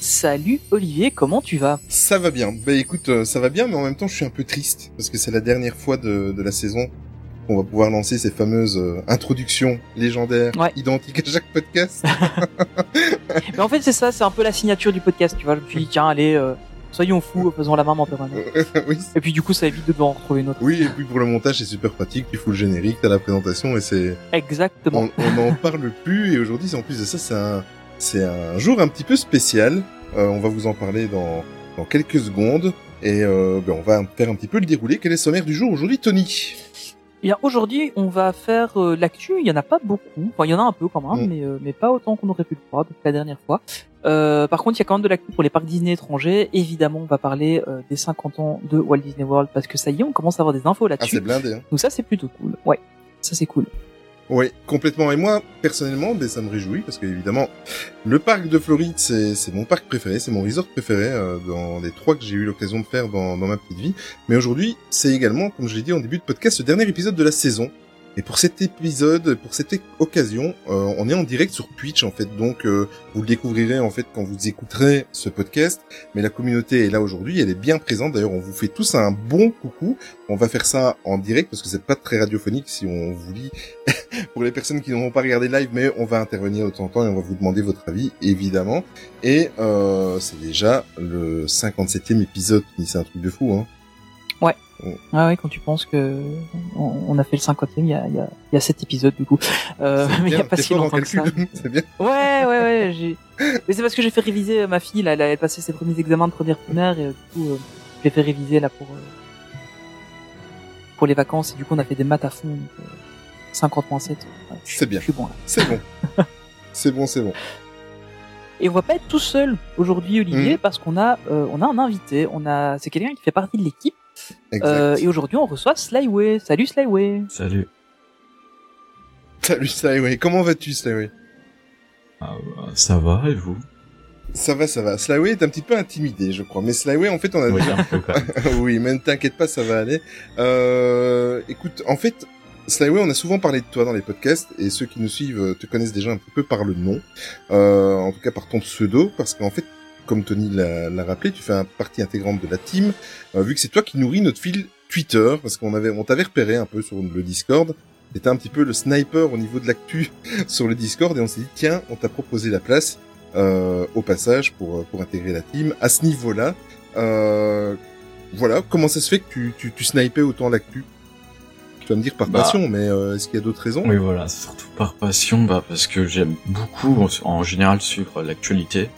Salut Olivier, comment tu vas? Ça va bien. Bah écoute, euh, ça va bien, mais en même temps, je suis un peu triste parce que c'est la dernière fois de, de la saison qu'on va pouvoir lancer ces fameuses euh, introductions légendaires, Ouais. identiques à chaque podcast. Mais en fait c'est ça, c'est un peu la signature du podcast, tu vois. Je me suis dit tiens allez, euh, soyons fous, faisons la main en permanence. oui. Et puis du coup ça évite de devoir en retrouver une autre. Oui, et puis pour le montage, c'est super pratique. Tu fous le générique, t'as la présentation et c'est Exactement. on on n'en parle plus. Et aujourd'hui, c'est en plus de ça, c'est un c'est un jour un petit peu spécial. Euh, on va vous en parler dans dans quelques secondes. Et euh, ben, on va faire un petit peu le déroulé. Quel est le sommaire du jour aujourd'hui, Tony? Et bien aujourd'hui on va faire euh, l'actu, il y en a pas beaucoup, enfin il y en a un peu quand même, Mm. mais, euh, mais pas autant qu'on aurait pu le croire depuis la dernière fois. Euh, par contre il y a quand même de l'actu pour les parcs Disney étrangers, évidemment on va parler des 50 ans de Walt Disney World parce que ça y est on commence à avoir des infos Ah, là-dessus. c'est blindé. Hein. Donc ça c'est plutôt cool, ouais, ça c'est cool. Oui, complètement. Et moi, personnellement, ben, ça me réjouit parce que évidemment, le parc de Floride, c'est mon parc préféré, c'est mon resort préféré euh, dans les trois que j'ai eu l'occasion de faire dans, dans ma petite vie. Mais aujourd'hui, c'est également, comme je l'ai dit en début de podcast, le dernier épisode de la saison. Et pour cet épisode, pour cette occasion, euh, on est en direct sur Twitch en fait. Donc, euh, vous le découvrirez en fait quand vous écouterez ce podcast. Mais la communauté est là aujourd'hui, elle est bien présente. D'ailleurs, on vous fait tous un bon coucou. On va faire ça en direct parce que c'est pas très radiophonique si on vous lit pour les personnes qui n'auront pas regardé live, mais on va intervenir de temps en temps et on va vous demander votre avis, évidemment. Et euh, c'est déjà le 57e épisode, c'est un truc de fou, hein. Ah ouais, quand tu penses que on, on a fait le 50e, il y a, il y a, il y a 7 épisodes du coup. Euh, mais il y a pas si longtemps que ça. bien. Ouais, ouais, ouais. J'ai... Mais c'est parce que j'ai fait réviser euh, ma fille. Là, elle a passé ses premiers examens de première primaire et euh, du coup, euh, je l'ai fait réviser là pour pour les vacances. Et du coup, on a fait des maths à fond. donc, euh, 50 moins 7. ouais, C'est bien. Je suis bon là. C'est bon. c'est bon, c'est bon. Et on va pas être tout seul aujourd'hui, Olivier, Mhm. parce qu'on a euh, on a un invité. On a c'est quelqu'un qui fait partie de l'équipe. Euh, et aujourd'hui, on reçoit Slyway. Salut Slyway. Salut. Salut Slyway, comment vas-tu Slyway? Ah, bah, ça va et vous? Ça va, ça va. Slyway est un petit peu intimidé, je crois. Mais Slyway, en fait, on a Oui, déjà un peu quand même. oui, mais ne t'inquiète pas, ça va aller. Euh, écoute, en fait, Slyway, on a souvent parlé de toi dans les podcasts, et ceux qui nous suivent te connaissent déjà un petit peu par le nom, euh, en tout cas par ton pseudo, parce qu'en fait, comme Tony l'a rappelé, tu fais un partie intégrante de la team, euh, vu que c'est toi qui nourris notre fil Twitter, parce qu'on avait, on t'avait repéré un peu sur le Discord. T'étais un petit peu le sniper au niveau de l'actu sur le Discord, et on s'est dit, tiens, on t'a proposé la place, euh, au passage, pour, pour intégrer la team. À ce niveau-là, euh, voilà, comment ça se fait que tu, tu, tu snipais autant l'actu? Tu vas me dire par Bah. passion, mais euh, est-ce qu'il y a d'autres raisons? Oui, voilà, surtout par passion, bah, parce que j'aime beaucoup, en- en général, suivre l'actualité,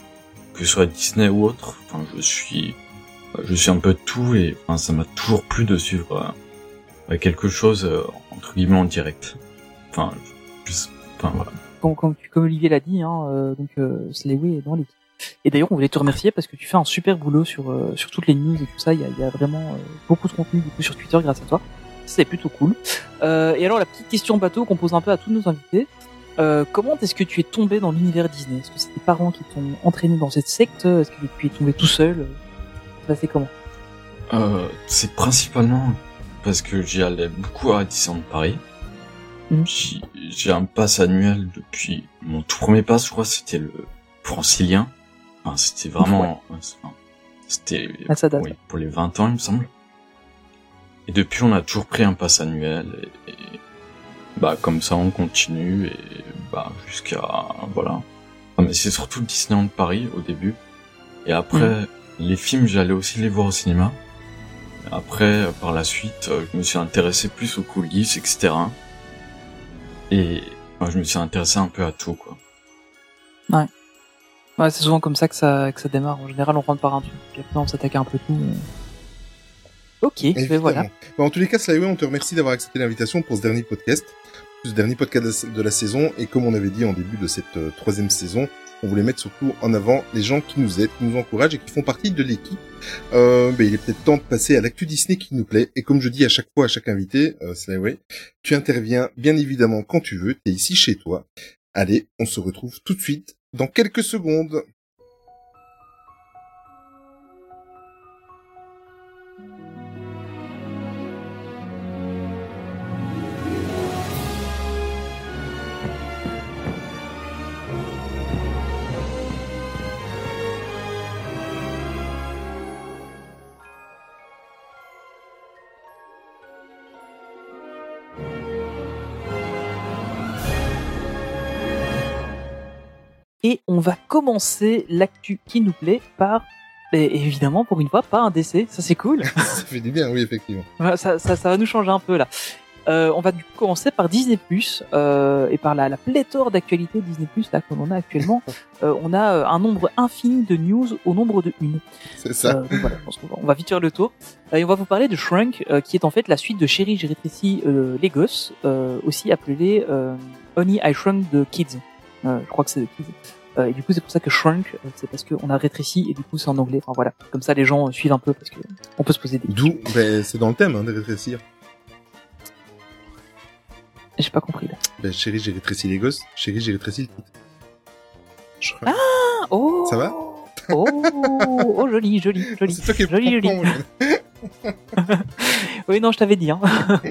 que ce soit Disney ou autre. Enfin, je suis, je suis un peu tout et enfin, ça m'a toujours plu de suivre euh, quelque chose euh, entre guillemets en direct. Enfin, je, enfin voilà. Comme, comme, comme Olivier l'a dit, hein, euh, donc Slyway est dans l'équipe. Et d'ailleurs, on voulait te remercier parce que tu fais un super boulot sur euh, sur toutes les news et tout ça. Il y a, il y a vraiment euh, beaucoup de contenu du coup sur Twitter grâce à toi. C'est plutôt cool. Euh, et alors, la petite question bateau qu'on pose un peu à tous nos invités. Euh, comment est-ce que tu es tombé dans l'univers Disney? Est-ce que c'est tes parents qui t'ont entraîné dans cette secte? Est-ce que tu es tombé tout seul? Ça c'est comment? Euh, c'est principalement parce que j'y allais beaucoup à Disneyland Paris. J'y- J'ai un pass annuel depuis mon tout premier pass, je crois, c'était le francilien. Enfin, c'était vraiment, enfin, c'était oui, pour les 20 ans, il me semble. Et depuis, on a toujours pris un pass annuel et, et, bah comme ça, on continue et bah jusqu'à voilà. Ah, mais c'est surtout Disneyland Paris au début. Et après, les films, j'allais aussi les voir au cinéma. Après, par la suite, euh, je me suis intéressé plus aux coulisses, etc. Et je me suis intéressé un peu à tout, quoi. Ouais, c'est souvent comme ça que ça que ça démarre. En général, on rentre par un truc, puis après on s'attaque un peu tout. mais- Ok, ben Évidemment. voilà. Bon, en tous les cas, Slyway, on te remercie d'avoir accepté l'invitation pour ce dernier podcast, ce dernier podcast de la- saison. Et comme on avait dit en début de cette euh, troisième saison, on voulait mettre surtout en avant les gens qui nous aident, qui nous encouragent et qui font partie de l'équipe. Euh, ben, il est peut-être temps de passer à l'actu Disney qui nous plaît. Et comme je dis à chaque fois à chaque invité, euh, tu interviens bien évidemment quand tu veux. T'es ici chez toi. Allez, on se retrouve tout de suite dans quelques secondes. Et on va commencer l'actu qui nous plaît par, et évidemment pour une fois, pas un décès. Ça c'est cool. ça fait du bien, oui, effectivement. ça, ça, ça va nous changer un peu là. Euh, on va du coup commencer par Disney euh, et par la, la pléthore d'actualités Disney là qu'on en a actuellement. Euh, on a euh, un nombre infini de news au nombre de une. C'est ça. Euh, donc voilà, je pense qu'on va, on va vite faire le tour. Euh, et on va vous parler de Shrunk, qui est en fait la suite de Chérie, j'ai rétréci les gosses, aussi appelé Honey, I Shrunk the Kids. Je crois que c'est. Euh, et du coup, c'est pour ça que shrunk, euh, c'est parce qu'on a rétréci et du coup, c'est en anglais. Enfin voilà, comme ça, les gens suivent un peu parce que on peut se poser des. D'où, ben, c'est dans le thème hein, de rétrécir. J'ai pas compris là. Ben, chérie, j'ai rétréci les gosses. Chérie, j'ai rétréci le titre. Ah oh. Ça va Oh, oh joli, joli, joli. C'est toi qui es joli, joli. oui, non, je t'avais dit. Hein.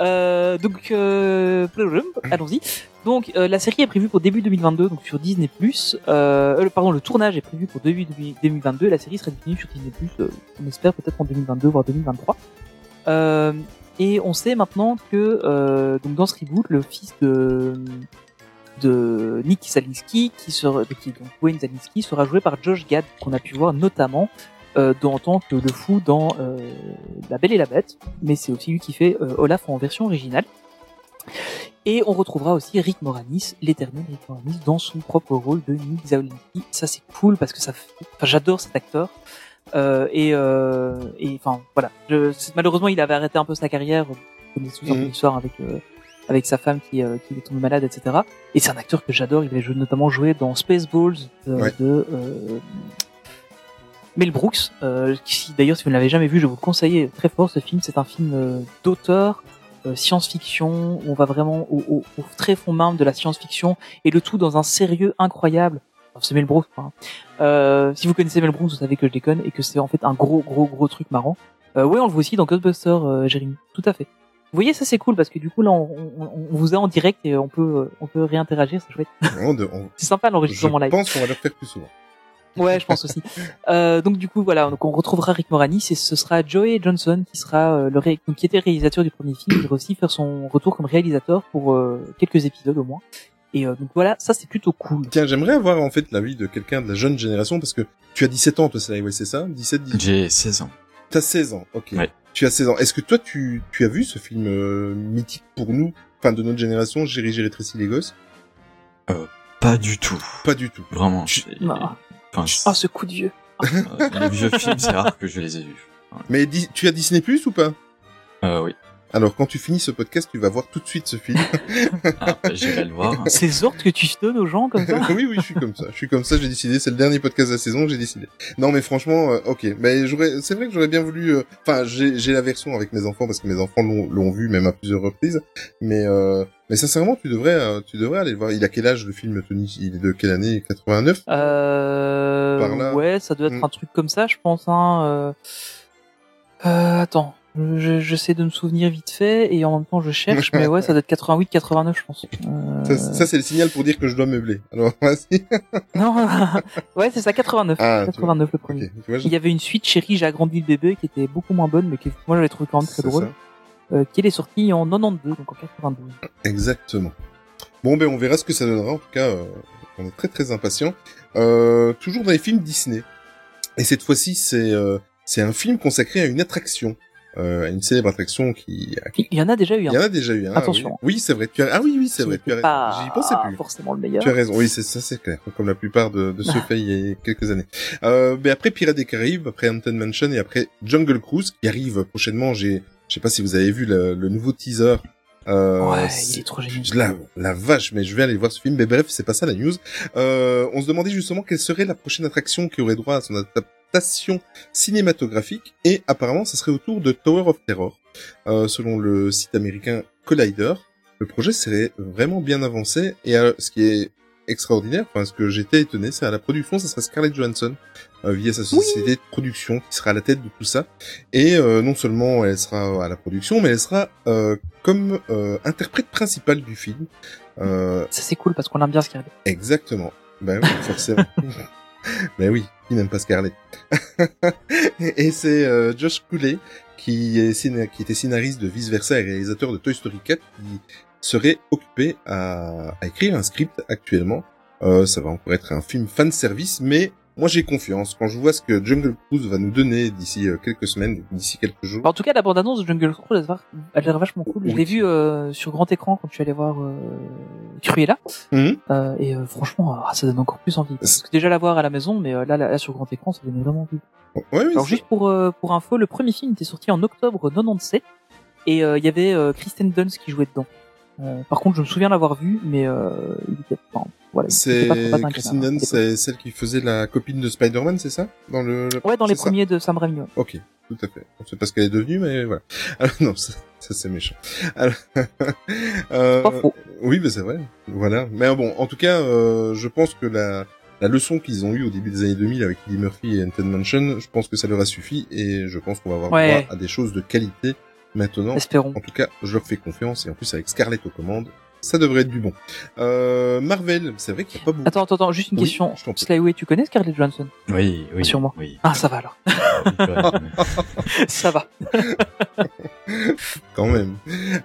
euh, donc, euh, allons-y. Donc, euh, la série est prévue pour début 2022, donc sur Disney+. Pardon, le tournage est prévu pour début 2022. La série sera disponible sur Disney+. On espère peut-être en 2022, voire 2023. Euh, et on sait maintenant que donc dans ce reboot, le fils de de Nick qui sera, donc Wayne Zalinski, sera joué par Josh Gad, qu'on a pu voir notamment euh, en tant que le fou dans euh, La Belle et la Bête, mais c'est aussi lui qui fait euh, Olaf en version originale. Et on retrouvera aussi Rick Moranis, l'éternel Rick Moranis, dans son propre rôle de Nick Zalinski. Ça c'est cool parce que ça, fait... enfin j'adore cet acteur. Euh, et et enfin voilà, je, malheureusement il avait arrêté un peu sa carrière, comme souvenirs mmh. l'histoire avec avec sa femme qui, euh, qui est tombée malade, etc. Et c'est un acteur que j'adore. Il avait notamment joué dans Spaceballs de, ouais. de euh, Mel Brooks. Euh, qui, d'ailleurs, si vous ne l'avez jamais vu, je vous le conseille très fort. Ce film, c'est un film euh, d'auteur, euh, science-fiction. Où on va vraiment au, au, au, très fond même de la science-fiction et le tout dans un sérieux incroyable. c'est Mel Brooks. Hein. Euh, si vous connaissez Mel Brooks, vous savez que je déconne et que c'est en fait un gros, gros, gros truc marrant. Euh, oui, on le voit aussi dans Ghostbusters, Jérémy. Tout à fait. Vous voyez, ça c'est cool parce que du coup là, on, on, on, vous a en direct et on peut, on peut réinteragir, c'est chouette. c'est sympa l'enregistrement live. Je pense qu'on va le faire plus souvent. Ouais, je pense aussi. euh, donc du coup, voilà, donc on retrouvera Rick Moranis et ce sera Joey Johnson qui sera euh, le ré... qui était réalisateur du premier film, qui va aussi faire son retour comme réalisateur pour euh, quelques épisodes au moins. Et euh, donc voilà, ça c'est plutôt cool. Tiens, j'aimerais avoir en fait l'avis de quelqu'un de la jeune génération parce que tu as 17 ans toi, c'est ouais, c'est ça? 17 18 J'ai 16 ans. T'as 16 ans, ok. Ouais. Tu as 16 ans. Est-ce que toi, tu, tu as vu ce film euh, mythique pour nous, enfin de notre génération, J'ai j'ai rétréci les gosses euh, Pas du tout. Pas du tout. Vraiment. Non. Enfin, oh, ce coup de vieux. Euh, les vieux films, c'est rare que je les ai vus. Ouais. Mais tu as Disney Plus ou pas? Euh, oui. Alors, quand tu finis ce podcast, tu vas voir tout de suite ce film. ah, bah, J'irai le voir. C'est ordres que tu donnes aux gens comme ça Oui, oui, je suis comme ça. Je suis comme ça, j'ai décidé. C'est le dernier podcast de la saison, j'ai décidé. Non, mais franchement, euh, ok. Mais j'aurais, c'est vrai que j'aurais bien voulu. euh, Enfin, j'ai, j'ai la version avec mes enfants parce que mes enfants l'ont, l'ont vu même à plusieurs reprises. Mais, euh, mais sincèrement, tu devrais, euh, tu devrais aller le voir. Il a quel âge le film, Tony? Il est de quelle année? 89 Euh, Par là. ouais, ça doit être Mm. un truc comme ça, je pense. Hein. Euh... Euh, attends, je- j'essaie de me souvenir vite fait et en même temps je cherche, mais ouais, ça doit être 88, 89, je pense. Euh... Ça, ça, c'est le signal pour dire que je dois meubler. Alors, vas-y. Non, ouais, c'est ça, 89. Ah, tu 89 le premier. Vois, je- Il y avait une suite, Chérie, j'ai agrandi le bébé, qui était beaucoup moins bonne, mais qui, moi j'avais trouvé quand même très c'est drôle, euh, qui est sortie en 92, donc en 92. Exactement. Bon, ben, on verra ce que ça donnera. En tout cas, euh, on est très très impatients. Euh, toujours dans les films Disney. Et cette fois-ci, c'est euh, c'est un film consacré à une attraction, euh, une célèbre attraction qui. Il y en a déjà eu Il un. y en a déjà eu un. Attention. Oui, oui c'est vrai. Tu as... Ah oui, oui, c'est qui vrai. Tu as raison. pas J'y pensais plus. forcément le meilleur. Tu as raison, oui, c'est ça, c'est clair, comme la plupart de, de ceux faits il y a quelques années. Euh, mais après Pirates des Caraïbes, après Haunted Mansion et après Jungle Cruise, qui arrive prochainement, j'ai, je sais pas si vous avez vu le, le nouveau teaser Euh, ouais, c'est- il est trop génial. la, la vache, mais je vais aller voir ce film. Mais bref, c'est pas ça la news. Euh, on se demandait justement quelle serait la prochaine attraction qui aurait droit à son adaptation cinématographique. Et apparemment, ça serait autour de Tower of Terror. Euh, selon le site américain Collider, le projet serait vraiment bien avancé. Et euh, ce qui est extraordinaire, enfin ce que j'étais étonné, c'est à la production, ça sera Scarlett Johansson euh, via sa société de production qui sera à la tête de tout ça. Et euh, non seulement elle sera à la production, mais elle sera euh, comme euh, interprète principale du film. Euh, Ça c'est cool parce qu'on aime bien Scarlett. exactement. Ben oui, forcément. ben oui, qui n'aime pas Scarlett Et c'est euh, Josh Cooley qui, était scénariste de Vice Versa et réalisateur de Toy Story 4 qui serait occupé à, à écrire un script actuellement. Euh, ça va encore être un film fan service, mais moi j'ai confiance. Quand je vois ce que Jungle Cruise va nous donner d'ici euh, quelques semaines, d'ici quelques jours. En tout cas, la bande-annonce de Jungle Cruise, elle a l'air- vachement cool. Je l'ai vu euh, sur grand écran quand tu allais voir euh, Cruella. Mhm. Euh, et franchement, ah, ça donne encore plus envie. Parce que déjà la voir à la maison, mais là, là, sur grand écran, ça donnait vraiment envie. Ouais, oui, Alors juste pour pour info, le premier film était sorti en octobre 97 et il y avait Kristen Dunst qui jouait dedans. Euh, par contre, je me souviens l'avoir vu, mais euh, il était, enfin, voilà, c'est pas pas Christine l'époque. c'est celle qui faisait la copine de Spider-Man, c'est ça Dans le, le- Ouais, dans les premiers de Sam Raimi. Ok, tout à fait. On sait pas ce qu'elle est devenue, mais voilà. Alors, non, ça, ça, c'est méchant. Alors, euh, Pas faux. oui, mais c'est vrai. Voilà. Mais bon, en tout cas, euh, je pense que la, la leçon qu'ils ont eue au début des années 2000 avec Eddie Murphy et Haunted Mansion, je pense que ça leur a suffi et je pense qu'on va avoir Ouais. droit à des choses de qualité maintenant. Espérons. En tout cas, je leur fais confiance et en plus avec Scarlett aux commandes, ça devrait être du bon. Euh, Marvel, c'est vrai qu'il n'y a pas beaucoup. Attends, attends, attends, juste une Oui, question. Slyway, tu connais Scarlett Johansson? Oui, oui. Sûrement. Oui. Ah, ça va alors. ça va. quand même.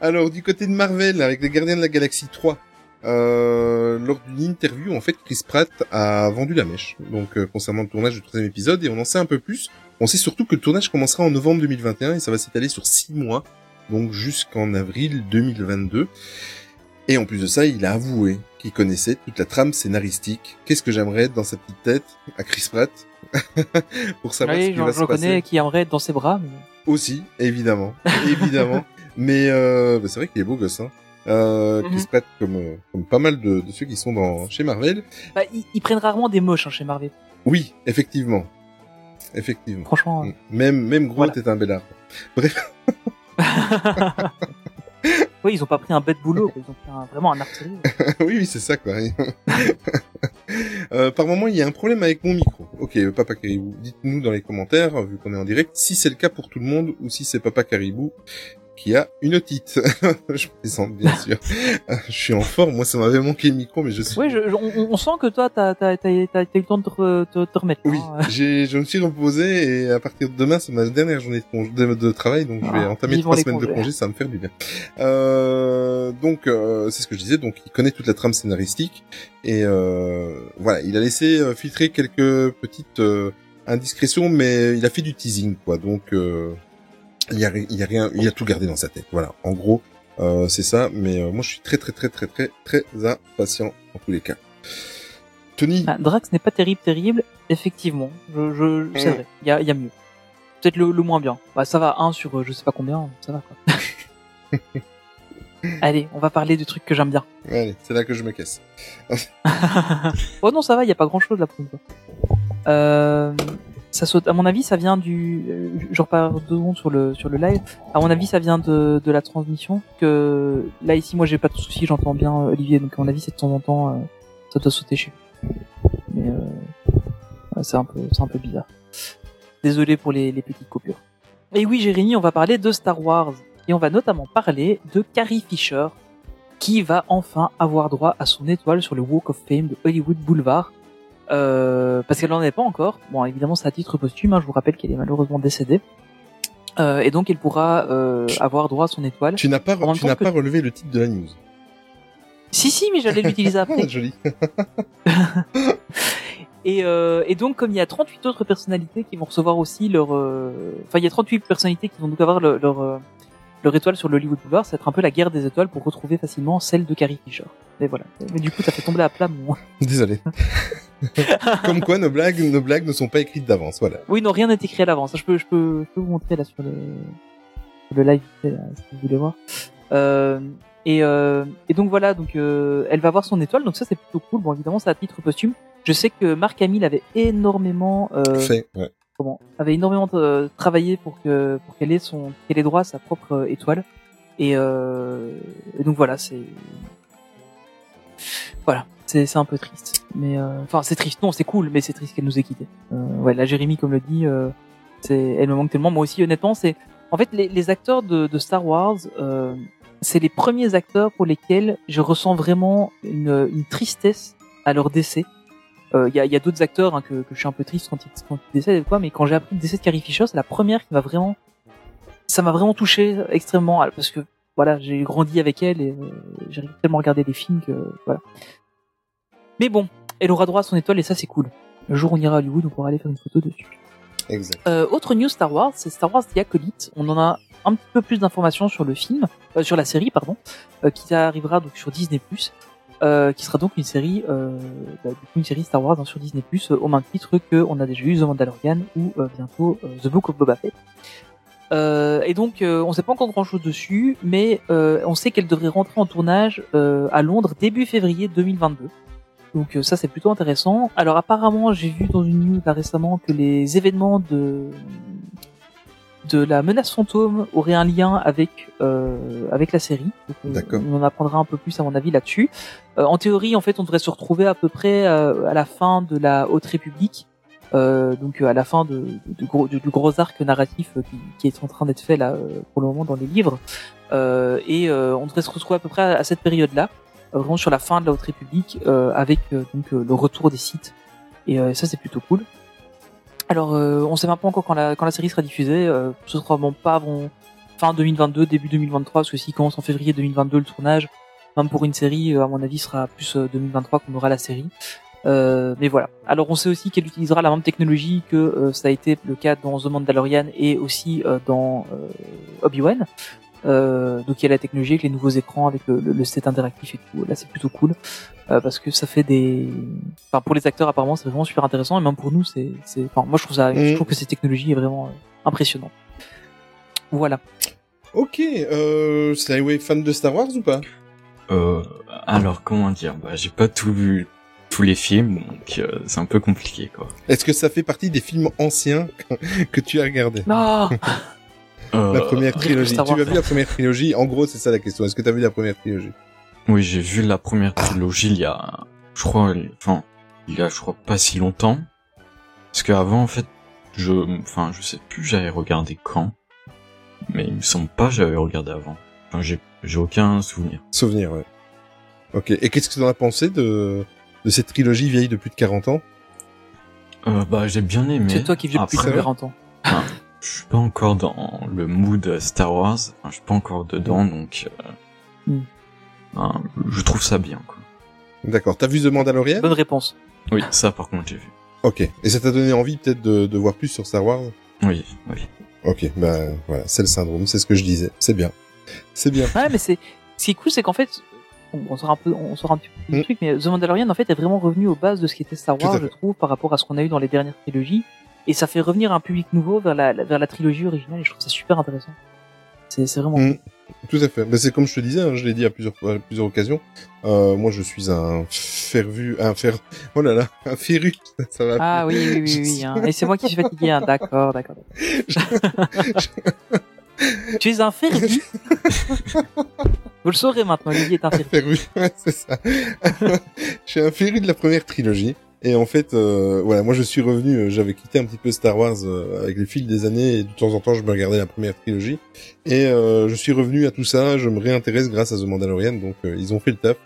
Alors, du côté de Marvel, avec les Gardiens de la Galaxie 3, euh, lors d'une interview, en fait, Chris Pratt a vendu la mèche. Donc, euh, concernant le tournage du troisième épisode, et on en sait un peu plus. On sait surtout que le tournage commencera en novembre 2021 et ça va s'étaler sur six mois, donc jusqu'en avril 2022. Et en plus de ça, il a avoué qu'il connaissait toute la trame scénaristique. Qu'est-ce que j'aimerais être dans sa petite tête à Chris Pratt pour savoir ce Oui, qui j'en va se passer. connais qui aimerait être dans ses bras, mais... Aussi, évidemment, évidemment. Mais euh, bah, c'est vrai qu'il est beau gosse. Hein. Euh, Chris Mhm. Pratt, comme, euh, comme pas mal de, de ceux qui sont dans chez Marvel. Bah, ils, ils prennent rarement des moches hein, chez Marvel. Oui, effectivement, effectivement. Franchement. Mm. Même même Groot Voilà. est un bel arbre. oui, ils ont pas pris un bête boulot, quoi. ils ont pris un- vraiment un artillerie. oui, oui, c'est ça quoi. Euh, par moment, il y a un problème avec mon micro. Ok, Papa Caribou, dites-nous dans les commentaires, vu qu'on est en direct, si c'est le cas pour tout le monde ou si c'est Papa Caribou qui a une otite. je plaisante, bien sûr. Je suis en forme. Moi, ça m'avait manqué le micro, mais je suis Oui, je, je- on, on sent que toi, t'as t'as t'as eu le temps de te, te, te remettre. Oui, hein. j'ai, je me suis reposé et à partir de demain, c'est ma dernière journée de, congé- de, de travail, donc je vais Ah, entamer trois semaines de congé, ça va me faire du bien. Euh, donc, euh, c'est ce que je disais, donc il connaît toute la trame scénaristique et euh, voilà, il a laissé euh, filtrer quelques petites euh, indiscrétions, mais il a fait du teasing, quoi. Donc, euh, il y a, y a rien, il a tout gardé dans sa tête. Voilà, en gros, euh, c'est ça. Mais euh, moi, je suis très, très, très, très, très, très impatient en tous les cas. Tony, Ah, Drax n'est pas terrible, terrible. Effectivement, je, je, c'est Mm. vrai. Il y a, il y a mieux. Peut-être le, le moins bien. Bah, ça va, un sur euh, je sais pas combien, ça va quoi. Allez, on va parler du truc que j'aime bien. allez, c'est là que je me casse. oh non, ça va, il y a pas grand chose là pour une fois. Euh, ça saute. À mon avis, ça vient du. euh, Je repars deux secondes sur le sur le live. À mon avis, ça vient de de la transmission. Que là ici, moi, j'ai pas de soucis, j'entends bien euh, Olivier. Donc à mon avis, c'est de temps en temps, euh, ça doit sauter chez. Mais euh, c'est un peu c'est un peu bizarre. Désolé pour les les petites coupures. Et oui, Jérémy, on va parler de Star Wars et on va notamment parler de Carrie Fisher qui va enfin avoir droit à son étoile sur le Walk of Fame de Hollywood Boulevard. Euh, parce qu'elle n'en est pas encore. Bon, évidemment, c'est à titre posthume. hein, je vous rappelle qu'elle est malheureusement décédée. Euh, et donc, elle pourra euh, avoir droit à son étoile. Tu n'as pas, tu n'as que- pas relevé le titre de la news. Si, si, mais j'allais l'utiliser après. Joli. Et, euh, et donc, comme il y a 38 autres personnalités qui vont recevoir aussi leur... euh, Enfin, il y a 38 personnalités qui vont donc avoir leur, leur, euh, leur étoile sur le Hollywood Boulevard. Ça va être un peu la guerre des étoiles pour retrouver facilement celle de Carrie Fisher. Mais voilà. Mais du coup, ça fait tomber à plat mon... Désolé. Comme quoi, nos blagues, nos blagues ne sont pas écrites d'avance. Voilà. Oui, non, rien n'est écrit à l'avance. Je peux, je peux, je peux vous montrer là sur le, sur le live, là, si vous voulez voir. Euh, et, euh, et donc voilà, donc euh, elle va avoir son étoile, donc ça c'est plutôt cool. Bon, évidemment, c'est à titre posthume. Je sais que Marc Hamill avait énormément euh, Fait, ouais. Comment avait énormément travaillé pour que pour qu'elle ait son qu'elle ait droit à sa propre euh, étoile. Et, euh, et donc voilà, c'est voilà, c'est c'est un peu triste. Mais euh, enfin, c'est triste. Non, c'est cool, mais c'est triste qu'elle nous ait quittés. Euh, ouais, là, Jérémy, comme le dit, c'est elle me manque tellement. Moi aussi, honnêtement, c'est en fait les, les acteurs de, de Star Wars. C'est les premiers acteurs pour lesquels je ressens vraiment une, une tristesse à leur décès. Il y a, y a d'autres acteurs hein, que, que je suis un peu triste quand ils, quand ils décèdent et quoi, mais quand j'ai appris le décès de Carrie Fisher, c'est la première qui m'a vraiment, ça m'a vraiment touché extrêmement parce que voilà, j'ai grandi avec elle et euh, j'ai tellement regardé des films que voilà. Mais bon, elle aura droit à son étoile et ça c'est cool. Le jour où on ira à Hollywood, on pourra aller faire une photo dessus. Exact. Euh, autre news Star Wars, c'est Star Wars The Acolyte. On en a un petit peu plus d'informations sur le film, euh, sur la série, pardon, euh, qui arrivera donc sur Disney+, euh, qui sera donc une série, euh, bah, une série Star Wars hein, sur Disney+, euh, au même titre que on a déjà eu The Mandalorian ou euh, bientôt The Book of Boba Fett. Et donc, on sait pas encore grand-chose dessus, mais on sait qu'elle devrait rentrer en tournage à Londres début février 2022. Donc ça c'est plutôt intéressant. Alors apparemment j'ai vu dans une news là récemment que les événements de de la menace fantôme auraient un lien avec euh, avec la série. Donc. On en apprendra un peu plus à mon avis là-dessus. Euh, en théorie en fait on devrait se retrouver à peu près euh, à la fin de la Haute République. Euh, donc euh, à la fin de, de- du gros, du, du gros arc narratif euh, qui, qui est en train d'être fait là pour le moment dans les livres Euh, et euh, on devrait se retrouver à peu près à, à cette période là vraiment sur la fin de la Haute République euh, avec donc le retour des sites et euh, ça c'est plutôt cool alors euh, on sait même pas encore quand la, série sera diffusée euh, ce sera pas avant fin 2022 début 2023 parce que s'il commence en février 2022 le tournage même pour une série euh, à mon avis sera plus euh, 2023 qu'on aura la série euh, mais voilà. Alors on sait aussi qu'elle utilisera la même technologie que euh, ça a été le cas dans The Mandalorian et aussi euh, dans euh, Obi-Wan. Euh, donc il y a la technologie avec les nouveaux écrans, avec le, le, le set interactif et tout. Là c'est plutôt cool euh, parce que ça fait des. Enfin pour les acteurs apparemment c'est vraiment super intéressant et même pour nous c'est. c'est... Enfin moi je trouve ça, je Mm. trouve que cette technologie est vraiment euh, impressionnante. Voilà. Ok, euh, Slyway fan de Star Wars ou pas? Euh, alors comment dire? Bah, J'ai pas tout vu, tous les films, donc euh, c'est un peu compliqué quoi. Est-ce que ça fait partie des films anciens que tu as regardés? Non. Euh, La première trilogie. Tu as vu la première trilogie En gros, c'est ça la question. Est-ce que tu as vu la première trilogie? Oui, j'ai vu la première trilogie il y a, je crois, enfin, il y a, je crois, pas si longtemps. Parce qu'avant, en fait, je, enfin, je sais plus, j'avais regardé quand. Mais il me semble pas, que j'avais regardé avant. Enfin, j'ai, j'ai aucun souvenir. Souvenir, ouais. Ok. Et qu'est-ce que tu en as pensé de, de cette trilogie vieille de plus de 40 ans? Euh, bah, j'ai bien aimé. C'est toi qui viens depuis Après, plus de 40 ans. Je suis pas encore dans le mood Star Wars. Enfin, je suis pas encore dedans, donc, euh, Mm. ben, je trouve ça bien, quoi. D'accord. T'as vu The Mandalorian? Bonne réponse. Oui, ça, par contre, j'ai vu. Ok. Et ça t'a donné envie peut-être de, de voir plus sur Star Wars? Oui, oui. Ok. Bah voilà, c'est le syndrome. C'est ce que je disais. C'est bien. C'est bien. Ouais, mais c'est ce qui est cool, c'est qu'en fait, on, on sort un peu, on sort un petit peu du Mm. truc, mais The Mandalorian en fait est vraiment revenu aux bases de ce qui était Star Wars, je trouve, par rapport à ce qu'on a eu dans les dernières trilogies, et ça fait revenir un public nouveau vers la, vers la trilogie originale, et je trouve ça super intéressant. C'est vraiment. Mm. Tout à fait. Mais c'est comme je te disais, hein, je l'ai dit à plusieurs, à plusieurs occasions. Euh, moi, je suis un fervu, un fer, oh là là, un féru. Ça va. Ah oui, oui, oui, oui. hein. Et c'est moi qui suis fatigué. Hein. D'accord, d'accord. d'accord. tu es un ferdu. Vous le saurez maintenant. Olivier est un féru, ouais, c'est ça. je suis un féru de la première trilogie. Et en fait, euh, voilà, moi je suis revenu, euh, j'avais quitté un petit peu Star Wars euh, avec le fil des années et de temps en temps je me regardais la première trilogie. Et je suis revenu à tout ça, je me réintéresse grâce à The Mandalorian, donc ils ont fait le taf.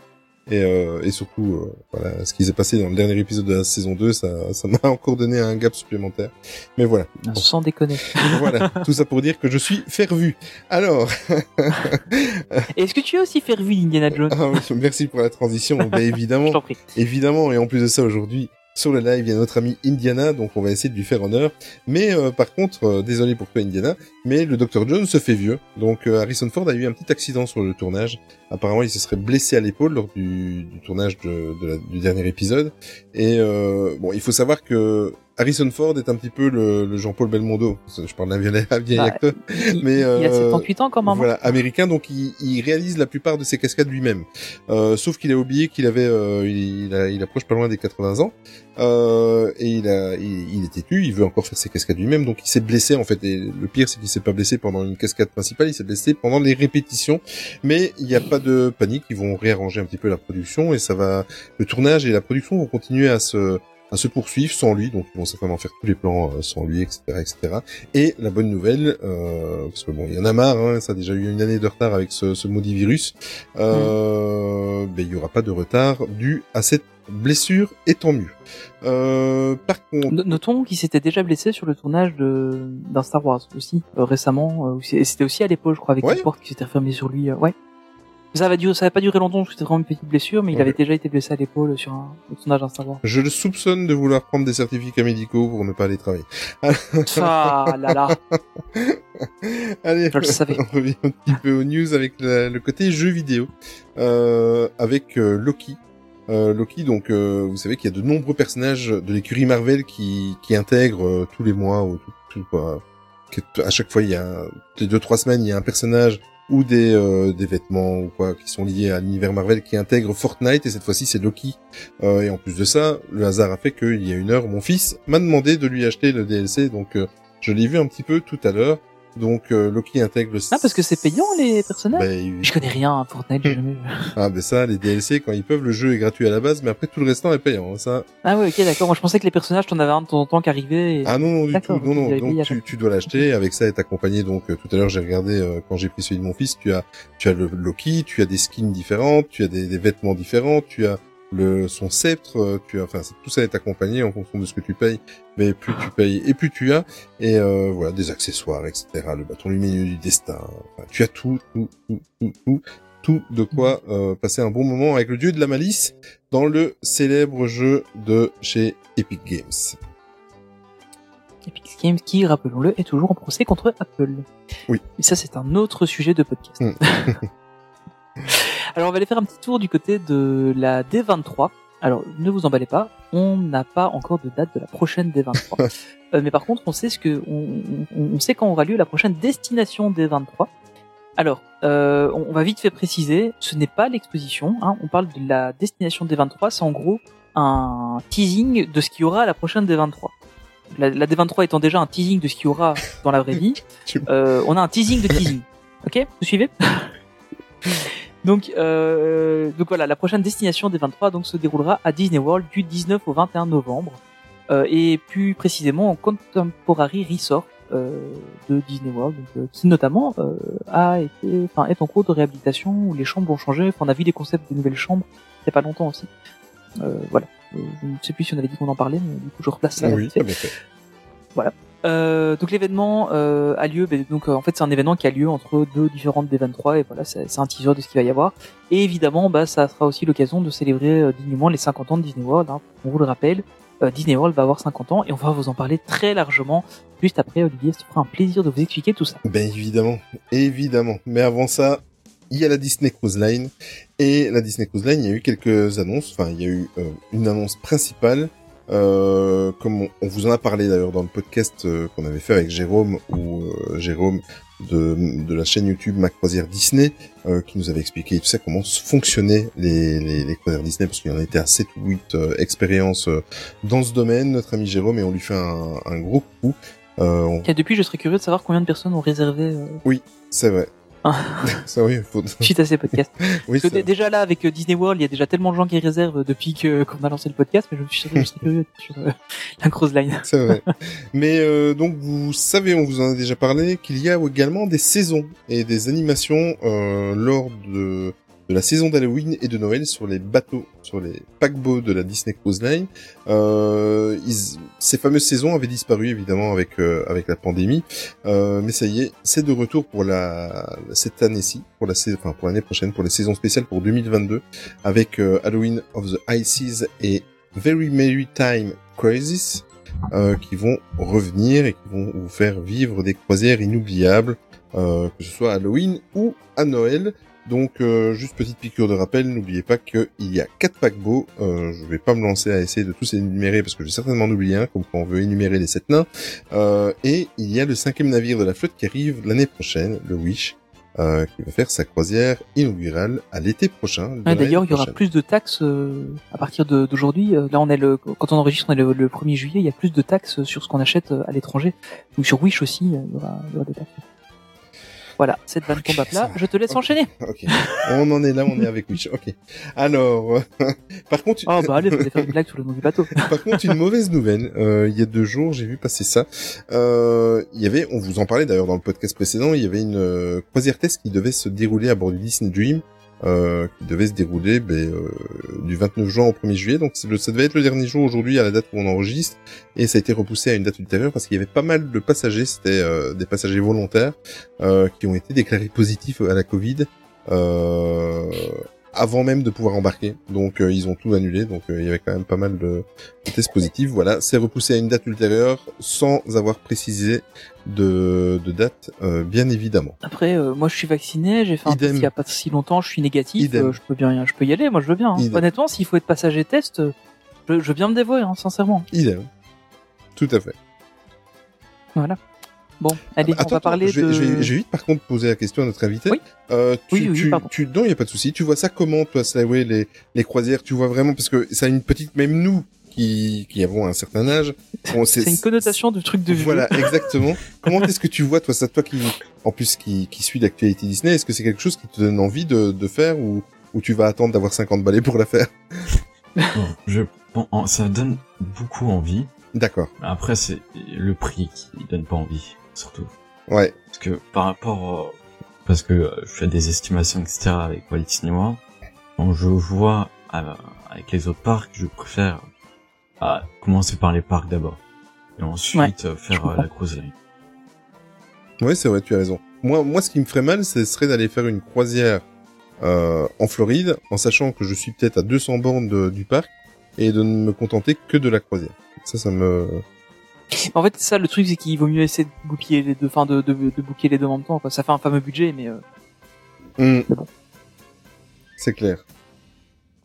Et, euh, et surtout, euh, voilà, ce qui s'est passé dans le dernier épisode de la saison 2, ça ça m'a encore donné un gap supplémentaire. Mais voilà, Bon. Sans déconner. voilà, tout ça pour dire que je suis fervu. Alors, Est-ce que tu es aussi fervu d'Indiana Jones? Ah merci pour la transition. Ben, évidemment, Je prie. Évidemment, et en plus de ça, aujourd'hui, sur le live, il y a notre ami Indiana, donc on va essayer de lui faire honneur. Mais euh, par contre, euh, désolé pour toi Indiana, mais le Dr Jones se fait vieux. Donc euh, Harrison Ford a eu un petit accident sur le tournage. Apparemment, il se serait blessé à l'épaule lors du, tournage du dernier épisode. Et bon, il faut savoir que Harrison Ford est un petit peu le, le Jean-Paul Belmondo. Je parle d'un vieil, Bah, acteur. Il, Mais, il a euh, 78 ans quand même. Voilà, américain, donc il, il réalise la plupart de ses cascades lui-même. Euh, sauf qu'il a oublié qu'il avait, euh, il, il a- il approche pas loin des 80 ans, euh, et il a, il est têtu, il veut encore faire ses cascades lui-même, donc il s'est blessé en fait. Et le pire, c'est qu'il s'est pas blessé pendant une cascade principale, il s'est blessé pendant les répétitions. Mais il n'y a pas de panique, ils vont réarranger un petit peu la production et ça va, le tournage et la production vont continuer à se à se poursuivre sans lui, donc ils vont certainement faire tous les plans euh, sans lui, etc., etc. Et la bonne nouvelle, euh, parce que bon, il y en a marre, hein, ça a déjà eu une année de retard avec ce, ce maudit virus, euh, ben, il y aura pas de retard dû à cette blessure, et tant mieux. Euh, par contre, No- Notons qu'il s'était déjà blessé sur le tournage de d'un Star Wars aussi euh, récemment. euh, c'était aussi à l'épaule, je crois, avec Ouais. une porte qui s'était refermée sur lui. euh, Ça va durer, ça va pas durer longtemps, parce que c'était vraiment une petite blessure, mais il Ouais. avait déjà été blessé à l'épaule sur un le tournage d'un Star Wars. je le soupçonne de vouloir prendre des certificats médicaux pour ne pas aller travailler. Ah là là. Allez, Je le savais. on revient un petit peu aux news avec la- le côté jeu vidéo, euh, avec euh, Loki. Euh, Loki, donc, euh, vous savez qu'il y a de nombreux personnages de l'écurie Marvel qui, qui intègrent euh, tous les mois ou tout, tout, à chaque fois, il y a les deux trois semaines, il y a un personnage ou des euh, des vêtements ou quoi qui sont liés à l'univers Marvel qui intègre Fortnite et cette fois-ci c'est Loki. Euh, et en plus de ça, le hasard a fait qu'il y a une heure, mon fils m'a demandé de lui acheter le DLC, donc euh, je l'ai vu un petit peu tout à l'heure. Donc euh, Loki intègre le. Ah parce que c'est payant les personnages. Bah, il- Je connais rien à Fortnite, j'ai jamais vu. Ah, mais ça, les DLC, quand ils peuvent, le jeu est gratuit à la base, mais après tout le restant est payant. hein, Ça. Ah ouais, ok, d'accord. Moi je pensais que les personnages, t'en avais un de temps en temps qui arrivait. Et... Ah non, non, du tout. Non, non. Donc tu, tu dois l'acheter. Avec ça, est accompagné. Donc euh, tout à l'heure, j'ai regardé euh, quand j'ai pris celui de mon fils. Tu as, tu as le Loki, tu as des skins différentes, tu as des, des vêtements différents, tu as le son sceptre, euh, tu as, enfin, tout ça est accompagné en fonction de ce que tu payes. Mais plus tu payes et plus tu as. Et euh, voilà, des accessoires, etc. Le bâton lumineux du destin. Enfin, tu as tout, tout, tout, tout, tout, tout de quoi euh, passer un bon moment avec le dieu de la malice dans le célèbre jeu de chez Epic Games. Epic Games qui, rappelons-le, est toujours en procès contre Apple. Oui. Et ça, c'est un autre sujet de podcast. Mm. Alors, on va aller faire un petit tour du côté de la D23. Alors, ne vous emballez pas, on n'a pas encore de date de la prochaine D23. Euh, mais par contre, on sait ce que, on, on- on sait quand aura lieu la prochaine destination D23. Alors, euh, on on va vite fait préciser, ce n'est pas l'exposition. Hein, on parle de la destination D23, c'est en gros un teasing de ce qu'il y aura à la prochaine D23. La, la D23 étant déjà un teasing de ce qu'il y aura dans la vraie vie, euh, on a un teasing de teasing. Ok, vous suivez? Donc, euh, donc voilà, la prochaine destination des 23 donc se déroulera à Disney World du 19 au 21 novembre, euh, et plus précisément en Contemporary Resort euh, de Disney World, donc, euh, qui notamment euh, a été, enfin, est en cours de réhabilitation où les chambres ont changé. Enfin, on a vu des concepts de nouvelles chambres il y a pas longtemps aussi. Euh, voilà. Je ne sais plus si on avait dit qu'on en parlait, mais du coup je replace ça. oui, fait. fait. Euh, donc l'événement euh, a lieu, donc euh, en fait c'est un événement qui a lieu entre deux différentes des 23 et voilà c'est un teaser de ce qu'il va y avoir. Et évidemment bah ça sera aussi l'occasion de célébrer dignement les 50 ans de Disney World. Hein. On vous le rappelle, Disney World va avoir 50 ans et on va vous en parler très largement juste après. Olivier, ça fera un plaisir de vous expliquer tout ça. Ben évidemment, évidemment. Mais avant ça, il y a la Disney Cruise Line. Et la Disney Cruise Line, il y a eu quelques annonces. Enfin, il y a eu une annonce principale. Euh, comme on, on vous en a parlé d'ailleurs dans le podcast euh, qu'on avait fait avec Jérôme ou euh, Jérôme de, de la chaîne YouTube Ma Croisière Disney, euh, qui nous avait expliqué tout ça, comment fonctionnaient les, les, les croisières Disney, parce qu'il y en était à 7 ou 8 euh, expériences dans ce domaine, notre ami Jérôme, et on lui fait un, un gros coup. Euh, on- Et depuis, je serais curieux de savoir combien de personnes ont réservé euh, C'est vrai. Ça oui, faut... suite à ces podcasts. oui, Parce que déjà là, avec euh, Disney World, il y a déjà tellement de gens qui réservent depuis que qu'on a lancé le podcast, mais je suis je serais curieux sur euh, la Cruise Line. C'est vrai. Mais euh, donc vous savez, on vous en a déjà parlé, qu'il y a également des saisons et des animations euh, lors de, de la saison d'Halloween et de Noël sur les bateaux, sur les paquebots de la Disney Cruise Line. Euh, ils- ces fameuses saisons avaient disparu évidemment avec euh, avec la pandémie, euh, mais ça y est, c'est de retour pour la cette année-ci, pour la sais- enfin pour l'année prochaine, pour les saisons spéciales pour 2022, avec euh, Halloween of the Ices et Very Merry Time Crisis euh, qui vont revenir et qui vont vous faire vivre des croisières inoubliables, euh, que ce soit à Halloween ou à Noël. Donc, euh, juste petite piqûre de rappel, n'oubliez pas qu'il y a quatre paquebots. Euh, je vais pas me lancer à essayer de tous énumérer parce que j'ai certainement oublié un, comme quand on veut énumérer les sept nains. Euh, et il y a le cinquième navire de la flotte qui arrive l'année prochaine, le Wish, euh, qui va faire sa croisière inaugurale à l'été prochain. D'ailleurs, il y aura plus de taxes euh, à partir d'aujourd'hui. Euh, Là, on est le quand on enregistre, on est le, le 1er juillet. Il y a plus de taxes sur ce qu'on achète euh, à l'étranger. Ou sur Wish aussi, euh, il y aura, il y aura des taxes. Voilà, cette vanne Ok, tombe à ça plat. Je te laisse enchaîner. Ok. On en est là, on est avec Wish. Ok. Alors, par contre, Oh bah allez, vous allez faire une blague sur le nom du bateau. Par contre, une mauvaise nouvelle. Euh, il y a deux jours, j'ai vu passer ça. Euh, il y avait, on vous en parlait d'ailleurs dans le podcast précédent, il y avait une euh, croisière test qui devait se dérouler à bord du Disney Dream, euh, qui devait se dérouler ben, euh, du 29 juin au 1er juillet. Donc ça devait être le dernier jour aujourd'hui à la date où on enregistre, et ça a été repoussé à une date ultérieure parce qu'il y avait pas mal de passagers, c'était euh, des passagers volontaires, euh, qui ont été déclarés positifs à la Covid. Avant même de pouvoir embarquer. Donc euh, ils ont tout annulé. Donc euh, il y avait quand même pas mal de, de tests positifs. Voilà, c'est repoussé à une date ultérieure sans avoir précisé de, de date, euh, bien évidemment. Après, euh, moi, je suis vacciné. J'ai fait un test il y a pas si longtemps. Je suis négatif. Euh, je peux bien, je peux y aller. Moi, je veux bien. hein. Idem. Honnêtement, s'il faut être passager test, euh, je, je veux bien me dévouer, hein, sincèrement. Idem. Tout à fait. Voilà. Bon, allez, on Attends, va parler je vais, de. je vais- je vais vite par contre poser la question à notre invité. Oui. Euh, tu, Oui, oui, tu, pardon. tu, non, il y a pas de souci. Tu vois ça comment, toi, Slyway, les, les croisières? Tu vois vraiment parce que ça a une petite, même nous qui, qui avons un certain âge, on- C'est une connotation de truc de vieux. Voilà, exactement. Comment est-ce que tu vois, toi, ça, toi qui, en plus, qui, qui suit l'actualité Disney, est-ce que c'est quelque chose qui te donne envie de, de faire ou, ou tu vas attendre d'avoir 50 balais pour la faire? Bon, je, bon, ça donne beaucoup envie. D'accord. Après, c'est le prix qui donne pas envie, surtout. Ouais. Parce que par rapport, parce que euh, je fais des estimations, etc. avec Walt Disney World, quand je vois euh, avec les autres parcs, je préfère euh, commencer par les parcs d'abord. Et ensuite euh, faire euh, la croisière. Ouais, c'est vrai, tu as raison. Moi, moi, ce qui me ferait mal, ce serait d'aller faire une croisière euh, en Floride, en sachant que je suis peut-être à 200 bornes de- du parc, et de ne me contenter que de la croisière. Ça, ça me... En fait, ça, le truc, c'est qu'il vaut mieux essayer de goupiller les deux, enfin, de, de, de booker les deux en même temps, quoi. Ça fait un fameux budget, mais, euh, Hmm. C'est bon. C'est clair.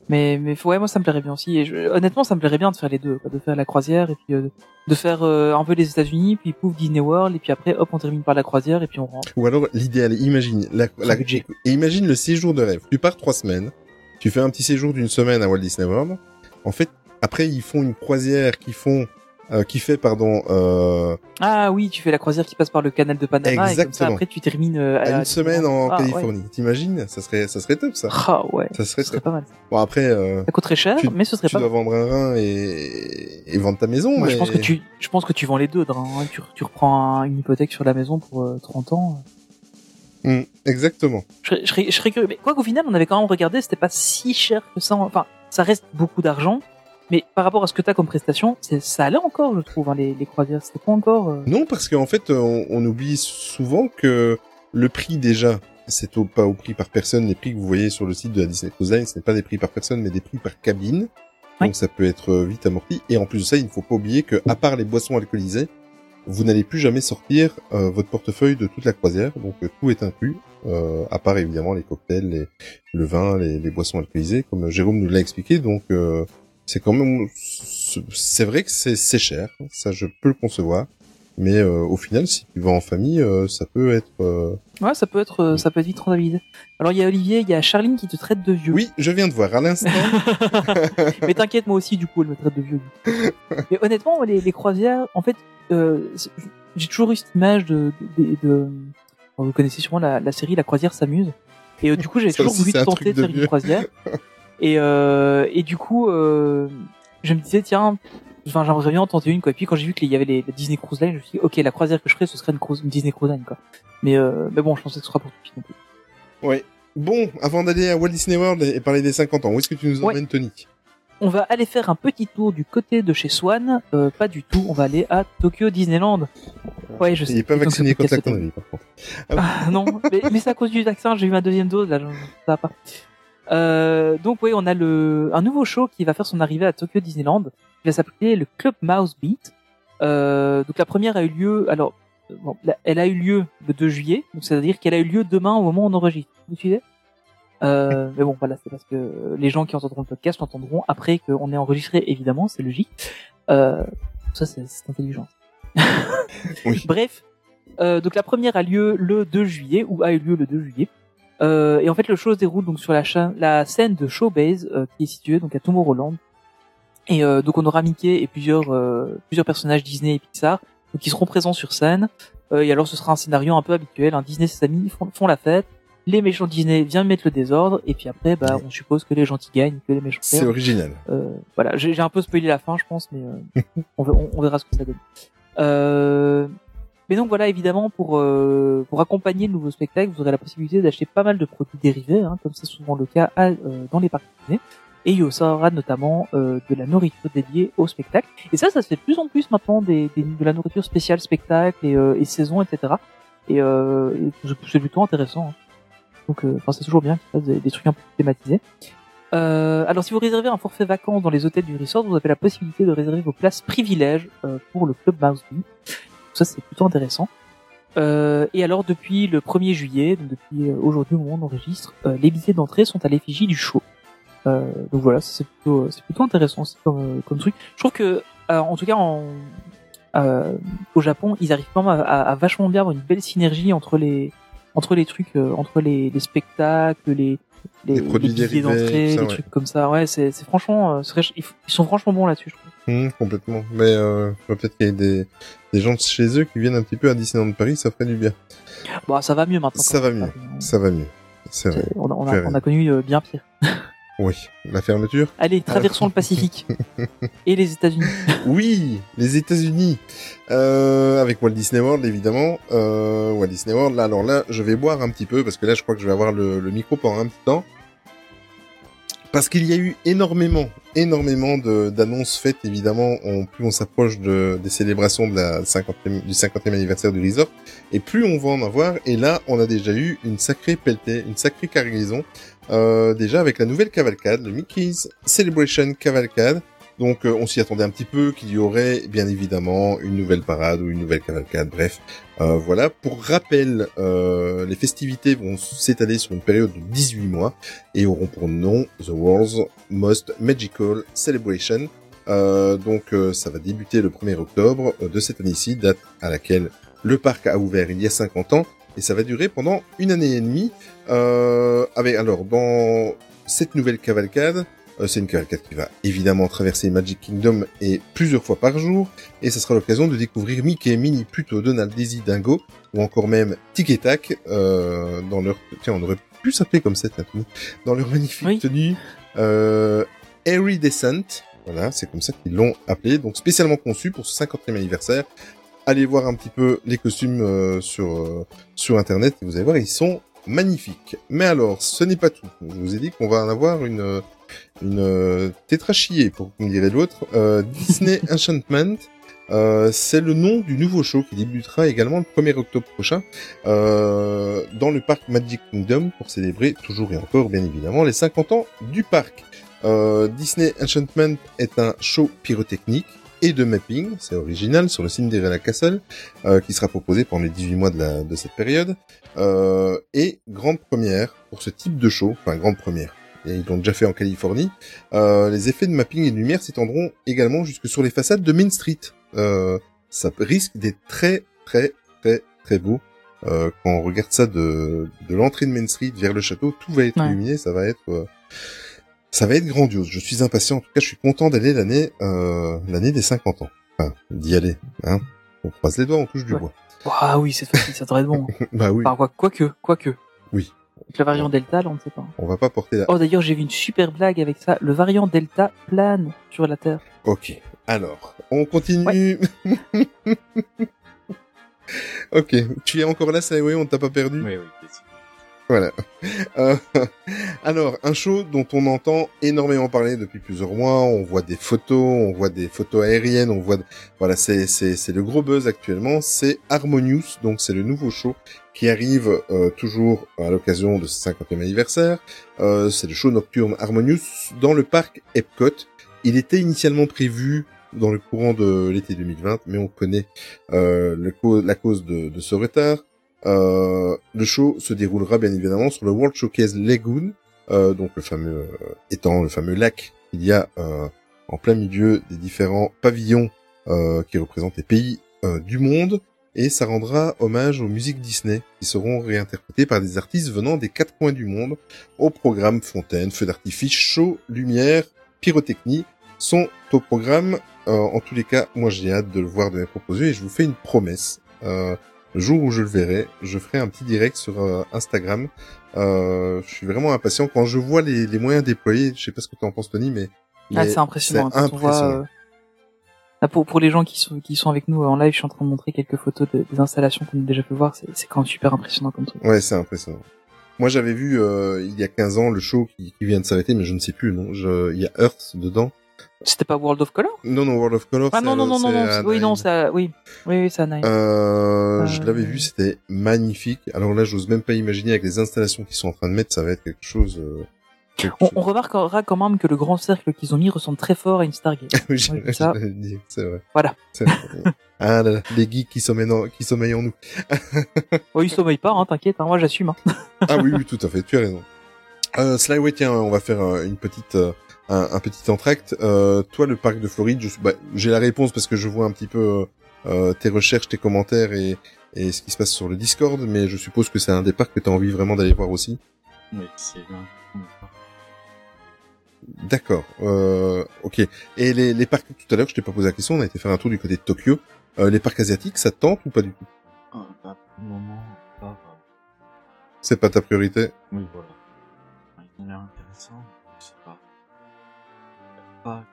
mais, mais, ouais, moi, ça me plairait bien aussi. Et je- honnêtement, ça me plairait bien de faire les deux, quoi. De faire la croisière, et puis, euh, de faire, euh, un peu les États-Unis, puis pouf, Disney World, et puis après, hop, on termine par la croisière, et puis on rentre. Ou alors, l'idéal, imagine, la, la- budget. et imagine le séjour de rêve. Tu pars trois semaines, tu fais un petit séjour d'une semaine à Walt Disney World. En fait, après, ils font une croisière qui font, euh, qui fait, pardon, euh, Ah oui, tu fais la croisière qui passe par le canal de Panama, et comme ça, Exactement. après, tu termines, euh, à une semaine en Ah, ouais. Californie. T'imagines Ça serait, ça serait top, ça. Ah ouais, Ça serait ce serait pas mal. Bon, après, euh, Ça coûterait cher, Tu- mais ce serait tu pas dois mal. vendre un rein et, et vendre ta maison, Moi, mais... je pense que tu, je pense que tu vends les deux, hein. tu, tu reprends un- une hypothèque sur la maison pour euh, 30 ans. Hmm, exactement. Je, je, je serais curieux. Mais quoi qu'au final, on avait quand même regardé, c'était pas si cher que ça. Enfin, ça reste beaucoup d'argent. Mais par rapport à ce que t'as comme prestation, ça allait encore, je trouve, hein, les, les croisières. C'était pas encore. euh, Non, parce qu'en fait, on, on oublie souvent que le prix déjà, c'est au, pas au prix par personne. Les prix que vous voyez sur le site de la Disney Cruise Line, ce n'est pas des prix par personne, mais des prix par cabine. Oui. Donc ça peut être euh, vite amorti. Et en plus de ça, il ne faut pas oublier que, à part les boissons alcoolisées, vous n'allez plus jamais sortir euh, votre portefeuille de toute la croisière. Donc euh, tout est inclus, euh, à part évidemment les cocktails, les, le vin, les, les boissons alcoolisées, comme Jérôme nous l'a expliqué. Donc euh, c'est quand même, c'est vrai que c'est c'est cher. Ça, je peux le concevoir. Mais euh, au final, si tu vas en famille, euh, ça peut être. euh, Ouais, ça peut être, euh, ça peut être vite rentabilisé. Alors il y a Olivier, il y a Charline qui te traite de vieux. Oui, je viens de voir à l'instant. mais t'inquiète, moi aussi, du coup, elle me traite de vieux. mais honnêtement, les, les croisières, en fait, euh, j'ai toujours eu cette image de, de, de- bon, vous connaissez sûrement la, la série La croisière s'amuse. Et euh, du coup, j'avais Ça toujours voulu tenter de faire une croisière. et, euh, et du coup, euh, je me disais, tiens, enfin, j'aimerais bien en tenter une, quoi. Et puis, quand j'ai vu qu'il y avait les, les Disney Cruise Line, je me suis dit, ok, la croisière que je ferais, ce serait une, cruise- une Disney Cruise Line, quoi. Mais, euh, mais bon, je pensais que ce sera pour tout non plus. ouais. Bon, avant d'aller à Walt Disney World et parler des 50 ans, où est-ce que tu nous Ouais. emmènes, Tony? On va aller faire un petit tour du côté de chez Swan. Euh, pas du tout, on va aller à Tokyo Disneyland. Ouais, je sais. Il est pas vacciné contre la connerie, par contre. Ah, non, mais, mais c'est à cause du vaccin, j'ai eu ma deuxième dose, là, ça va pas. Euh, donc oui, on a le un nouveau show qui va faire son arrivée à Tokyo Disneyland, qui va s'appeler le Club Mouse Beat. Euh, donc la première a eu lieu, alors euh, bon, elle a eu lieu le 2 juillet, donc c'est-à-dire qu'elle a eu lieu demain au moment où on enregistre. Vous suivez? Euh, mais bon, voilà, c'est parce que les gens qui entendront le podcast l'entendront après qu'on est enregistré, évidemment, c'est logique. Euh, ça, c'est c'est intelligent. Oui. Bref, euh, donc la première a lieu le 2 juillet, ou a eu lieu le 2 juillet. Euh, et en fait, le show se déroule donc sur la, cha- la scène de Showbase, euh, qui est située donc à Tomorrowland. Et euh, donc on aura Mickey et plusieurs euh, plusieurs personnages Disney et Pixar donc qui seront présents sur scène. Euh, et alors ce sera un scénario un peu habituel. Hein. Disney et ses amis font, font la fête. Les méchants Disney viennent mettre le désordre et puis après, bah, on suppose que les gentils gagnent, que les méchants C'est perdent. original. Euh, voilà, j'ai j'ai un peu spoilé la fin, je pense, mais euh, on, ver- on- on verra ce que ça donne. Euh, mais donc voilà, évidemment, pour euh, pour accompagner le nouveau spectacle, vous aurez la possibilité d'acheter pas mal de produits dérivés, hein, comme c'est souvent le cas à- euh, dans les parcs Disney. Et il y aura notamment euh, de la nourriture dédiée au spectacle. Et ça, ça se fait de plus en plus maintenant, des, des- de la nourriture spéciale spectacle et, euh, et saison, etc. Et, euh, et c'est- c'est plutôt intéressant. hein. Donc, euh, enfin, c'est toujours bien qu'ils fassent des, trucs un peu thématisés. Euh, alors, si vous réservez un forfait vacances dans les hôtels du resort, vous avez la possibilité de réserver vos places privilèges euh, pour le club Mouse. C'est plutôt intéressant. Euh, et alors, depuis le 1er juillet, donc depuis euh, aujourd'hui au moment où on enregistre, euh, les billets d'entrée sont à l'effigie du show. Donc voilà, c'est plutôt, intéressant aussi comme, truc. Je trouve que, en tout cas, au Japon, ils arrivent quand même à, vachement bien avoir une belle synergie entre les, entre les trucs, entre les spectacles, les, les, Les produits dérivés, d'entrée, les ouais. trucs comme ça. Ouais, c'est, c'est franchement, euh, ils sont franchement bons là-dessus, je trouve. Hum, complètement. Mais euh, peut-être qu'il y a des, des gens de chez eux qui viennent un petit peu à Disneyland Paris, ça ferait du bien. Bon, ça va mieux maintenant. Ça va mieux. Ça va mieux. C'est vrai. On a, on, a, Très on a connu euh, bien pire. Oui. La fermeture Allez, traversons le Pacifique et les États-Unis. Oui, les États-Unis, euh, avec Walt Disney World évidemment. Euh, Walt Disney World. Là, alors là, je vais boire un petit peu parce que là, je crois que je vais avoir le, le micro pendant un petit temps. Parce qu'il y a eu énormément, énormément d'annonces faites évidemment. Plus on s'approche de, des célébrations de la 50e, du 50e anniversaire du resort, et plus on va en avoir. Et là, on a déjà eu une sacrée pelletée, une sacrée cargaison. Euh, déjà avec la nouvelle cavalcade, le Mickey's Celebration Cavalcade. Donc euh, on s'y attendait un petit peu qu'il y aurait bien évidemment une nouvelle parade ou une nouvelle cavalcade, bref. Euh, voilà, pour rappel, euh, les festivités vont s'étaler sur une période de 18 mois et auront pour nom The World's Most Magical Celebration. Euh, donc euh, ça va débuter le 1er octobre de cette année-ci, date à laquelle le parc a ouvert il y a 50 ans, et ça va durer pendant une année et demie. Euh, avec alors dans cette nouvelle cavalcade, c'est une cavalcade qui va évidemment traverser Magic Kingdom et plusieurs fois par jour, et ça sera l'occasion de découvrir Mickey, Minnie, Pluto, Donald, Daisy, Dingo, ou encore même Tic et Tac, euh, dans leur, tiens, on aurait pu s'appeler comme tenue, dans leur magnifique Oui. tenue, euh, Airy Descent, voilà, c'est comme ça qu'ils l'ont appelé, donc spécialement conçu pour ce 50e anniversaire. Allez voir un petit peu les costumes euh, sur euh, sur internet et vous allez voir, ils sont magnifiques. Mais alors, ce n'est pas tout. Je vous ai dit qu'on va en avoir une euh, une euh, tétrachillée, pour comme dirait l'autre. Euh, Disney Enchantment. Euh, c'est le nom du nouveau show qui débutera également le 1er octobre prochain euh, dans le parc Magic Kingdom pour célébrer toujours et encore bien évidemment les 50 ans du parc. Euh, Disney Enchantment est un show pyrotechnique et de mapping, c'est original, sur le Cinderella Castle, euh, qui sera proposé pendant les 18 mois de, la, de cette période. Euh, et grande première pour ce type de show, enfin grande première, ils l'ont déjà fait en Californie, euh, les effets de mapping et de lumière s'étendront également jusque sur les façades de Main Street. Euh, ça risque d'être très très très très beau. Euh, quand on regarde ça de, de l'entrée de Main Street vers le château, tout va être Ouais. illuminé, ça va être... euh, ça va être grandiose. Je suis impatient. En tout cas, je suis content d'aller l'année, euh, l'année des 50 ans. Enfin, d'y aller. Hein. On croise les doigts, on touche du Ouais. bois. Ah oui, cette fois-ci, ça devrait être bon. Bah oui. Enfin, quoi, quoique, quoique. Oui. Avec le variant Delta, là, on ne sait pas. On va pas porter la... Oh, d'ailleurs, j'ai vu une super blague avec ça. Le variant Delta plane sur la Terre. Ok. Alors, on continue. ok. Tu es encore là, ça, oui, on t'a pas perdu. Oui, oui, Voilà. Euh, alors, un show dont on entend énormément parler depuis plusieurs mois. On voit des photos, on voit des photos aériennes, on voit, voilà, c'est c'est c'est le gros buzz actuellement. C'est Harmonious, donc c'est le nouveau show qui arrive euh, toujours à l'occasion de ce 50e anniversaire. Euh, c'est le show nocturne Harmonious dans le parc Epcot. Il était initialement prévu dans le courant de l'été 2020, mais on connaît euh, la cause de, de ce retard. Euh, le show se déroulera bien évidemment sur le World Showcase Lagoon, euh, donc le fameux euh, étang, le fameux lac qu'il y a euh, en plein milieu des différents pavillons euh, qui représentent les pays du monde. Et ça rendra hommage aux musiques Disney qui seront réinterprétées par des artistes venant des quatre coins du monde au programme fontaine, feux d'artifice, show, lumière, pyrotechnie sont au programme. En tous les cas, moi j'ai hâte de le voir de mes proposés et je vous fais une promesse. Euh, le jour où je le verrai, je ferai un petit direct sur euh, Instagram. Euh, je suis vraiment impatient quand je vois les, les moyens déployés. Je sais pas ce que tu en penses, Tony, mais Ah, c'est impressionnant. Quand on voit, euh, là, pour, pour les gens qui sont, qui sont avec nous en live, je suis en train de montrer quelques photos de- des installations qu'on a déjà pu voir. C'est c'est quand même super impressionnant comme truc. Ouais, c'est impressionnant. Moi, j'avais vu euh, il y a 15 ans le show qui, qui vient de s'arrêter, mais je ne sais plus. Non, je... il y a Earth dedans. C'était pas World of Color Non, non, World of Color. Ah non, non, non, non, non. Oui, non, ça, oui. Oui, oui, c'est Anaheim. Euh, je l'avais vu, c'était magnifique. Alors là, j'ose même pas imaginer avec les installations qu'ils sont en train de mettre, ça va être quelque chose. euh, quelque On, chose- on remarquera quand même que le grand cercle qu'ils ont mis ressemble très fort à une Stargate. Oui, Ouais, ça. c'est vrai. Voilà. Vrai. ah là là, les geeks qui sommeillent en, qui sommeillent en nous. Oh, ils sommeillent pas, hein, t'inquiète, hein, moi j'assume. Hein. Ah oui, oui, tout à fait, tu as raison. Euh, Slyway, tiens, on va faire euh, une petite, euh, un, un petit entracte. Euh, toi, le parc de Floride, bah, j'ai la réponse parce que je vois un petit peu euh, tes recherches, tes commentaires et, et ce qui se passe sur le Discord, mais je suppose que c'est un des parcs que tu as envie vraiment d'aller voir aussi. Oui, c'est l'un. D'accord. Euh, ok. Et les, les parcs, tout à l'heure, je t'ai pas posé la question, on a été faire un tour du côté de Tokyo. Euh, les parcs asiatiques, ça te tente ou pas du tout? Ah, bah, pour le moment, pas. C'est pas ta priorité? Oui, voilà. Il a l'air intéressant. Pas.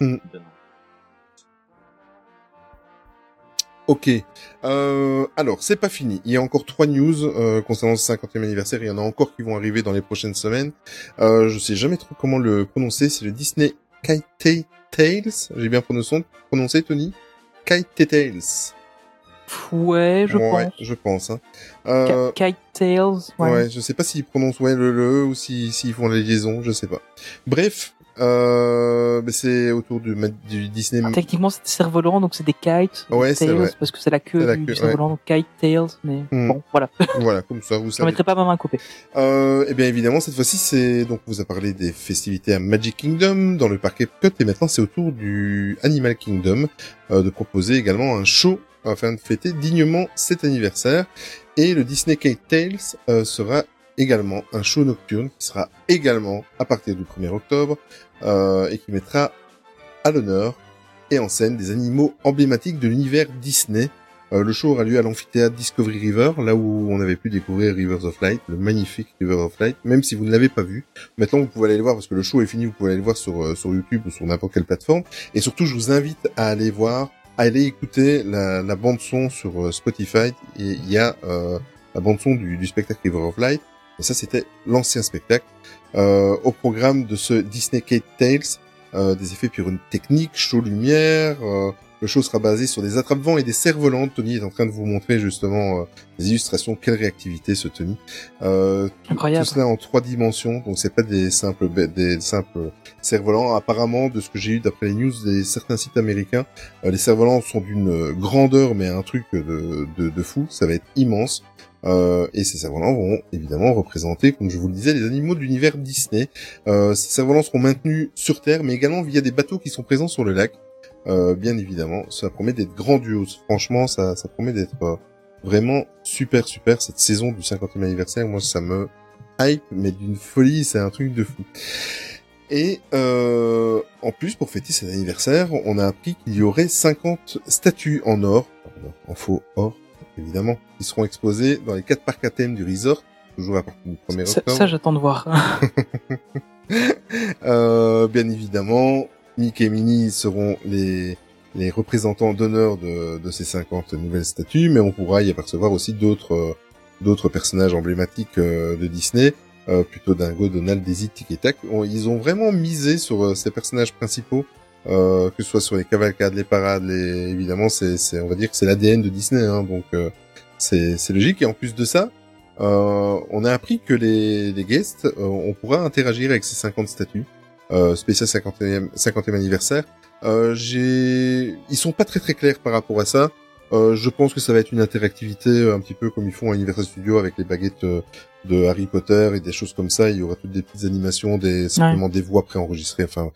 Hmm. Ok. Euh, alors, c'est pas fini. Il y a encore trois news euh, concernant ce 50e anniversaire. Il y en a encore qui vont arriver dans les prochaines semaines. Euh, je sais jamais trop comment le prononcer. C'est le Disney Kite Tales. J'ai bien prononcé, prononcé Tony? Kite Tales. Ouais, je ouais, pense. je pense. Hein. Euh, Kite Tales. Ouais. ouais. je sais pas s'ils prononcent ouais le le ou si s'ils font la liaison, je sais pas. Bref, euh, mais c'est autour du, du Disney. Ah, Techniquement, c'est des cerfs-volants, donc c'est des kites. Ouais, c'est vrai. parce que c'est la queue la du, queue, du cerf-volant, donc kite tails, mais Hmm. bon, voilà. voilà, comme ça, vous Je savez. mettrai pas ma main coupée. Euh, et bien évidemment, cette fois-ci, c'est donc on vous a parlé des festivités à Magic Kingdom dans le parc Epcot, et maintenant c'est au tour du Animal Kingdom euh, de proposer également un show afin de fêter dignement cet anniversaire. Et le Disney Kite Tales euh, sera également un show nocturne qui sera également à partir du 1er octobre euh, et qui mettra à l'honneur et en scène des animaux emblématiques de l'univers Disney. Euh, le show aura lieu à l'amphithéâtre Discovery River, là où on avait pu découvrir Rivers of Light, le magnifique River of Light, même si vous ne l'avez pas vu. Maintenant, vous pouvez aller le voir parce que le show est fini, vous pouvez aller le voir sur, euh, sur YouTube ou sur n'importe quelle plateforme. Et surtout, je vous invite à aller voir, à aller écouter la, la bande son sur euh, Spotify. Il y a euh, la bande son du, du spectacle River of Light. Et ça, c'était l'ancien spectacle. Euh, au programme de ce Disney Kate Tales, euh, des effets pyrotechniques, show lumière. Le show sera basé sur des attrape-vents et des cerfs-volants. Tony est en train de vous montrer justement euh, des illustrations. Quelle réactivité ce Tony. Euh, Incroyable. tout cela en trois dimensions. Donc c'est pas des simples des simples cerfs-volants. Apparemment, de ce que j'ai eu d'après les news des certains sites américains, euh, les cerfs-volants sont d'une grandeur mais un truc de, de, de fou. Ça va être immense. Euh, et ces cerfs-volants vont évidemment représenter, comme je vous le disais, les animaux de l'univers Disney. Euh, ces cerfs-volants seront maintenus sur Terre, mais également via des bateaux qui sont présents sur le lac. Euh, bien évidemment, ça promet d'être grandiose. Franchement, ça, ça promet d'être euh, vraiment super, super. Cette saison du 50e anniversaire, moi, ça me hype, mais d'une folie, c'est un truc de fou. Et euh, en plus, pour fêter cet anniversaire, on a appris qu'il y aurait 50 statues en or, en faux or, évidemment, qui seront exposées dans les quatre parcs à thème du resort, toujours à partir du 1er Ça, octobre. ça, j'attends de voir. Euh, bien évidemment, Mickey et Minnie seront les, les représentants d'honneur de, de ces 50 nouvelles statues, mais on pourra y apercevoir aussi d'autres euh, d'autres personnages emblématiques euh, de Disney, euh, plutôt Dingo, Donald, Daisy, Tic et Tac. Ils ont vraiment misé sur ces personnages principaux, que ce soit sur les cavalcades, les parades, les... évidemment, c'est, on va dire que c'est l'ADN de Disney, hein, donc c'est, logique. Et en plus de ça, on a appris que les, les guests, on pourra interagir avec ces 50 statues, euh, spécial 50e, 50e anniversaire. Euh, j'ai, ils sont pas très très clairs par rapport à ça. Euh, je pense que ça va être une interactivité euh, un petit peu comme ils font à Universal Studios avec les baguettes euh, de Harry Potter et des choses comme ça. Il y aura toutes des petites animations, des simplement des voix préenregistrées. Enfin,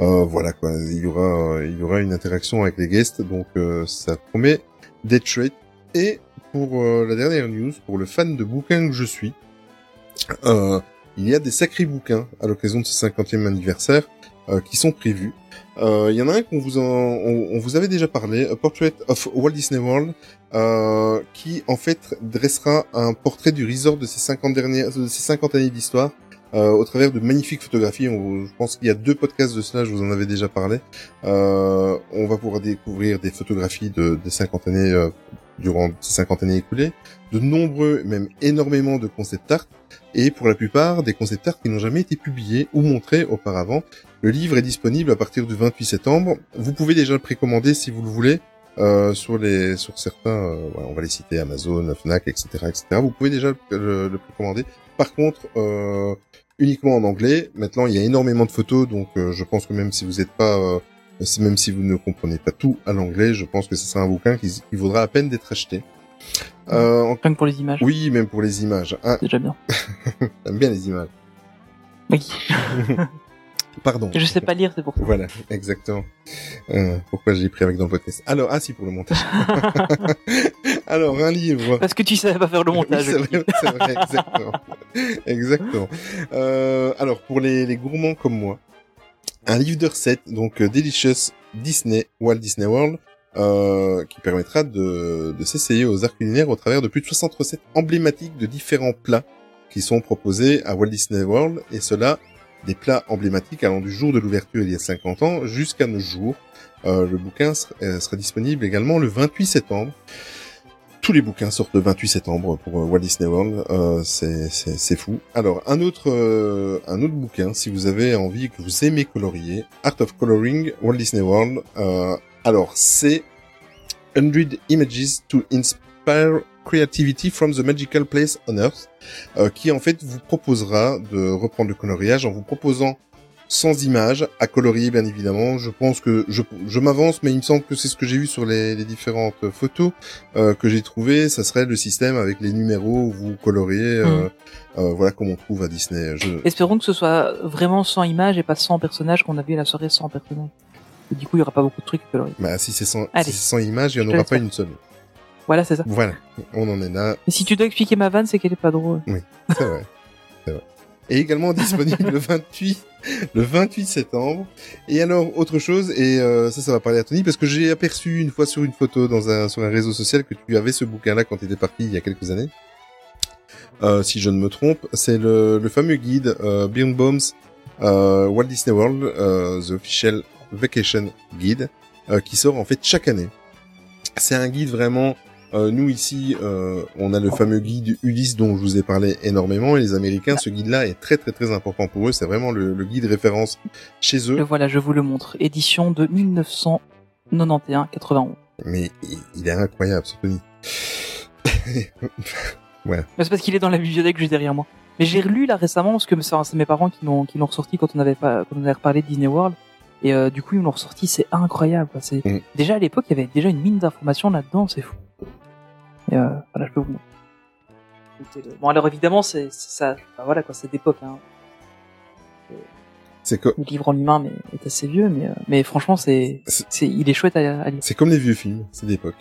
euh, voilà quoi. Il y aura, euh, il y aura une interaction avec les guests, donc euh, ça promet d'être chouette. Et pour la dernière news, pour le fan de bouquins que je suis, euh, il y a des sacrés bouquins à l'occasion de ce 50e anniversaire euh, qui sont prévus. Euh, Il y en a un qu'on vous en, on, vous avait déjà parlé, A Portrait of Walt Disney World, euh, qui en fait dressera un portrait du resort de ces 50 dernières, de ces 50 années d'histoire. Euh, au travers de magnifiques photographies, je pense qu'il y a deux podcasts de cela, je vous en avais déjà parlé. Euh, on va pouvoir découvrir des photographies de, des 50 années durant ces 50 années écoulées, de nombreux, même énormément de concept art, et pour la plupart des concept art qui n'ont jamais été publiés ou montrés auparavant. Le livre est disponible à partir du 28 septembre. Vous pouvez déjà le précommander si vous le voulez. Euh, sur les sur certains, euh, on va les citer Amazon, Fnac, etc., etc. Vous pouvez déjà le, précommander. Par contre, euh, uniquement en anglais. Maintenant, il y a énormément de photos, donc euh, je pense que même si vous n'êtes pas, euh, même si vous ne comprenez pas tout à l'anglais, je pense que ce sera un bouquin qui, qui vaudra à peine d'être acheté. Euh, en- Rien que pour les images. Oui, même pour les images. Ah, C'est déjà bien. j'aime bien les images. Oui. Pardon. Je sais pas lire, c'est pour ça. Voilà, exactement. Euh, pourquoi j'ai pris avec dans le podcast Alors, ah si, pour le montage. Alors, un livre. Parce que tu savais pas faire le montage. Oui, c'est vrai, c'est vrai, exactement. exactement. Euh, alors, pour les, les gourmands comme moi, un livre de recettes, donc euh, Delicious Disney, Walt Disney World, euh, qui permettra de, de s'essayer aux arts culinaires au travers de plus de 60 recettes emblématiques de différents plats qui sont proposés à Walt Disney World, et cela des plats emblématiques allant du jour de l'ouverture il y a 50 ans jusqu'à nos jours. Euh, le bouquin sera, euh, sera disponible également le 28 septembre. Tous les bouquins sortent le 28 septembre pour euh, Walt Disney World, euh, c'est fou. Alors un autre euh, un autre bouquin, si vous avez envie que vous aimez colorier, Art of Coloring Walt Disney World. Alors c'est 100 Images to Inspire Creativity from the Magical Place on Earth, euh, qui en fait vous proposera de reprendre le coloriage en vous proposant sans images, à colorier bien évidemment. Je pense que je, je m'avance, mais il me semble que c'est ce que j'ai vu sur les, les différentes photos euh, que j'ai trouvées. Ça serait le système avec les numéros où vous coloriez, euh, Mhm. euh, voilà comme on trouve à Disney. Je... Espérons que ce soit vraiment sans images et pas sans personnages qu'on a vu à la soirée sans personnages. Et du coup, il y aura pas beaucoup de trucs à. Bah, si c'est sans, Allez. si c'est sans images, il n'y en aura pas une seule. Voilà, c'est ça. Voilà, on en est là. Mais si tu dois expliquer ma vanne, c'est qu'elle est pas drôle. C'est vrai. C'est vrai. Et également disponible le 28, le 28 septembre. Et alors, autre chose, et euh, ça, ça va parler à Tony, parce que j'ai aperçu une fois sur une photo dans un, sur un réseau social que tu avais ce bouquin-là quand tu étais parti il y a quelques années. Euh, si je ne me trompe, c'est le, le fameux guide euh, Birnbaum's euh, Walt Disney World, euh, The Official Vacation Guide, euh, qui sort en fait chaque année. C'est un guide vraiment euh, nous ici, euh, on a le fameux guide Ulysse dont je vous ai parlé énormément et les Américains, ce guide-là est très très très important pour eux. C'est vraiment le, le guide référence chez Le eux. voilà, je vous le montre. Édition de 1991-91. Mais il, est incroyable ce Tony. Mais C'est parce qu'il est dans la bibliothèque juste derrière moi. Mais j'ai relu là récemment parce que c'est c'est mes parents qui l'ont qui l'ont ressorti quand on avait pas quand on avait reparlé de Disney World et euh, du coup ils l'ont ressorti c'est incroyable quoi. c'est Mm. déjà à l'époque il y avait déjà une mine d'informations là-dedans c'est fou et euh, voilà je peux vous bon alors évidemment c'est c'est ça enfin, voilà quoi c'est d'époque hein. C'est co- le livre en lui-même mais est assez vieux mais euh, mais franchement c'est C'est- c'est il est chouette à, à lire c'est comme les vieux films, c'est d'époque.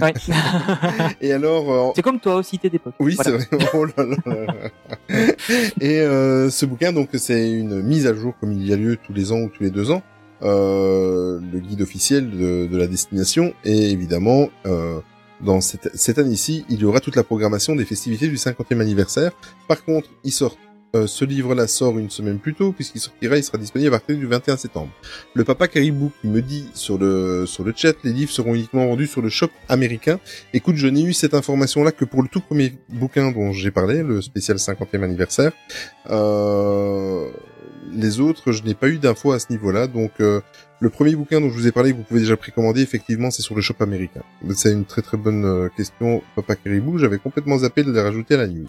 Ouais. Et alors, euh, c'est comme toi aussi t'es d'époque Oui, Voilà. c'est vrai. Oh là là là. Et euh, ce bouquin, donc, c'est une mise à jour comme il y a lieu tous les ans ou tous les deux ans. Euh, le guide officiel de, de la destination et évidemment euh, dans cette, cette année-ci il y aura toute la programmation des festivités du 50e anniversaire par contre il sort euh, ce livre-là sort une semaine plus tôt puisqu'il sortira il sera disponible à partir du 21 septembre le papa Caribou qui me dit sur le sur le chat les livres seront uniquement vendus sur le shop américain Écoute, je n'ai eu cette information-là que pour le tout premier bouquin dont j'ai parlé, le spécial 50e anniversaire. Euh, les autres, je n'ai pas eu d'infos à ce niveau-là. Donc, euh, le premier bouquin dont je vous ai parlé, que vous pouvez déjà précommander, effectivement, c'est sur le shop américain. C'est une très très bonne euh, question, Papa Caribou. J'avais complètement zappé de les rajouter à la news.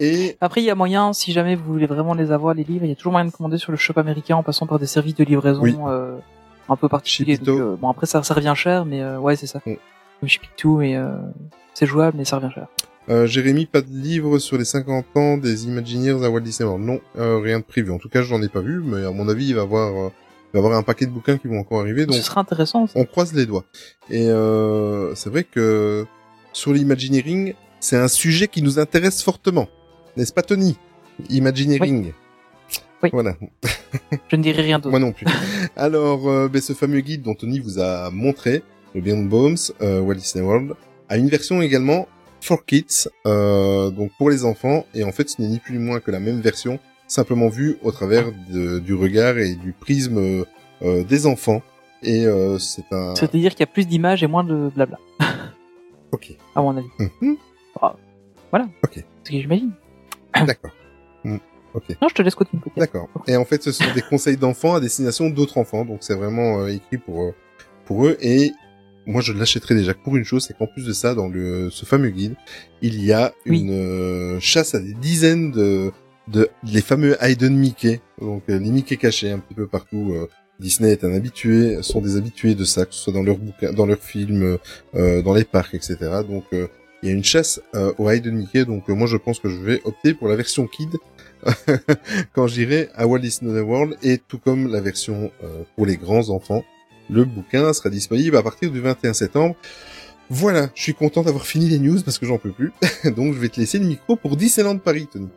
Et Après, il y a moyen, si jamais vous voulez vraiment les avoir, les livres, il y a toujours moyen de commander sur le shop américain en passant par des services de livraison Oui. euh, un peu particuliers. Donc, euh, bon, après, ça, ça revient cher, mais euh, ouais, c'est ça. comme chez Pictou, mais euh, c'est jouable, mais ça revient cher. Euh, Jérémy, pas de livre sur les 50 ans des Imagineers à Walt Disney World. Non, euh, rien de prévu. En tout cas, j'en ai pas vu, mais à mon avis, il va y avoir, euh, va y avoir un paquet de bouquins qui vont encore arriver. Donc, Ce sera intéressant. ça. on croise les doigts. Et euh, c'est vrai que sur l'Imagineering, c'est un sujet qui nous intéresse fortement. N'est-ce pas, Tony? Imagineering. Oui. Voilà. Je ne dirai rien d'autre. Moi non plus. Alors, euh, ben, ce fameux guide dont Tony vous a montré, le Beyond Bones, euh, Walt Disney World, a une version également for kids, euh, donc pour les enfants. Et en fait, ce n'est ni plus ni moins que la même version, simplement vue au travers de- du regard et du prisme euh, euh, des enfants. Et euh, c'est un. C'est-à-dire qu'il y a plus d'images et moins de blabla, Ok. à mon avis. Mhm. Ah, voilà. Ok. C'est ce que j'imagine. D'accord. Hmm. Ok. Non, je te laisse continuer. D'accord. Et en fait, ce sont des conseils d'enfants à destination d'autres enfants, donc c'est vraiment euh, écrit pour pour eux. Et moi, je l'achèterai déjà pour une chose, c'est qu'en plus de ça, dans le ce fameux guide, il y a Oui. une euh, chasse à des dizaines de de les fameux hidden Mickey, donc euh, les Mickey cachés un petit peu partout. euh, Disney est un habitué, sont des habitués de ça, que ce soit dans leurs bouquins, dans leurs films, euh, dans les parcs, etc. Donc il y a une chasse au hidden Mickey, donc moi je pense que je vais opter pour la version kid quand j'irai à Walt Disney World et tout comme la version euh, pour les grands enfants, le bouquin sera disponible à partir du 21 septembre. Voilà, je suis content d'avoir fini les news parce que j'en peux plus. Donc je vais te laisser le micro pour Disneyland Paris, Tony.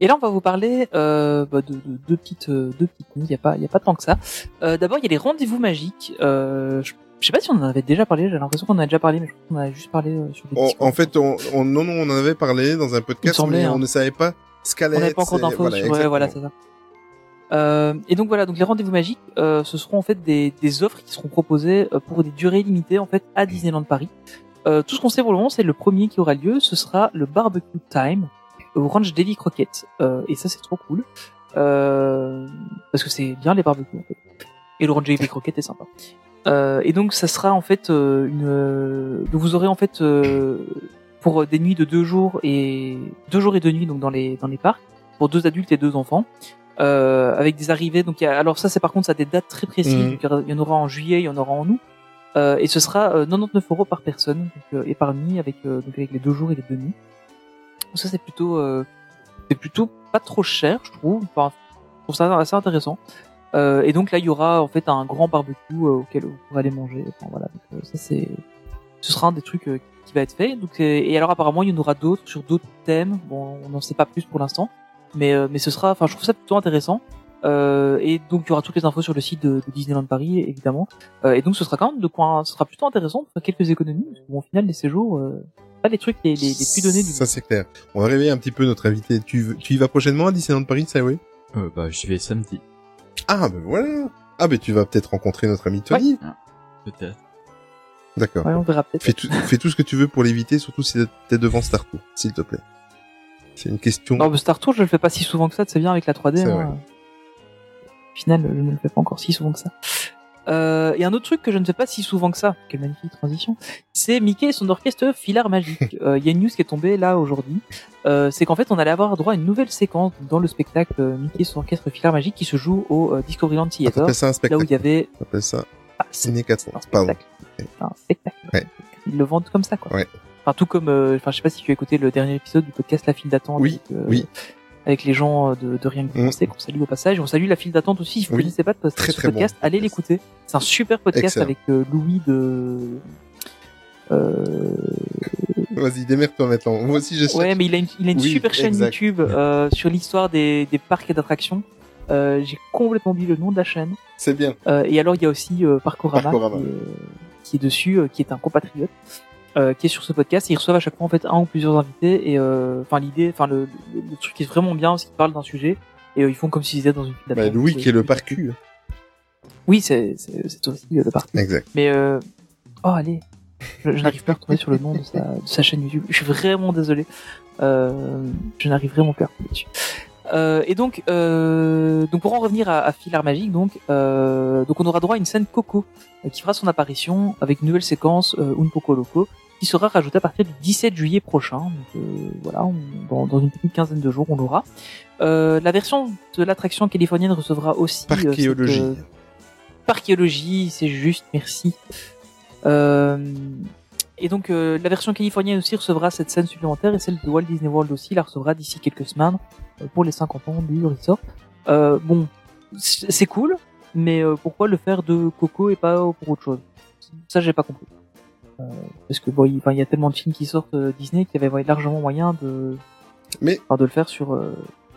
Et là, on va vous parler euh, bah, de, de deux petites, euh, deux petites. Il y a pas, il y a pas tant que ça. Euh, D'abord, il y a les rendez-vous magiques. Euh, je, je sais pas si on en avait déjà parlé. J'ai l'impression qu'on en a déjà parlé, mais je pense qu'on en a juste parlé euh, sur On- petits en fait, on, on, non, non, on en avait parlé dans un podcast, semblait, mais hein. on ne savait pas ce qu'allait On n'avait pas encore d'infos sur. Ouais, voilà, c'est ça. Euh, et donc voilà, donc les rendez-vous magiques, euh, ce seront en fait des, des offres qui seront proposées euh, pour des durées limitées en fait à Disneyland Paris. Euh, tout ce qu'on sait pour le moment, c'est le premier qui aura lieu, ce sera le barbecue time Ranch Deli Croquette. Euh, et ça, c'est trop cool euh, parce que c'est bien les barbecues en fait. Et le Ranch Deli Croquette est sympa. Euh, et donc ça sera en fait une, donc vous aurez en fait euh, pour des nuits de deux jours et deux jours et deux nuits donc dans les dans les parcs pour deux adultes et deux enfants, euh, avec des arrivées. Donc, il y a- alors ça, c'est par contre, ça a des dates très précises. Mhm. Il y en aura en juillet, il y en aura en août, euh, et ce sera euh, 99 euros par personne donc, euh, et par nuit avec euh, donc avec les deux jours et les deux nuits. Donc ça, c'est plutôt euh, c'est plutôt pas trop cher, je trouve. Enfin, je trouve ça assez intéressant. Euh, et donc là, il y aura en fait un grand barbecue euh, auquel vous pourrez aller manger. Enfin, voilà, euh, ça c'est ce sera un des trucs qui va être fait. Donc, et alors apparemment, il y en aura d'autres sur d'autres thèmes. Bon, on n'en sait pas plus pour l'instant, mais mais ce sera, enfin, je trouve ça plutôt intéressant. Et donc, il y aura toutes les infos sur le site de, Disneyland Paris, évidemment. Et donc, ce sera quand même de quoi, ce sera plutôt intéressant pour quelques économies. Parce que, bon, au final, les séjours, pas les trucs les, les, les plus donnés du Ça c'est clair. On va réveiller un petit peu notre invité. Tu, veux- tu y vas prochainement à Disneyland Paris, ça oui? Euh, bah, j'y vais samedi, Ah ben voilà. Ah ben tu vas peut-être rencontrer notre ami Tony. peut-être. D'accord. Ouais, on verra peut-être. Fais tout, fais tout ce que tu veux pour l'éviter, surtout si t'es devant Star Tour, s'il te plaît. C'est une question. Non, mais Star Tour, je le fais pas si souvent que ça, c'est bien avec la 3D. C'est hein. Au final, je ne le fais pas encore si souvent que ça. Euh, et un autre truc que je ne fais pas si souvent que ça, quelle magnifique transition, c'est Mickey et son orchestre Filar Magique. Euh, Il y a une news qui est tombée là aujourd'hui. Euh, c'est qu'en fait, on allait avoir droit à une nouvelle séquence dans le spectacle euh, Mickey et son orchestre Filar Magique qui se joue au euh, Discoveryland Theater. ça un Là où spectacle. il y avait... T'appelles ça Ah, c'est Ciné 400. un Pardon. spectacle. C'est un spectacle. Ouais. Ils le vendent comme ça, quoi. Ouais. Enfin, tout comme, euh, enfin, je sais pas si tu as écouté le dernier épisode du podcast La file d'attente. Oui, oui. Avec les gens euh, de, de Rien que penser, qu'on salue au passage. On salue la file d'attente aussi. Si vous Oui. connaissez pas de Très, ce très bon podcast, allez l'écouter. C'est un super podcast Excellent. avec euh, Louis de, euh, Vas-y, démerde-toi maintenant. Moi aussi, je ouais, mais il a une, il a une Oui, super chaîne exact. YouTube, euh, sur l'histoire des, des parcs et d'attractions. Euh, j'ai complètement oublié le nom de la chaîne. C'est bien. Euh, et alors il y a aussi euh, Parkorama, Parkorama. Qui, est, qui est dessus, euh, qui est un compatriote, euh, qui est sur ce podcast. Et ils reçoivent à chaque fois en fait un ou plusieurs invités. Et euh, enfin l'idée, enfin le, le, le truc est vraiment bien, c'est qu'ils parlent d'un sujet et euh, ils font comme s'ils étaient dans une Bah. Louis qui est le parcu. Oui, c'est c'est aussi euh, le parc. Exact. Mais euh... oh allez, je, je n'arrive pas à retrouver sur le nom de sa, de sa chaîne YouTube. Je suis vraiment désolé. Euh, je n'arrive vraiment pas à retrouver dessus. Euh, et donc, euh, donc pour en revenir à, à Filar Magique, donc, euh, donc on aura droit à une scène Coco euh, qui fera son apparition avec une nouvelle séquence euh, Un Poco Loco qui sera rajoutée à partir du 17 juillet prochain. Donc euh, voilà, on- dans, dans une petite quinzaine de jours, on l'aura. Euh, la version de l'attraction californienne recevra aussi euh, cette, Parchéologie. Parchéologie, c'est juste, merci. Et donc la version californienne aussi recevra cette scène supplémentaire et celle de Walt Disney World aussi la recevra d'ici quelques semaines pour les 50 ans du resort. Bon, c'est cool, mais pourquoi le faire de Coco et pas pour autre chose? Ça j'ai pas compris. Euh, parce que bon, il y a tellement de films qui sortent euh, Disney qu'il y avait largement moyen de, Mais- enfin, de le faire sur euh,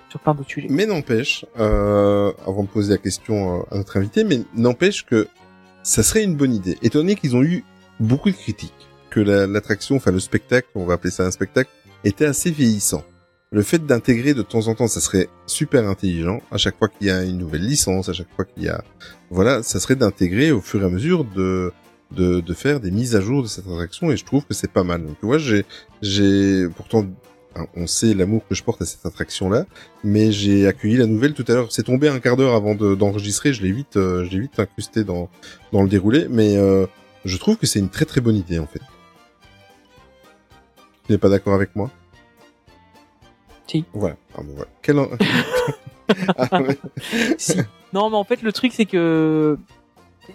sur plein d'autres sujets. Mais n'empêche, euh, avant de poser la question à notre invité, mais n'empêche que ça serait une bonne idée, étant donné qu'ils ont eu beaucoup de critiques, que la- l'attraction, enfin le spectacle, on va appeler ça un spectacle, était assez vieillissant. Le fait d'intégrer de temps en temps, ça serait super intelligent. À chaque fois qu'il y a une nouvelle licence, à chaque fois qu'il y a, voilà, ça serait d'intégrer au fur et à mesure de de, de faire des mises à jour de cette attraction et je trouve que c'est pas mal. Donc tu vois, j'ai j'ai pourtant on sait l'amour que je porte à cette attraction là, mais j'ai accueilli la nouvelle tout à l'heure. C'est tombé un quart d'heure avant de- d'enregistrer. je l'ai vite, euh, je l'ai vite incrusté dans dans le déroulé, mais euh, je trouve que c'est une très très bonne idée en fait. Tu n'es pas d'accord avec moi? Si. Voilà. Ah, bon, voilà. Quel en- Ah, ouais. si. Non, mais en fait, le truc, c'est que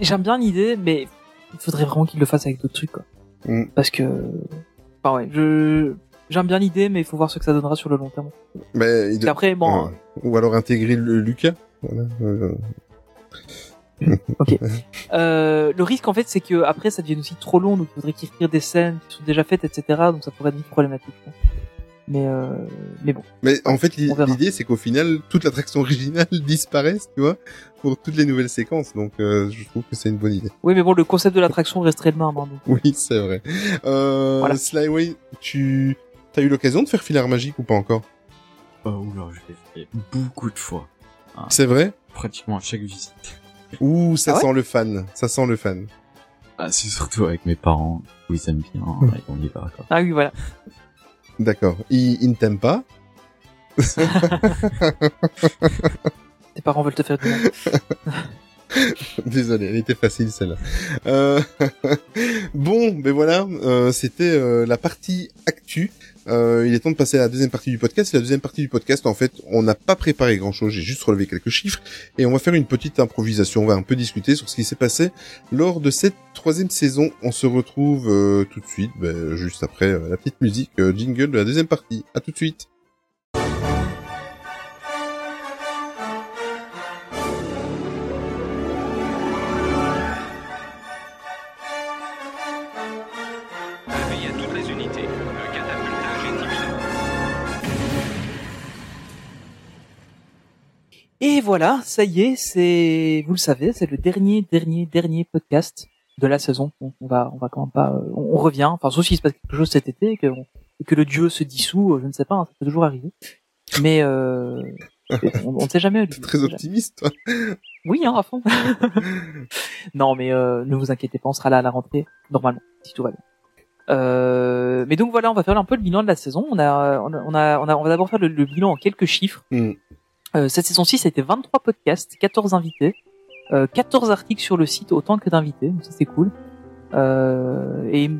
j'aime bien l'idée, mais il faudrait vraiment qu'il le fasse avec d'autres trucs, quoi. Mm. Parce que, enfin ouais, je j'aime bien l'idée, mais il faut voir ce que ça donnera sur le long terme. Mais de- qu'après, bon. Ou alors intégrer le Lucas. Voilà. Euh, euh, le risque en fait, c'est que après, ça devienne aussi trop long, donc il faudrait qu'il retire des scènes qui sont déjà faites, etc. Donc ça pourrait être vite problématique. pense. Mais euh, mais bon, Mais en fait, l'idée, c'est qu'au final, toute l'attraction originale disparaisse, tu vois, pour toutes les nouvelles séquences. Donc, euh, je trouve que c'est une bonne idée. oui, mais bon, le concept de l'attraction resterait le même. Hein. Oui, c'est vrai. Euh, Voilà. Slyway, tu as eu l'occasion de faire filaire magique ou pas encore? Oh, oula, je l'ai fait beaucoup de fois. C'est vrai? Pratiquement à chaque visite. Ouh, ça Ah ouais? sent le fan. Ça sent le fan. Ah, c'est surtout avec mes parents. où Ils aiment bien. Hmm. on y va, quoi. Ah oui, voilà. D'accord. Il, il ne t'aime pas? Tes parents veulent te faire du mal. Désolé, elle était facile celle-là. Euh, bon, ben voilà, euh, c'était euh, la partie actu. Euh, il est temps de passer à la deuxième partie du podcast. La deuxième partie du podcast, en fait, on n'a pas préparé grand-chose. J'ai juste relevé quelques chiffres et on va faire une petite improvisation. On va un peu discuter sur ce qui s'est passé lors de cette troisième saison. On se retrouve euh, tout de suite, ben, juste après euh, la petite musique jingle de la deuxième partie. À tout de suite. Voilà, ça y est, c'est, vous le savez, c'est le dernier, dernier, dernier podcast de la saison. On va, on va quand même pas, euh, on, on revient. Enfin, sauf s'il se passe quelque chose cet été et que, on- et que le dieu se dissout, euh, je ne sais pas, hein, ça peut toujours arriver. Mais euh, on, ne sait jamais. T'es très optimiste, toi. Oui, hein, à fond. non, mais euh, ne vous inquiétez pas, on sera là à la rentrée normalement, si tout va bien. Euh, mais donc voilà, on va faire un peu le bilan de la saison. On a, on a, on a, on, a- on va d'abord faire le, le bilan en quelques chiffres. Mm. Euh, cette saison 6 a été 23 podcasts, 14 invités, euh, 14 articles sur le site, autant que d'invités, donc ça c'est cool. Euh, et il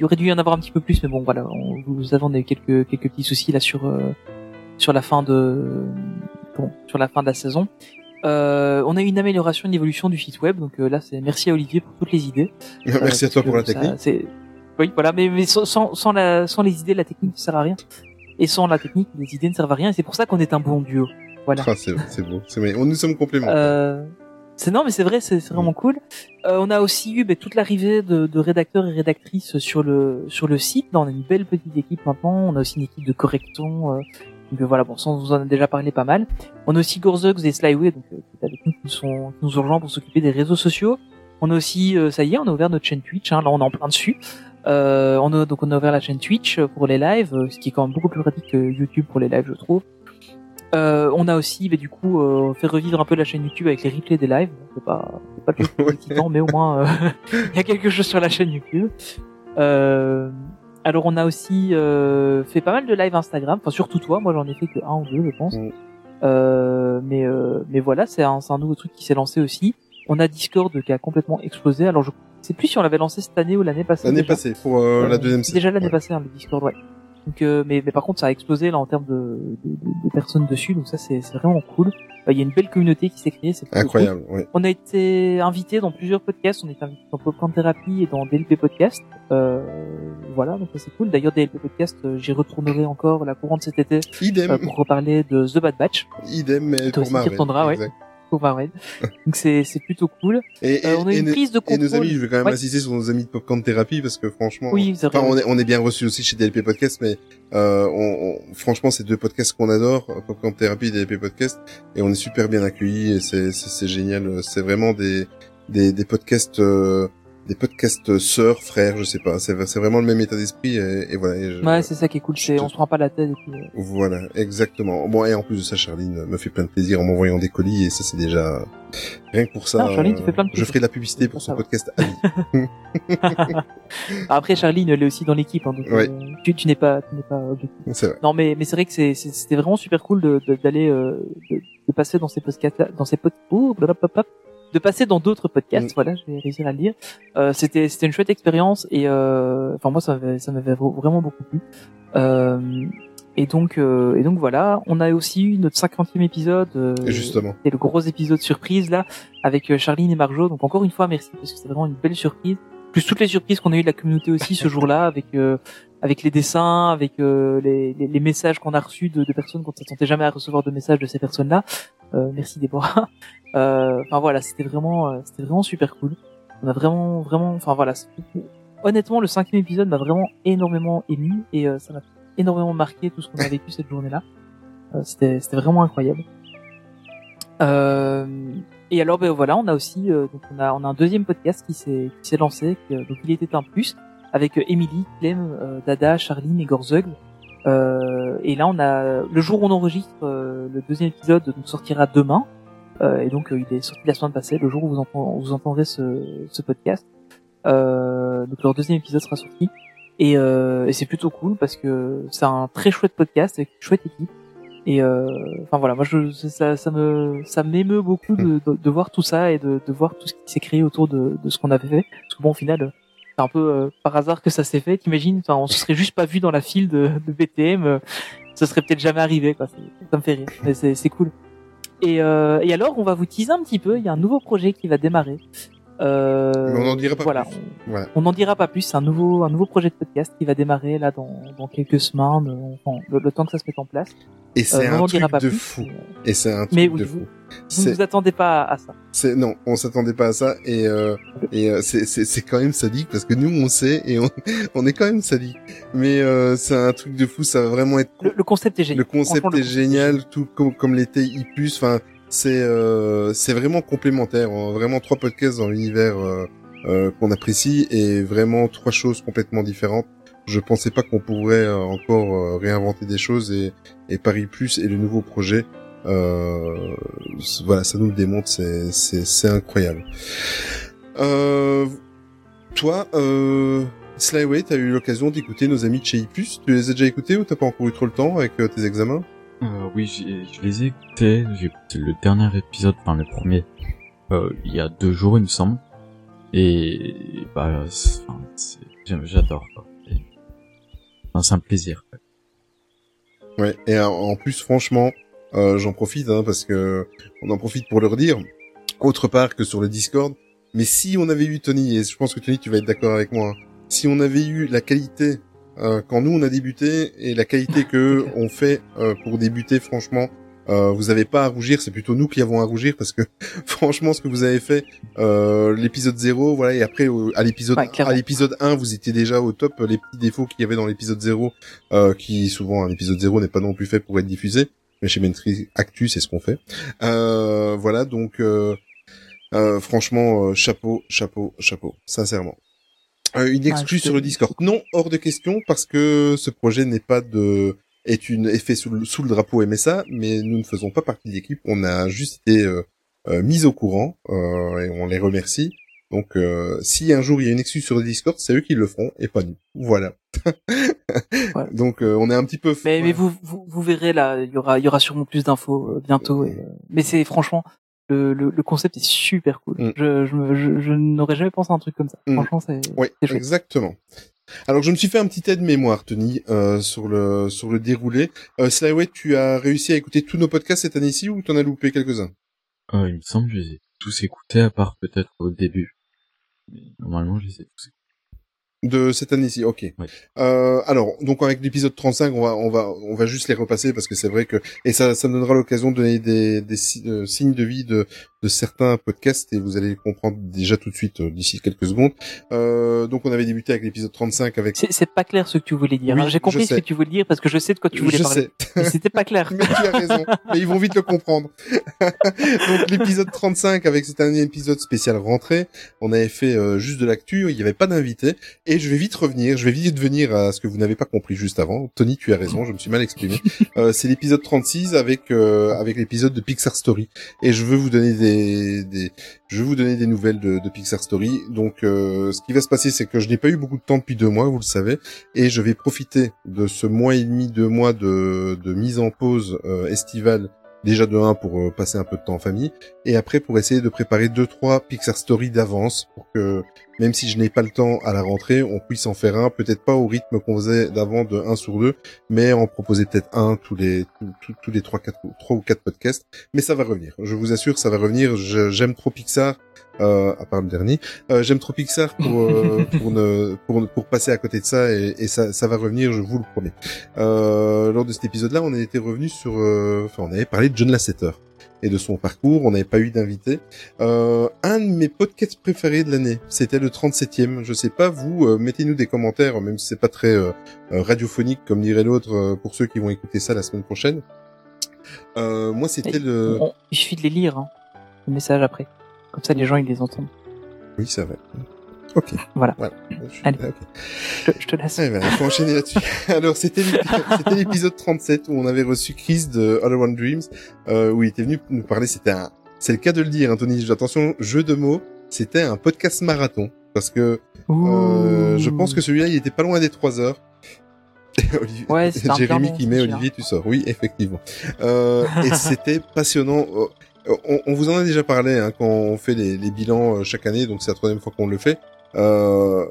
y aurait dû y en avoir un petit peu plus, mais bon voilà, on, vous savez, on a eu quelques quelques petits soucis là sur euh, sur la fin de bon, sur la fin de la saison. Euh, on a eu une amélioration, une évolution du site web, donc euh, là c'est merci à Olivier pour toutes les idées. Merci Euh, à toi pour la que ça, technique. Oui, voilà, mais, mais sans, sans, sans la, sans les idées, la technique ne sert à rien. Et sans la technique, les idées ne servent à rien. Et c'est pour ça qu'on est un bon duo. Voilà. Ah, c'est c'est beau. C'est. On nous sommes complémentaires. Euh, c'est non, mais c'est vrai, c'est c'est vraiment cool. Euh, on a aussi eu ben, toute l'arrivée de, de rédacteurs et rédactrices sur le sur le site. Là, on a une belle petite équipe maintenant. On a aussi une équipe de correcton. Euh, donc euh, voilà, bon, ça on vous en a déjà parlé pas mal. On a aussi Gorzugs et Slyway, donc euh, qui est avec nous, qui sont qui nous rejoints pour s'occuper des réseaux sociaux. On a aussi, euh, ça y est, on a ouvert notre chaîne Twitch. Hein, là, on est en plein dessus. Euh, on a donc on a ouvert la chaîne Twitch pour les lives, ce qui est quand même beaucoup plus pratique que YouTube pour les lives, je trouve. Euh, on a aussi, bah, du coup, euh, fait revivre un peu la chaîne YouTube avec les replays des lives. C'est pas, c'est pas le plus excitant, mais au moins euh, il y a quelque chose sur la chaîne YouTube. Euh, alors on a aussi euh, fait pas mal de lives Instagram, enfin surtout toi. Moi j'en ai fait que un ou deux, je pense. Mm. Euh, mais euh, mais voilà, c'est un, c'est un nouveau truc qui s'est lancé aussi. On a Discord qui a complètement explosé. Alors je sais plus si on l'avait lancé cette année ou l'année passée. L'année passée, pour la deuxième saison. Déjà l'année Ouais. passée, hein, le Discord, ouais. Donc, euh, mais, mais par contre, ça a explosé là en termes de, de, de- de personnes dessus, donc ça c'est vraiment cool. Euh, Il y a une belle communauté qui s'est créée, c'est plutôt cool. Incroyable, ouais. On a été invité dans plusieurs podcasts, on a été invité dans Popcorn Therapy et dans DLP Podcast. Euh, voilà, donc ça c'est cool. D'ailleurs, DLP Podcast, euh, j'y retournerai encore la courante cet été Idem, euh, pour reparler de The Bad Batch idem, mais Toi pour aussi, tu ouais. Donc c'est c'est plutôt cool. Et, Euh, on a et- une prise de nos- et contrôle. nos amis, je vais quand même Ouais. insister sur nos amis de Popcorn Therapy parce que franchement, Oui. Enfin, on est, on est bien reçu aussi chez DLP Podcast, mais euh, on, on- franchement, c'est deux podcasts qu'on adore, euh, Popcorn Therapy et DLP Podcast, et on est super bien accueillis et c'est c'est- c'est génial. C'est vraiment des des, des podcasts euh, des podcasts sœurs, frères, je sais pas. C'est vraiment le même état d'esprit et, et voilà. et je- Ouais, c'est ça qui est cool. C'est on se prend pas la tête et puis. euh, voilà, exactement. Bon, et en plus de ça, Charline me fait plein de plaisir en m'envoyant des colis, et ça, c'est déjà rien que pour ça. Non, Charline, tu euh, fais plein de Je ferai de la publicité pour Ça son va. podcast Ami. Après, Charline, elle est aussi dans l'équipe, hein, donc Ouais. euh, tu, tu n'es pas, tu n'es pas objectif. Non, mais mais c'est vrai que c'est c'était vraiment super cool de de- d'aller euh, de, de passer dans ces podcasts, dans ces pod, blablabla, de passer dans d'autres podcasts. Mm. Voilà, je vais réussir à le dire. Euh, c'était c'était une chouette expérience et euh, enfin moi ça m'avait ça m'avait vra- vraiment beaucoup plu. Euh, et donc euh, et donc voilà, on a aussi eu notre 50e épisode. Euh, Et justement. c'est le gros épisode surprise là avec Charline et Marjo. Donc encore une fois merci parce que c'est vraiment une belle surprise. Plus toutes les surprises qu'on a eu de la communauté aussi ce jour-là avec euh, avec les dessins, avec euh, les, les, les messages qu'on a reçus de, de personnes qu'on ne s'attendait jamais à recevoir de messages de ces personnes-là. Euh, merci Déborah. Euh, Enfin voilà, c'était vraiment euh, c'était vraiment super cool. On a vraiment vraiment enfin voilà. Honnêtement, le cinquième épisode m'a vraiment énormément ému et euh, ça m'a énormément marqué tout ce qu'on a vécu cette journée-là. C'était c'était vraiment incroyable. Euh, et alors ben voilà, on a aussi euh, donc on a on a un deuxième podcast qui s'est qui s'est lancé, donc il était un plus avec Émilie, Clem, Dada, Charline et Gorzug. Et là on a le jour où on enregistre le deuxième épisode donc sortira demain. Euh, et donc euh, il est sorti la semaine passée, le jour où vous, entend- entendrez ce, ce podcast. Euh, donc leur deuxième épisode sera sorti. Et, et c'est plutôt cool parce que c'est un très chouette podcast avec une chouette équipe. Et enfin voilà, moi je ça, ça me ça m'émeut beaucoup de, de, de voir tout ça et de, de voir tout ce qui s'est créé autour de, de ce qu'on avait fait. Parce que bon au final c'est un peu par hasard que ça s'est fait. T'imagines, enfin on se serait juste pas vu dans la file de, de BTM, euh, ça serait peut-être jamais arrivé. Quoi. Ça me fait rire, mais c'est c'est cool. Et, euh, et alors on va vous teaser un petit peu. Il y a un nouveau projet qui va démarrer. Euh, Mais on n'en dira pas voilà, plus. on- Voilà. on n'en dira pas plus. C'est un nouveau, un nouveau projet de podcast qui va démarrer là dans, dans quelques semaines, enfin, le, le temps que ça se mette en place. Et c'est Euh, un truc de plus. fou. Et c'est un truc Mais oui, de fou. Vous ne vous attendez pas à, ça. c'est, non, on s'attendait pas à ça et, euh, et euh, c'est, c'est, quand même sadique parce que nous on sait et on, on est quand même sadique. Mais euh, c'est un truc de fou, ça va vraiment être Le, le concept est génial. Le concept le est génial, tout comme, comme l'était Ipus. Enfin, c'est euh, c'est vraiment complémentaire. hein. Vraiment trois podcasts dans l'univers euh, euh, qu'on apprécie et vraiment trois choses complètement différentes. Je pensais pas qu'on pourrait euh, encore euh, réinventer des choses et, et Paris Plus et le nouveau projet. Voilà, ça nous le démontre, c'est c'est c'est incroyable. Toi, euh, Slyway, t'as eu l'occasion d'écouter nos amis de chez Ipus. Tu les as déjà écoutés ou t'as pas encore eu trop le temps avec tes examens? Euh, oui, je les ai écoutés. J'ai écouté le dernier épisode, enfin le premier, euh, il y a deux jours, il me semble. Et bah, j'adore. C'est un plaisir. Ouais. Et en- en plus, franchement, euh, j'en profite hein, parce que on en profite pour leur dire autre part que sur le Discord. Mais si on avait eu Tony, et je pense que Tony, tu vas être d'accord avec moi, hein, si on avait eu la qualité euh, quand nous on a débuté et la qualité que on fait euh, pour débuter, franchement, euh, vous avez pas à rougir. C'est plutôt nous qui avons à rougir parce que franchement, ce que vous avez fait, euh, l'épisode 0, voilà, et après à l'épisode Ouais, à l'épisode 1, vous étiez déjà au top. Les petits défauts qu'il y avait dans l'épisode 0, euh, qui souvent l'épisode 0 n'est pas non plus fait pour être diffusé. Mais chez Mentry Actu, c'est ce qu'on fait. Euh, voilà, donc euh, euh, franchement, chapeau, chapeau, chapeau, sincèrement. Euh, une exclue sur le Discord. Non, hors de question, parce que ce projet n'est pas de est une est fait sous le, sous le drapeau MSA, mais nous ne faisons pas partie de l'équipe. On a juste été euh, euh, mis au courant euh, et on les remercie. Donc, euh, si un jour il y a une excuse sur le Discord, c'est eux qui le feront et pas nous. Voilà. Ouais. Donc, euh, on est un petit peu. Mais, mais vous, vous, vous verrez là, il y aura, il y aura sûrement plus d'infos euh, bientôt. Et, euh, mais c'est franchement, le, le, le concept est super cool. Mm. Je, je, me- je, je n'aurais jamais pensé à un truc comme ça. Mm. Franchement, c'est Oui, exactement. Alors je me suis fait un petit aide mémoire, Tony, euh, sur le sur le déroulé. Euh, Slyway, tu as réussi à écouter tous nos podcasts cette année-ci ou t'en as loupé quelques-uns? Euh, il me semble que je les ai tous écoutés à part peut-être au début. Mais normalement, je les ai tous écoutés. De cette année-ci, ok. Euh, alors, donc avec l'épisode 35, on va, on va, on va juste les repasser parce que c'est vrai que et ça, ça me donnera l'occasion de donner des, des euh, signes de vie de, de certains podcasts et vous allez les comprendre déjà tout de suite euh, d'ici quelques secondes. Euh, donc on avait débuté avec l'épisode 35 avec. C'est pas clair ce que tu voulais dire. Oui. J'ai compris ce que tu voulais dire parce que je sais de quoi tu voulais Je parler. c'était pas clair. mais tu as raison. mais ils vont vite le comprendre. donc l'épisode 35 avec cet dernier épisode spécial rentrée, on avait fait euh, juste de l'actu, il n'y avait pas d'invité et je vais vite revenir, je vais vite venir à ce que vous n'avez pas compris juste avant. Tony, tu as raison, je me suis mal exprimé. Euh, c'est l'épisode 36 avec euh, avec l'épisode de Pixar Story et je veux vous donner des, je veux vous donner des nouvelles de, de Pixar Story. Donc euh, ce qui va se passer c'est que je n'ai pas eu beaucoup de temps depuis deux mois, vous le savez, et je vais profiter de ce mois et demi, deux mois de, mise en pause euh, estivale déjà de 1 pour euh, passer un peu de temps en famille et après pour essayer de préparer deux trois Pixar Story d'avance que même si je n'ai pas le temps à la rentrée, on puisse en faire un, peut-être pas au rythme qu'on faisait d'avant de 1 sur 2, mais en proposer peut-être un tous les tous, tous- tous les trois quatre trois ou quatre podcasts, mais ça va revenir. Je vous assure, ça va revenir. J'aime trop Pixar euh, à part le dernier. Euh, J'aime trop Pixar pour euh, pour, ne, pour pour passer à côté de ça et, et ça ça va revenir, je vous le promets. Euh, lors de cet épisode-là, on était revenu sur, euh, enfin, on avait parlé de John Lasseter et de son parcours. On n'avait pas eu d'invité. Euh, un de mes podcasts préférés de l'année, c'était le 37e. Je sais pas vous, euh, mettez-nous des commentaires, même si c'est pas très euh, radiophonique comme dirait l'autre, pour ceux qui vont écouter ça la semaine prochaine. Moi, c'était le. On- il suffit de les lire, hein, les messages après. Comme ça, les gens ils les entendent. Oui, c'est vrai. Ok. Voilà. Voilà. Je Allez. Je, te- je te laisse. Eh ben, faut enchaîner là-dessus. Alors, c'était l'épisode- c'était l'épisode 37 où on avait reçu Chris de All One Dreams, euh, où il était venu nous parler. C'était un, c'est le cas de le dire, Anthony. Attention, jeu de mots. C'était un podcast marathon parce que euh, je pense que celui-là, il était pas loin des trois heures. Olivier, Ouais, Jérémy qui met. Olivier, tu sors. Oui, effectivement. Euh, et c'était passionnant. Euh, On, on vous en a déjà parlé hein, quand on fait les, les bilans euh, chaque année, donc c'est la troisième fois qu'on le fait. Euh,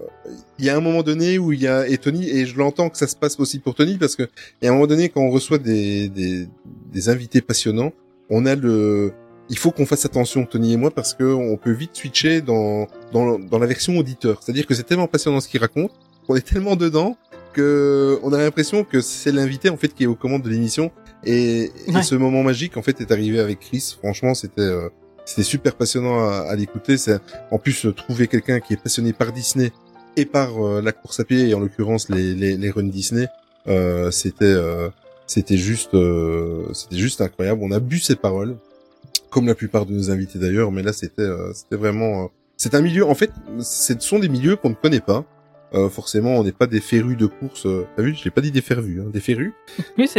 Il y a un moment donné où il y a et Tony et je l'entends que ça se passe aussi pour Tony parce que il y a un moment donné quand on reçoit des, des, des invités passionnants, on a le il faut qu'on fasse attention Tony et moi parce que on peut vite switcher dans dans, dans la version auditeur. C'est-à-dire que c'est tellement passionnant ce qu'il raconte, qu'on est tellement dedans que on a l'impression que c'est l'invité en fait qui est aux commandes de l'émission et, et Ouais. ce moment magique en fait est arrivé avec Chris. Franchement, c'était euh, c'était super passionnant à, à l'écouter. C'est en plus euh, trouver quelqu'un qui est passionné par Disney et par euh, la course à pied et en l'occurrence les les, les runs Disney, euh, c'était euh, c'était juste c'était juste incroyable. On a bu ses paroles comme la plupart de nos invités d'ailleurs, mais là c'était c'était vraiment c'est un milieu en fait, ce sont des milieux qu'on ne connaît pas. Euh, forcément, on n'est pas des férus de course. Euh, T'as vu, je l'ai pas dit des férus, hein, des férus. Oui,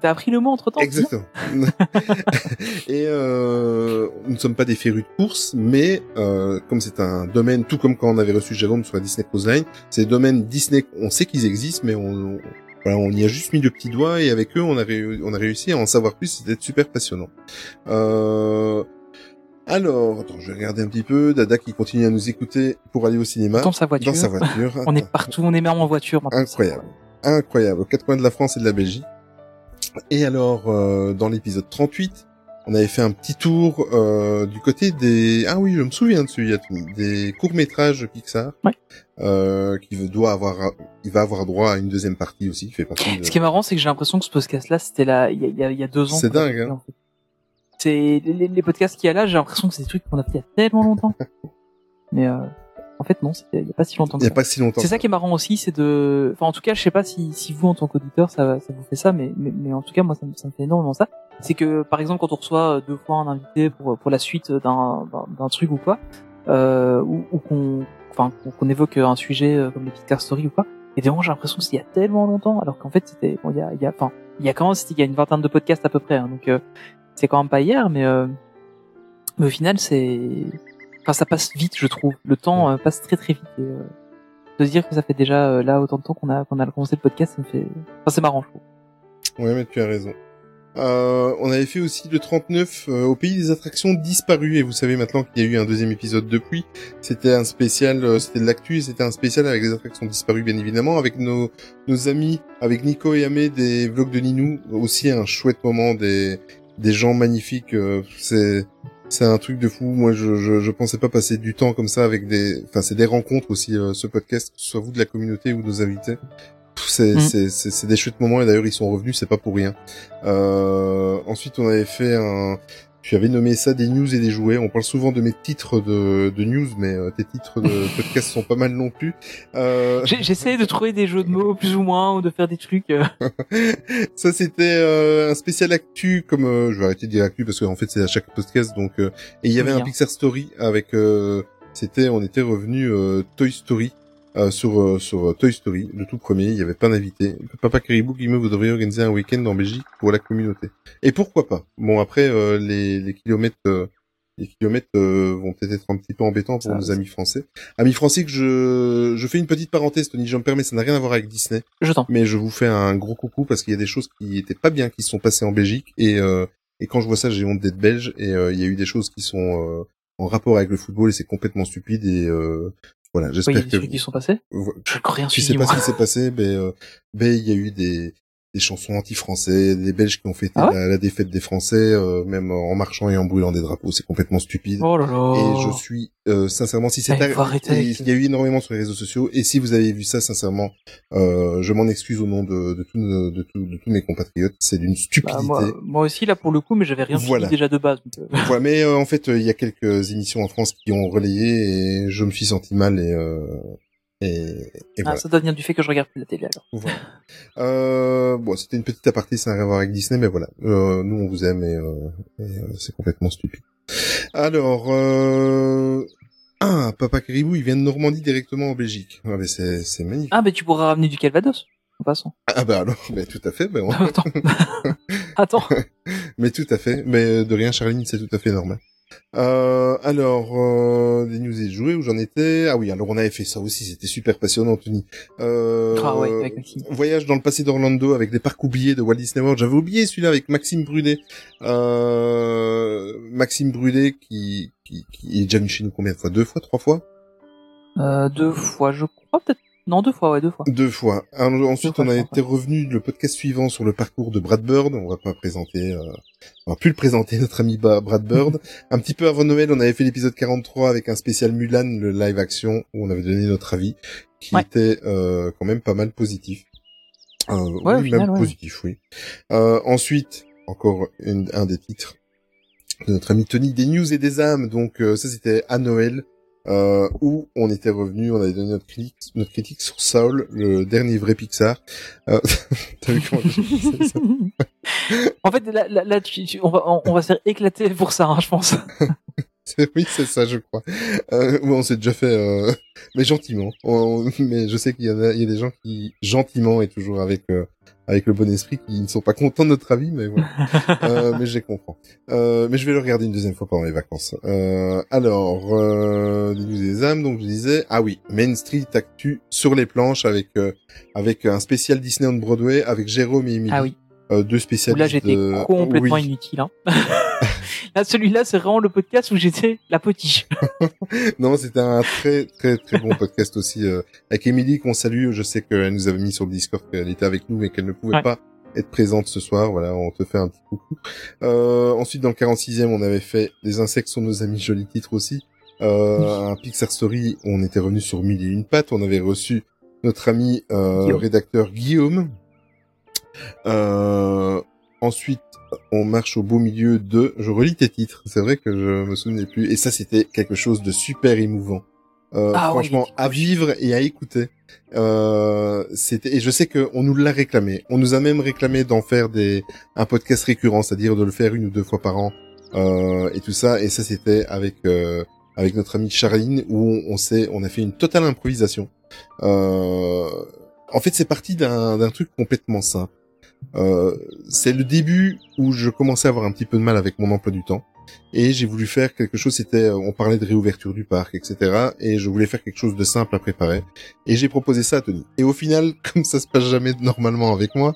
t'as appris le mot entre temps. Exactement. et euh, nous ne sommes pas des férus de course, mais euh, comme c'est un domaine, tout comme quand on avait reçu Jérôme sur la Disney Cruise Line, c'est des domaines Disney, on sait qu'ils existent, mais on, voilà, on y a juste mis le petit doigt et avec eux, on a, on a réussi à en savoir plus. C'était super passionnant. Euh, alors, attends, je vais regarder un petit peu. Dada qui continue à nous écouter pour aller au cinéma. Dans sa voiture. Dans sa voiture. On est partout, on est même en voiture maintenant. Incroyable. Incroyable. Aux quatre coins de la France et de la Belgique. Et alors, euh, dans l'épisode 38, on avait fait un petit tour euh, du côté des... Ah oui, je me souviens de celui-là, des courts-métrages Pixar. Ouais. Euh, qui veut- doit avoir... Il va avoir droit à une deuxième partie aussi, il fait partie de... Ce qui est marrant, c'est que j'ai l'impression que ce podcast-là, c'était là, il y a, y a- il y a deux ans. C'est dingue, hein. en fait. C'est les, les podcasts qu'il y a là, j'ai l'impression que c'est des trucs qu'on a fait il y a tellement longtemps. Mais euh, en fait, non, il y a pas si longtemps. Il n'y a pas si longtemps. C'est ça qui est marrant aussi, c'est de, enfin en tout cas, je sais pas si, si vous en tant qu'auditeur, ça, ça vous fait ça, mais, mais, mais en tout cas moi ça me, ça me fait énormément ça. C'est que par exemple quand on reçoit deux fois un invité pour pour la suite d'un d'un- truc ou quoi, euh, ou, ou qu'on, enfin qu'on- évoque un sujet euh, comme les Pixar Story ou quoi, et des j'ai l'impression que c'est il y a tellement longtemps, alors qu'en fait c'était, bon, il y a, il y a, enfin il y a quand même, il y a une vingtaine de podcasts à peu près, hein, donc euh, c'est quand même pas hier, mais euh, mais au final c'est, enfin ça passe vite je trouve, le temps euh, passe très très vite. Et, euh, de se dire que ça fait déjà là autant de temps qu'on a qu'on a commencé le podcast, ça me fait, enfin c'est marrant je trouve. Ouais, mais tu as raison. Euh, on avait fait aussi le 39 euh, au pays des attractions disparues et vous savez maintenant qu'il y a eu un deuxième épisode depuis. C'était un spécial, euh, c'était de l'actu et c'était un spécial avec les attractions disparues bien évidemment avec nos nos amis, avec Nico et Amé des vlogs de Ninou. Aussi un chouette moment des des gens magnifiques. euh, c'est c'est un truc de fou. Moi, je, je je pensais pas passer du temps comme ça avec des. Enfin, c'est des rencontres aussi euh, ce podcast, que ce soit vous de la communauté ou nos invités. C'est c'est c'est c'est des chouettes moments et d'ailleurs ils sont revenus, c'est pas pour rien. Euh, ensuite, on avait fait un. Tu avais nommé ça des news et des jouets. On parle souvent de mes titres de, de news, mais euh, tes titres de podcast sont pas mal non plus. Euh, J'essaie de trouver des jeux de mots plus ou moins ou de faire des trucs. euh, ça c'était euh, un spécial actu, comme euh, je vais arrêter de dire actu parce qu'en fait c'est à chaque podcast. Donc euh, et il y avait Oui, un hein. Pixar Story avec. euh, c'était, on était revenu euh, Toy Story. Euh, sur euh, sur Toy Story, le tout premier, il y avait pas d'invité. Papa Caribou qui me vous devriez organiser un week-end en Belgique pour la communauté. Et pourquoi pas? Bon après euh, les, les kilomètres euh, les kilomètres euh, vont peut-être être un petit peu embêtants pour nos amis français. Amis français que je je fais une petite parenthèse Tony, je me permets, ça n'a rien à voir avec Disney, Je t'en. mais je vous fais un gros coucou parce qu'il y a des choses qui étaient pas bien qui se sont passées en Belgique et euh, et quand je vois ça, j'ai honte d'être belge et euh, il y a eu des choses qui sont euh, en rapport avec le football et c'est complètement stupide et euh, voilà, Oui, j'espère il y a des que trucs qui sont passés? Je ne rien tu sais pas ce qui s'est passé, mais euh, ben il y a eu des des chansons anti-français, des Belges qui ont fêté Ah ouais la, la défaite des Français, euh, même en marchant et en brûlant des drapeaux, c'est complètement stupide. Oh là là. Et je suis euh, sincèrement, si c'est il y a eu énormément sur les réseaux sociaux, et si vous avez vu ça, sincèrement, euh, je m'en excuse au nom de, de, tous nos- de, tous- de tous mes compatriotes. C'est d'une Bah, stupidité. moi, moi aussi là pour le coup, mais j'avais rien Voilà. suivi déjà de base. donc, euh, Voilà, mais euh, en fait, il y a quelques émissions en France qui ont relayé, et je me suis senti mal et euh, et, et ah, voilà. ça doit venir du fait que je regarde plus la télé alors. Voilà. Euh, bon, c'était une petite aparté, ça n'a rien à voir avec Disney, mais voilà. Euh, nous, on vous aime et, euh, et, euh, c'est complètement stupide. Alors, euh... ah, Papa Caribou, il vient de Normandie directement en Belgique. Ah, mais c'est, c'est magnifique. Ah, mais tu pourras ramener du Calvados. En passant. Ah, bah alors, mais tout à fait, ben, on- Attends. Attends. mais tout à fait. Mais euh, de rien, Charline, c'est tout à fait normal. Euh, alors, euh, des news et jouets où j'en étais? Ah oui, alors on avait fait ça aussi, c'était super passionnant, Tony. Euh, Ah ouais, avec Maxime. Voyage dans le passé d'Orlando avec des parcs oubliés de Walt Disney World. J'avais oublié celui-là avec Maxime Brudet. Euh, Maxime Brudet qui, qui, qui est déjà venu chez nous combien de fois? Deux fois? Trois fois? Euh, deux fois, je crois peut-être. Non, deux fois, ouais, deux fois. Deux fois. Alors, ensuite, Deux fois, on a été revenu le podcast suivant sur le parcours de Brad Bird. On va pas présenter, euh, on va plus le présenter, notre ami Brad Bird. un petit peu avant Noël, on avait fait l'épisode 43 avec un spécial Mulan, le live action, où on avait donné notre avis, qui Ouais. était euh, quand même pas mal positif. Euh, Ouais, oui, final, même ouais. positif, oui. Euh, ensuite, encore une- un des titres de notre ami Tony, des news et des âmes. Donc euh, ça, c'était à Noël. Euh, où on était revenu, on avait donné notre critique, notre critique sur Saul, le dernier vrai Pixar. Euh, T'as vu comment ça en fait, là, là, là, tu- tu- on va, on, on va se faire éclater pour ça, hein, je pense. Oui, c'est ça, je crois. Euh, ouais, on s'est déjà fait, euh, mais gentiment. On- mais je sais qu'il y en a, il y a des gens qui gentiment et toujours avec euh, avec le bon esprit qui ne sont pas contents de notre avis, mais voilà. Euh, mais je les comprends. Euh, mais je vais le regarder une deuxième fois pendant les vacances. Euh, alors, euh, des âmes, donc je disais, ah oui, Main Street Actu sur les planches avec euh, avec un spécial Disney on Broadway avec Jérôme et Emily. Ah oui. Euh, deux spécialistes. là, j'étais de- complètement Oui. inutile. Hein. là, celui-là, c'est vraiment le podcast où j'étais la potiche. Non, c'était un très très très bon podcast aussi euh, avec Émilie qu'on salue. Je sais qu'elle nous avait mis sur le Discord qu'elle était avec nous mais qu'elle ne pouvait Ouais. pas être présente ce soir. Voilà, on te fait un petit coucou. Euh, ensuite, dans le 46e, on avait fait des insectes sur nos amis, joli titre aussi. Euh, un Pixar Story, on était revenu sur mille et une pattes. On avait reçu notre ami euh, Guillaume. rédacteur Guillaume. Euh, ensuite, on marche au beau milieu de. Je relis tes titres. C'est vrai que je me souvenais plus. Et ça, c'était quelque chose de super émouvant. Euh, Ah franchement, à vivre et à écouter. Euh, c'était et je sais que on nous l'a réclamé. On nous a même réclamé d'en faire des un podcast récurrent, c'est-à-dire de le faire une ou deux fois par an euh, et tout ça. Et ça, c'était avec euh, avec notre amie Charline où on, on s'est on a fait une totale improvisation. Euh, en fait, c'est parti d'un d'un truc complètement simple. Euh, c'est le début où je commençais à avoir un petit peu de mal avec mon emploi du temps. et j'ai voulu faire quelque chose. C'était, euh, on parlait de réouverture du parc, etc. Et je voulais faire quelque chose de simple à préparer. Et j'ai proposé ça à Tony. Et au final, comme ça se passe jamais normalement avec moi,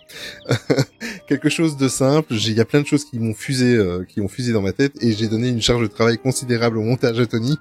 quelque chose de simple. Il y a plein de choses qui m'ont fusé, euh, qui ont fusé dans ma tête, et j'ai donné une charge de travail considérable au montage à Tony.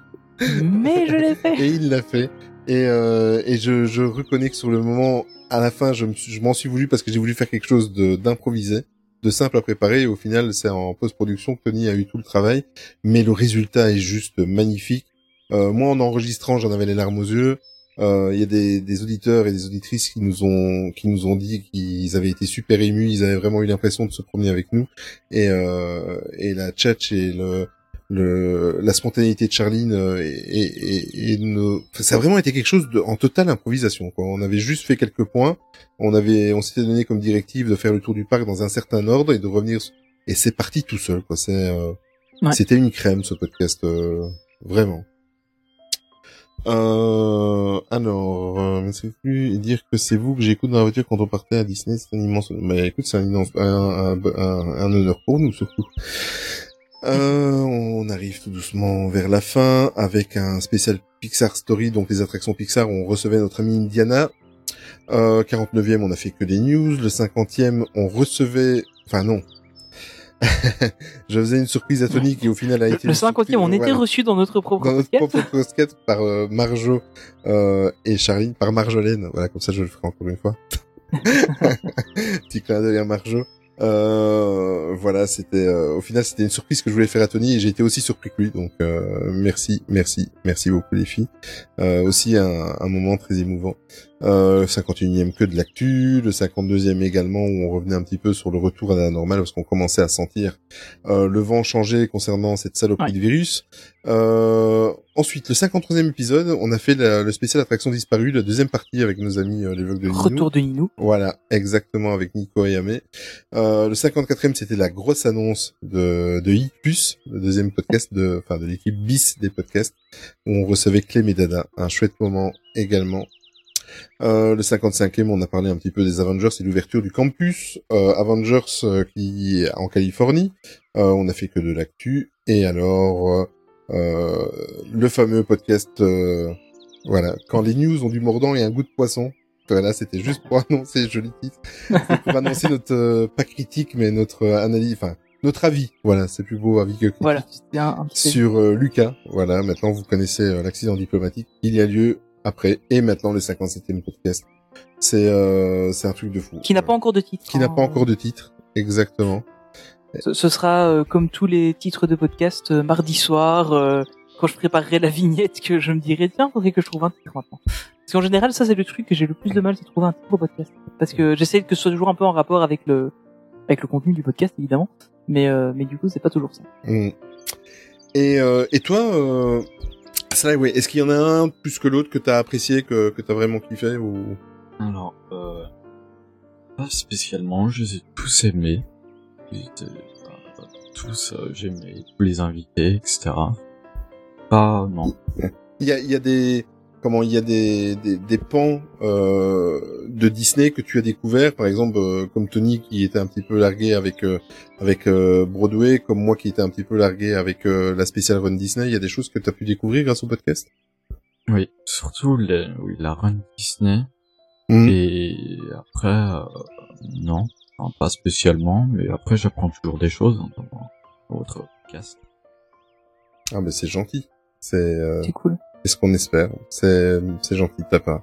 Mais je l'ai fait. Et il l'a fait. Et, euh, et je, je reconnais que sur le moment, à la fin, je me suis- m'en suis voulu parce que j'ai voulu faire quelque chose d'improvisé, de simple à préparer. Et au final, c'est en post-production que Tony a eu tout le travail. Mais le résultat est juste magnifique. Euh, moi, en enregistrant, j'en avais les larmes aux yeux. Euh, Il y a des, des auditeurs et des auditrices qui nous ont qui nous ont dit qu'ils avaient été super émus, ils avaient vraiment eu l'impression de se promener avec nous. Et, euh, et la tchatch et le, le la spontanéité de Charline euh, et, et, et, enfin, ça a vraiment été quelque chose de, en totale improvisation. Quoi. On avait juste fait quelques points, on avait on s'était donné comme directive de faire le tour du parc dans un certain ordre et de revenir et c'est parti tout seul. Quoi. C'est euh, Ouais. c'était une crème ce podcast euh, vraiment. Euh, alors, euh, c'est plus dire que c'est vous que j'écoute dans la voiture quand on partait à Disney, c'est un immense. Mais écoute, c'est un, un, un, un honneur pour nous surtout. Euh, on arrive tout doucement vers la fin avec un spécial Pixar Story, donc les attractions Pixar. On recevait notre amie Indiana. Euh, 49e, on a fait que des news. Le 50e, on recevait, enfin non. Je faisais une surprise à Tony qui au final a été. Le une 50e, surprise- on était reçu dans notre propre dans notre propre podcast par euh, Marjo euh, et Charline, par Marjolaine. Voilà, comme ça je le ferai encore une fois. Petit clin d'œil à Marjo. Euh, voilà, c'était euh, au final c'était une surprise que je voulais faire à Tony et j'ai été aussi surpris que lui. Donc euh, merci, merci, merci beaucoup les filles. Euh, aussi un, un moment très émouvant. Euh, 51e que de l'actu, le 52e également où on revenait un petit peu sur le retour à la normale parce qu'on commençait à sentir euh, le vent changer concernant cette saloperie Ouais. de virus. Euh, ensuite, le 53e épisode, on a fait la- le spécial attraction disparue, la deuxième partie avec nos amis euh, les vlogs de Ninou. Retour de Ninou. Voilà, exactement avec Nico et Yamé. Euh, le 54e, c'était la grosse annonce de, de Hipus, le deuxième podcast de, enfin, de l'équipe bis des podcasts, où on recevait Clem et Dada. Un chouette moment également. Euh, le 55e, on a parlé un petit peu des Avengers et l'ouverture du campus euh, Avengers euh, qui est en Californie. Euh, on a fait que de l'actu. Et alors, le fameux podcast, euh, voilà, quand les news ont du mordant et un goût de poisson. Voilà, c'était juste pour annoncer, joli titre, pour annoncer notre, pas critique, mais notre analyse, enfin, notre avis. Voilà, c'est plus beau avis que critique Voilà, un, un sur euh, Lucas. Voilà, maintenant vous connaissez euh, l'accident diplomatique. Il y a lieu après et maintenant le 57e podcast. C'est euh, c'est un truc de fou. qui n'a pas encore de titre. qui n'a hein. pas encore de titre. Exactement. Ce, ce sera euh, comme tous les titres de podcast euh, mardi soir euh, quand je préparerai la vignette que je me dirai tiens faudrait que je trouve un titre maintenant. Parce qu'en général ça c'est le truc que j'ai le plus de mal c'est trouver un titre au podcast parce que j'essaie que ce soit toujours un peu en rapport avec le avec le contenu du podcast évidemment mais euh, mais du coup c'est pas toujours ça. Mm. Et euh, et toi, euh... c'est vrai, ouais. Est-ce qu'il y en a un plus que l'autre que t'as apprécié, que que t'as vraiment kiffé ou? Alors, euh, pas spécialement, je les ai tous aimés. Euh, tous, euh, j'aimais tous les invités, etc. Pas, non. il y a il y a des comment il y a des des, des pans euh, de Disney que tu as découvert par exemple euh, comme Tony qui était un petit peu largué avec euh, avec euh, Broadway comme moi qui était un petit peu largué avec euh, la spéciale Run Disney il y a des choses que tu as pu découvrir grâce au podcast? Oui, surtout les, oui, la run Disney. Mhm. Et après, euh, non, enfin, pas spécialement, mais après j'apprends toujours des choses hein, dans, votre podcast. ah ben c'est gentil c'est euh, C'est cool. C'est ce qu'on espère. C'est, c'est gentil de ta part.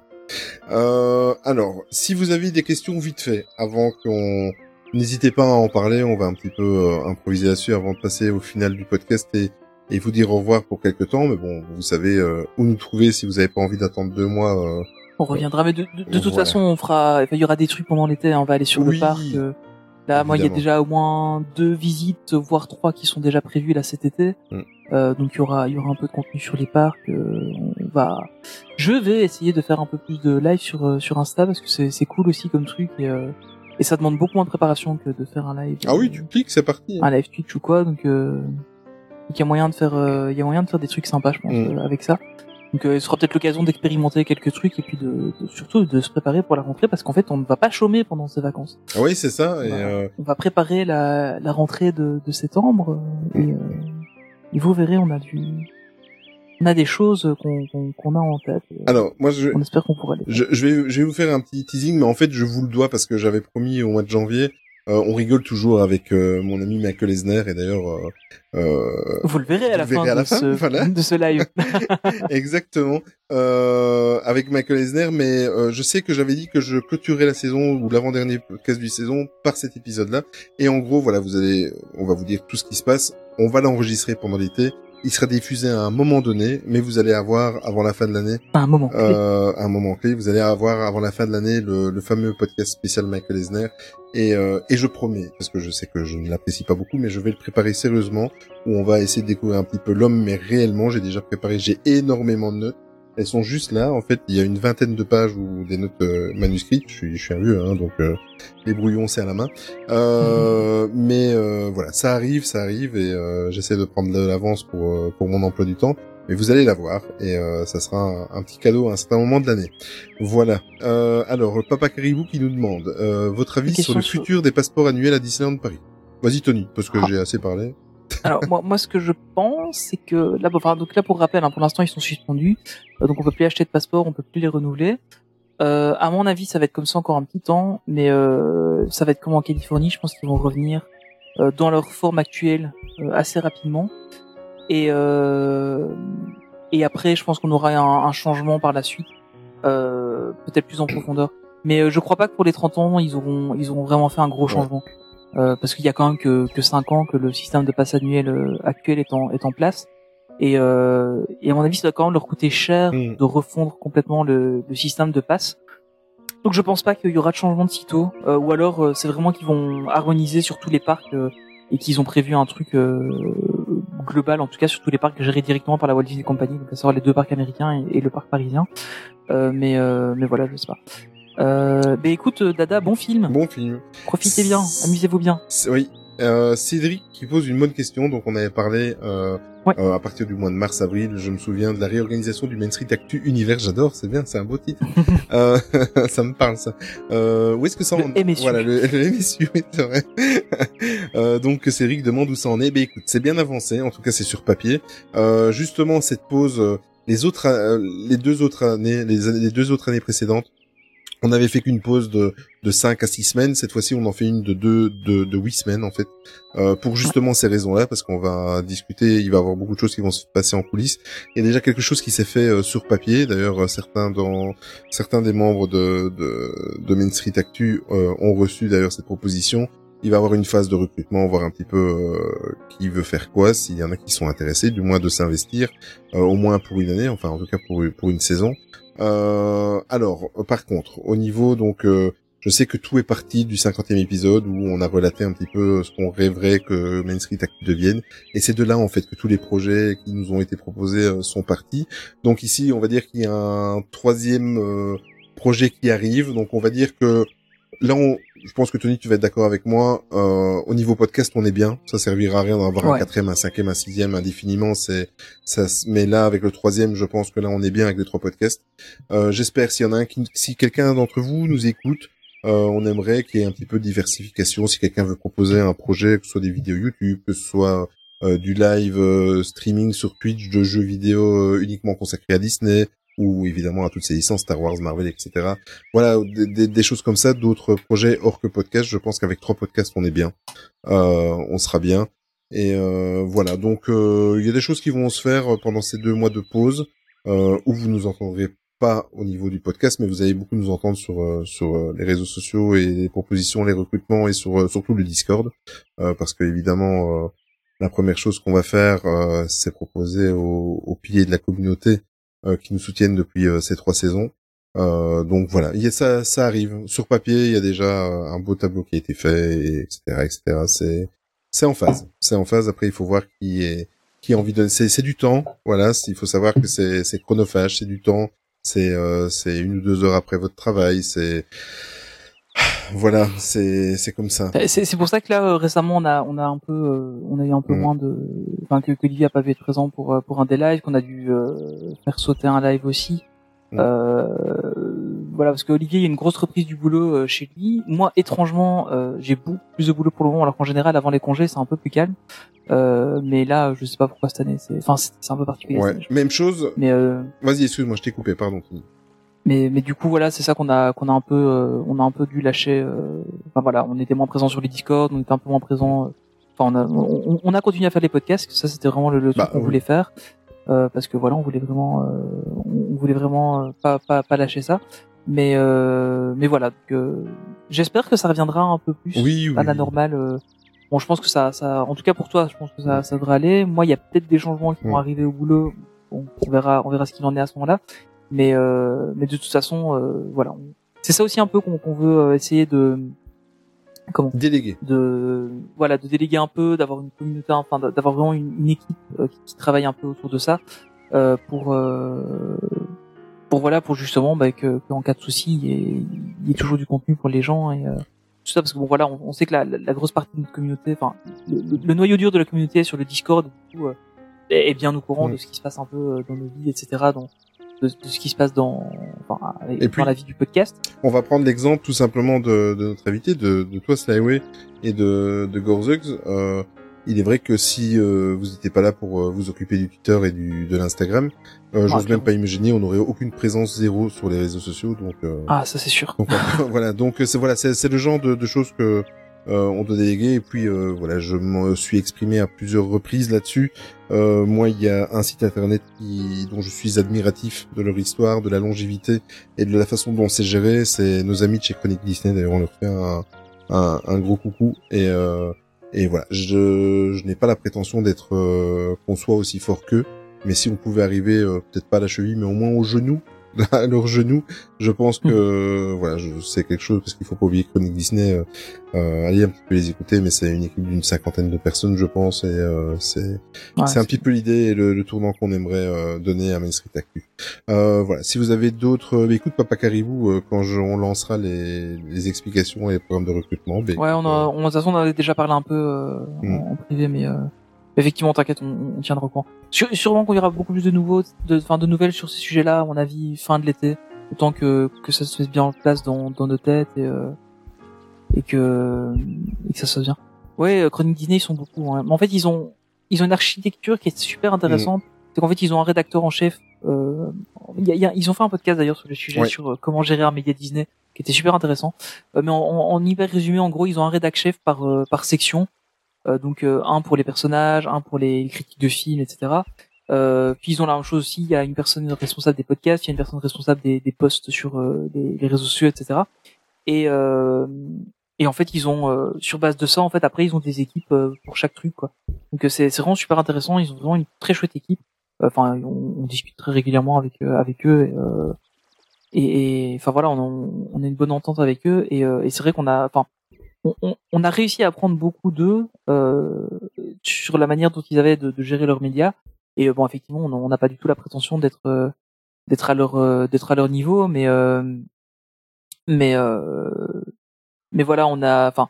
Euh, alors, si vous avez des questions vite fait, avant qu'on, n'hésitez pas à en parler. On va un petit peu euh, improviser là-dessus avant de passer au final du podcast et, et vous dire au revoir pour quelques temps. Mais bon, vous savez euh, où nous trouver si vous n'avez pas envie d'attendre deux mois. euh. On reviendra mais de, de, de toute Voilà. façon on fera il y aura des trucs pendant l'été hein, on va aller sur Oui. le parc. Euh, Là, moi, il y a déjà au moins deux visites, voire trois qui sont déjà prévues là cet été. Mm. Euh, donc il y aura, il y aura un peu de contenu sur les parcs. euh, on va, je vais essayer de faire un peu plus de live sur euh, sur Insta parce que c'est c'est cool aussi comme truc et euh, et ça demande beaucoup moins de préparation que de faire un live. Ah oui, tu cliques, c'est parti. hein. un live Twitch ou quoi. Donc euh, donc il y a moyen de faire, euh, il y a moyen de faire des trucs sympas, je pense, Mm. euh, avec ça. Donc euh, ce sera peut-être l'occasion d'expérimenter quelques trucs et puis de, de- surtout de se préparer pour la rentrée parce qu'en fait on ne va pas chômer pendant ces vacances. Ah oui, c'est ça. Et, Voilà. euh, On va préparer la, la rentrée de, de septembre euh, et, euh, Et vous verrez, on a du, on a des choses qu'on qu'on qu'on a en tête. Alors, moi, je, on espère qu'on pourra les. je, je vais, je vais vous faire un petit teasing, mais en fait, je vous le dois parce que j'avais promis au mois de janvier. Euh, on rigole toujours avec euh, mon ami Michael Esner et d'ailleurs, euh, euh, Vous le verrez à la fin, verrez à la de, fin, ce, voilà. de ce live. exactement, euh, avec Michael Esner. Mais euh, je sais que j'avais dit que je clôturerais la saison ou l'avant-dernier podcast du saison par cet épisode-là. Et en gros, voilà, vous allez, on va vous dire tout ce qui se passe. On va l'enregistrer pendant l'été. Il sera diffusé à un moment donné, mais vous allez avoir avant la fin de l'année un moment. clé. euh, un moment clé. Vous allez avoir avant la fin de l'année le, le fameux podcast spécial Michael Eisner. Et, euh, et je promets, parce que je sais que je ne l'apprécie pas beaucoup, mais je vais le préparer sérieusement, où on va essayer de découvrir un petit peu l'homme, mais réellement, j'ai déjà préparé, j'ai énormément de notes. Elles sont juste là, en fait, il y a une vingtaine de pages ou des notes euh, manuscrites. Je suis, je suis un vieux, hein, donc euh, les brouillons c'est à la main. Euh, Mais euh, voilà, ça arrive, ça arrive, et euh, j'essaie de prendre de l'avance pour pour mon emploi du temps. Mais vous allez la voir, et euh, ça sera un, un petit cadeau à un certain moment de l'année. Voilà. Euh, alors, Papa Caribou qui nous demande euh, votre avis sur le futur des passeports annuels à Disneyland Paris? Vas-y Tony, parce que Ah. j'ai assez parlé. Alors moi, moi, ce que je pense, c'est que là, bon, enfin, donc là, pour rappel, hein, pour l'instant, ils sont suspendus, Euh, donc on peut plus acheter de passeport, on peut plus les renouveler. Euh, à mon avis, ça va être comme ça encore un petit temps, mais euh, ça va être comme en Californie. Je pense qu'ils vont revenir euh, dans leur forme actuelle euh, assez rapidement. Et euh, et après, je pense qu'on aura un, un changement par la suite, euh, peut-être plus en profondeur. Mais euh, je crois pas que pour les 30 ans, ils auront ils auront vraiment fait un gros Ouais. Euh, parce qu'il y a quand même que, que 5 ans que le système de passe annuel euh, actuel est en, est en place. Et, euh, et à mon avis, ça va quand même leur coûter cher Mm. de refondre complètement le, le système de passe. Donc je pense pas qu'il y aura de changement de sitôt. Euh, ou alors euh, c'est vraiment qu'ils vont harmoniser sur tous les parcs euh, et qu'ils ont prévu un truc euh, global, en tout cas sur tous les parcs gérés directement par la Walt Disney Company, donc à savoir les deux parcs américains et, et le parc parisien. Euh, mais, euh, mais voilà, je sais pas. Euh, mais écoute, euh, Dada, bon film. Bon film. Profitez bien, amusez-vous bien. Oui. Euh, Cédric qui pose une bonne question, donc on avait parlé euh, Ouais. euh, à partir du mois de mars-avril, je me souviens de la réorganisation du Main Street Actu Univers, j'adore, c'est bien, c'est un beau titre. euh, ça me parle ça. Euh, où est-ce que ça en Le MSU. Voilà, le, le MSU, c'est vrai. euh, donc Cédric demande où ça en est. Ben écoute, c'est bien avancé, en tout cas c'est sur papier. Euh, justement, cette pause, les autres, les deux autres années, les, années- les deux autres années précédentes, on avait fait qu'une pause de de 5 à 6 semaines. Cette fois-ci, on en fait une de deux, de, de 8 semaines, en fait, euh, pour justement ces raisons-là, parce qu'on va discuter, il va y avoir beaucoup de choses qui vont se passer en coulisses. Il y a déjà quelque chose qui s'est fait euh, sur papier. D'ailleurs, euh, certains dans, certains des membres de, de, de Main Street Actu euh, ont reçu d'ailleurs cette proposition. Il va y avoir une phase de recrutement, voir un petit peu euh, qui veut faire quoi, s'il y en a qui sont intéressés, du moins de s'investir, au moins pour une année, enfin en tout cas pour, pour une saison. Euh, alors, euh, par contre, au niveau donc, euh, je sais que tout est parti du 50e épisode où on a relaté un petit peu ce qu'on rêverait que Main Street Actu devienne, et c'est de là en fait que tous les projets qui nous ont été proposés sont partis. Donc ici, on va dire qu'il y a un troisième projet qui arrive. Donc on va dire que là, on, je pense que Tony, tu vas être d'accord avec moi. Euh, au niveau podcast, on est bien. Ça servira à rien d'en avoir un quatrième, un cinquième, un sixième indéfiniment. C'est ça. Mais là, avec le troisième, je pense que là, on est bien avec les trois podcasts. Euh, J'espère s'il y en a un qui, si quelqu'un d'entre vous nous écoute. euh, on aimerait qu'il y ait un petit peu de diversification. Si quelqu'un veut proposer un projet, que ce soit des vidéos YouTube, que ce soit euh, du live streaming sur Twitch de jeux vidéo uniquement consacrés à Disney, ou évidemment à toutes ces licences Star Wars, Marvel, etc. Voilà, des, des- des choses comme ça, d'autres projets hors que podcast. Je pense qu'avec trois podcasts, on est bien, Euh, on sera bien. Et euh, voilà, donc euh, il y a des choses qui vont se faire pendant ces deux mois de pause, euh, où vous nous entendrez pas au niveau du podcast, mais vous allez beaucoup nous entendre sur euh, sur les réseaux sociaux et les propositions, les recrutements et sur surtout le Discord, parce que évidemment. la première chose qu'on va faire, c'est proposer aux, aux piliers de la communauté qui nous soutiennent depuis euh, ces trois saisons. Euh, donc voilà, il y a, ça, ça arrive. Sur papier, il y a déjà euh, un beau tableau qui a été fait, et etc., etc. C'est, c'est en phase. C'est en phase. Après, il faut voir qui est, qui a envie de. C'est, c'est du temps. Voilà, il faut savoir que c'est, c'est chronophage, c'est du temps. C'est, euh, c'est une ou deux heures après votre travail. C'est, voilà, c'est, c'est comme ça. Euh, C'est c'est pour ça que là euh, récemment on a on a un peu euh, on a eu un peu Mm. moins de enfin que, que Olivier a pas pu être présent pour euh, pour un des lives qu'on a dû euh, faire sauter un live aussi. Mm. Euh, voilà, parce qu'Olivier, il y a une grosse reprise du boulot euh, chez lui. Moi, étrangement, euh, j'ai beaucoup plus de boulot pour le moment, alors qu'en général, avant les congés, c'est un peu plus calme. Euh, mais là, je sais pas pourquoi cette année, c'est, enfin, c'est un peu particulier. Ouais. Même chose. Mais euh, Vas-y, excuse-moi, je t'ai coupé, pardon. Mais mais du coup voilà c'est ça qu'on a qu'on a un peu euh, on a un peu dû lâcher euh, enfin voilà on était moins présent sur les Discord on était un peu moins présent euh, enfin on a on, on a continué à faire les podcasts ça c'était vraiment le, le truc Bah, qu'on oui. voulait faire euh, parce que voilà on voulait vraiment euh, on voulait vraiment euh, pas pas pas lâcher ça mais euh, mais voilà j'espère que ça reviendra un peu plus Oui, oui. à la normale euh. bon je pense que ça ça en tout cas pour toi je pense que ça ça devrait aller moi il y a peut-être des changements qui vont arriver au boulot on verra on verra ce qu'il en est à ce moment-là mais euh, mais de toute façon euh, voilà c'est ça aussi un peu qu'on qu'on veut euh, essayer de comment Délégué. de voilà de déléguer un peu d'avoir une communauté enfin d'a- d'avoir vraiment une, une équipe qui, qui travaille un peu autour de ça euh, pour euh, pour voilà pour justement bah, que, que en cas de souci il y, ait, il y ait toujours du contenu pour les gens et euh, tout ça parce que bon voilà on, on sait que la, la, la grosse partie de notre communauté enfin le, le- noyau dur de la communauté est sur le Discord du coup, euh, est bien au courant de ce qui se passe un peu dans nos vies etc donc de, de ce qui se passe dans enfin, Et dans puis- la vie du podcast On va prendre l'exemple tout simplement de, de notre invité, de, de toi Slyway et de, de Gorzugs. Euh, il est vrai que si euh, vous n'étiez pas là pour euh, vous occuper du Twitter et du de l'Instagram, euh, j'ose Ah, même pas imaginer, on n'aurait aucune présence zéro sur les réseaux sociaux. Donc, euh, ah ça c'est sûr donc, voilà, donc c'est voilà, c'est c'est le genre de, de choses que euh, on doit déléguer. Et puis euh, voilà, je me suis exprimé à plusieurs reprises là-dessus. Euh, moi, il y a un site internet qui, dont je suis admiratif de leur histoire, de la longévité et de la façon dont c'est géré. C'est nos amis de chez Chronique Disney. D'ailleurs, on leur fait un, un, un gros coucou. Et, euh, et voilà, je, je n'ai pas la prétention d'être euh, qu'on soit aussi fort qu'eux. Mais si on pouvait arriver, euh, peut-être pas à la cheville, mais au moins au genou, à leurs genoux, je pense que euh, voilà, je c'est quelque chose parce qu'il faut pas oublier que Chronique Disney, euh, euh, allez un petit peu les écouter, mais c'est une équipe d'une cinquantaine de personnes, je pense, et euh, c'est Ouais, c'est un petit peu l'idée et le, le tournant qu'on aimerait euh, donner à Main Street Actu. Euh, voilà, si vous avez d'autres, euh, écoute Papa Caribou, euh, quand je, on lancera les, les explications et les programmes de recrutement, ben, Ouais, on a, on, de toute façon, on avait déjà parlé un peu euh, Mm. en, en privé, mais euh, effectivement, t'inquiète, on, on tiendra au courant. Sûrement y aura beaucoup plus de nouveaux, de, enfin, de nouvelles sur ces sujets-là, à mon avis, fin de l'été, autant que que ça se fasse bien en place dans, dans nos têtes et euh, et que et que ça se fasse bien. Ouais, euh, Chronique Disney, ils sont beaucoup. hein. Mais en fait, ils ont ils ont une architecture qui est super intéressante. C'est qu'en fait, ils ont un rédacteur en chef. Euh, y a- y a- ils ont fait un podcast d'ailleurs sur le sujet Ouais. sur euh, comment gérer un média Disney, qui était super intéressant. Euh, mais en, en, en hyper résumé, en gros, ils ont un rédac chef par par section. Euh, donc euh, un pour les personnages, un pour les critiques de films, etc. Euh, puis ils ont la même chose aussi. Il y a une personne responsable des podcasts, il y a une personne responsable des, posts sur euh, les, réseaux sociaux, etc. Et euh, et en fait, ils ont sur base de ça, en fait, après, ils ont des équipes pour chaque truc, quoi. Donc c'est vraiment super intéressant. Ils ont vraiment une très chouette équipe. Enfin, on, discute très régulièrement avec eux. Et, et, enfin voilà, on, a une bonne entente avec eux. Et, et c'est vrai qu'on a, enfin, on, a réussi à apprendre beaucoup d'eux euh, sur la manière dont ils avaient de, gérer leurs médias. Et euh, bon, effectivement, on n'a pas du tout la prétention d'être euh, d'être à leur d'être à leur niveau, mais mais mais voilà, on a, enfin,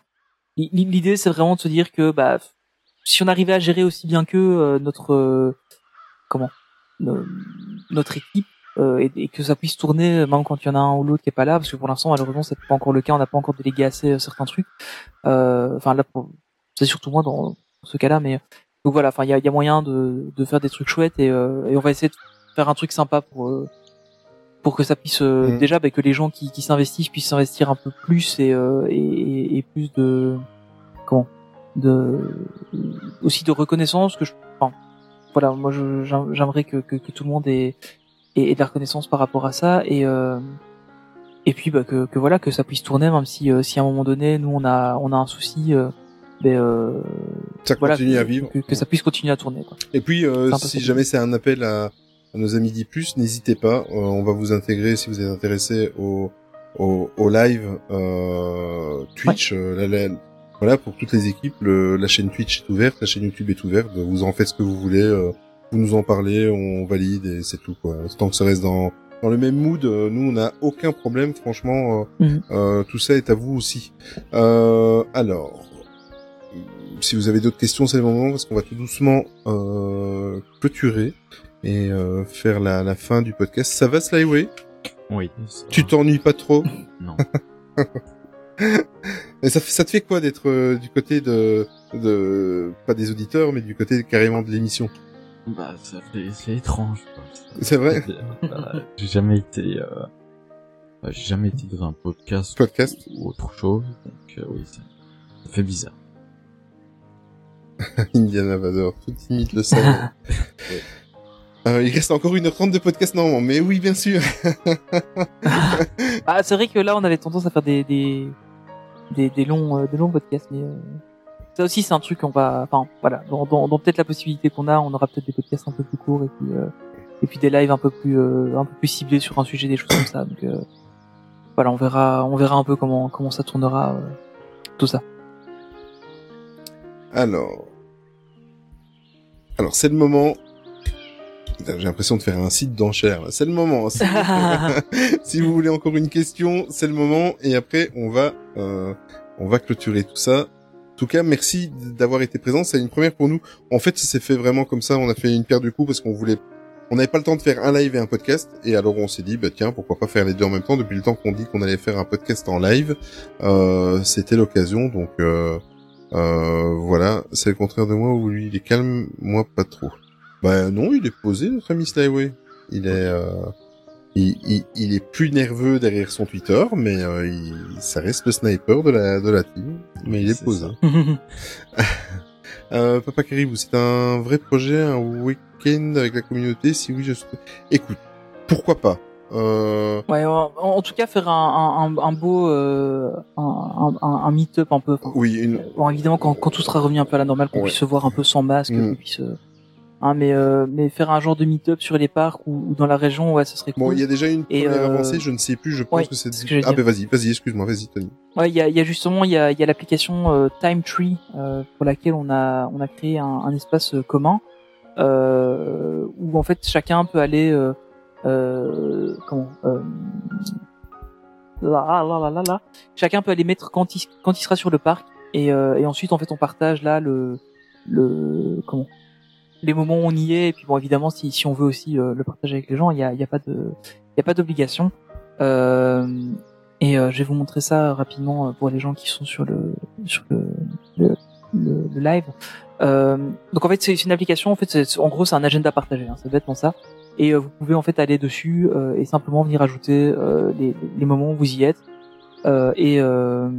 l'idée c'est vraiment de se dire que bah si on arrivait à gérer aussi bien que notre comment no- notre équipe euh, et, et que ça puisse tourner même quand il y en a un ou l'autre qui est pas là parce que pour l'instant malheureusement c'est pas encore le cas on n'a pas encore délégué assez euh, certains trucs Euh, enfin là pour- c'est surtout moi dans ce cas-là mais donc voilà enfin il y a, y a moyen de, de faire des trucs chouettes et, euh, et on va essayer de faire un truc sympa pour euh, pour que ça puisse euh, Mhm. déjà bah, que les gens qui, qui s'investissent puissent s'investir un peu plus et, euh, et, et- plus de comment de aussi de reconnaissance que je enfin, voilà moi j'aimerais que, que, que tout le monde ait, ait, ait de la reconnaissance par rapport à ça et euh, et puis bah, que, que voilà que ça puisse tourner même si euh, si à un moment donné nous on a on a un souci euh, ben, euh, ça voilà, continue que, à vivre. que, que ça puisse continuer à tourner quoi. Et puis, euh, si jamais c'est un appel à, à nos amis d'I+, n'hésitez pas. Euh, on va vous intégrer si vous êtes intéressé au, au, au live euh, Twitch. euh, la- la- voilà, pour toutes les équipes, le, la chaîne Twitch est ouverte, la chaîne YouTube est ouverte. Vous en faites ce que vous voulez. Vous nous en parlez, on valide et c'est tout. Quoi. Tant que ça reste dans, dans le même mood, euh, nous, on n'a aucun problème. Franchement, euh, Mhm. euh, tout ça est à vous aussi. Euh, alors, si vous avez d'autres questions, c'est le moment parce qu'on va tout doucement euh, clôturer et euh, faire la, la fin du podcast. Ça va, Slyway Oui. ça- Tu t'ennuies pas trop? Non. Et ça, fait- ça te fait quoi d'être euh, du côté de, de, pas des auditeurs, mais du côté carrément de l'émission? Bah, c'est étrange. C'est vrai Bah, J'ai jamais été, euh, bah, j'ai jamais été dans un podcast, Podcast ou autre chose, donc euh, oui, ça, ça fait bizarre. Indiana Vador, tout imite le sel. Euh, il reste encore 1h30 de podcast normalement, mais oui, bien sûr. ah, c'est vrai que là, on avait tendance à faire des des des, des longs euh, des longs podcasts, mais euh, ça aussi, c'est un truc qu'on va, enfin, voilà, dans, dans, dans peut-être la possibilité qu'on a, on aura peut-être des podcasts un peu plus courts et puis euh, et puis des lives un peu plus euh, un peu plus ciblés sur un sujet, des choses comme ça. Donc euh, voilà, on verra on verra un peu comment comment ça tournera tout ça. Alors, alors c'est le moment. J'ai l'impression de faire un site d'enchères. C'est le moment. Si, si vous voulez encore une question, c'est le moment. Et après, on va, euh, on va clôturer tout ça. Tout cas, merci d'avoir été présent. C'est une première pour nous. En fait, ça s'est fait vraiment comme ça. On a fait une paire du coup parce qu'on voulait, on n'avait pas le temps de faire un live et un podcast. Et alors, on s'est dit, bah tiens, pourquoi pas faire les deux en même temps. Depuis le temps qu'on dit qu'on allait faire un podcast en live, euh, c'était l'occasion. Donc, euh, euh, voilà, c'est le contraire de moi où lui il est calme, moi pas trop. Bah non, il est posé notre ami Slyway. Il est, euh, il, il, il est plus nerveux derrière son Twitter, mais euh, il, ça reste le sniper de la de la team. Mais il est, C'est posé. ça. Euh, Papa Caribou, c'est un vrai projet, un week-end avec la communauté. Si oui, je écoute, pourquoi pas. Euh, Ouais, en, en tout cas, faire un, un, un beau euh, un, un, un meet-up un peu. enfin, oui, une, Bon, évidemment, quand, quand tout sera revenu un peu à la normale, qu'on Ouais. puisse se voir un peu sans masque, Mm. qu'on puisse, euh, hein, mais euh, mais faire un genre de meet-up sur les parcs ou, ou dans la région, ouais, ce serait cool. bon, il y a déjà une première euh, avancée. Je ne sais plus. Je pense ouais, que c'est. ce que Ah ben vas-y, vas-y. Excuse-moi, vas-y, Tony. Ouais, il y a, y a justement, il y a, y a l'application euh, Time Tree euh, pour laquelle on a on a créé un, un espace euh, commun euh, où en fait chacun peut aller euh, euh, comment euh, là là là là là chacun peut aller mettre quand il quand il sera sur le parc et euh, et ensuite en fait on partage là le le comment les moments où on y est et puis bon évidemment si si on veut aussi euh, le partager avec les gens il y a y a pas de y a pas d'obligation euh, et euh, je vais vous montrer ça rapidement euh, pour les gens qui sont sur le sur le le, le- live. Euh, donc en fait c'est une application. En fait en gros c'est un agenda partagé. Hein, c'est bêtement ça. Et vous pouvez en fait aller dessus et simplement venir ajouter les, les moments où vous y êtes. Et euh,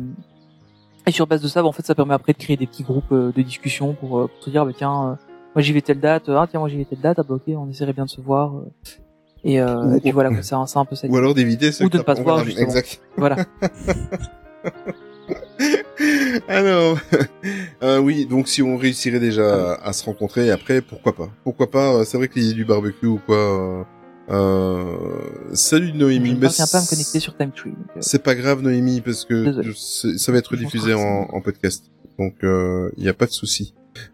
et sur base de ça, bah, en fait ça permet après de créer des petits groupes de discussion pour, pour se dire bah, tiens moi j'y vais telle date. Ah tiens moi j'y vais telle date. Ah bah ok on essaierait bien de se voir. euh. et, euh, Ou- et puis voilà c'est un, c'est un peu ça. Ou alors d'éviter ceux Ou que de ne pas se voir, justement. Exact. Voilà. Alors, euh, oui, donc si on réussirait déjà à, à se rencontrer, après, pourquoi pas? Pourquoi pas euh, C'est vrai qu'il y a du barbecue ou quoi. euh, euh, salut Je Noémie. ne Bah, parviens pas à me connecter sur Timetree. euh, C'est pas grave Noémie parce que je- ça va être Je diffusé en, que en podcast, donc il n'y a pas de souci.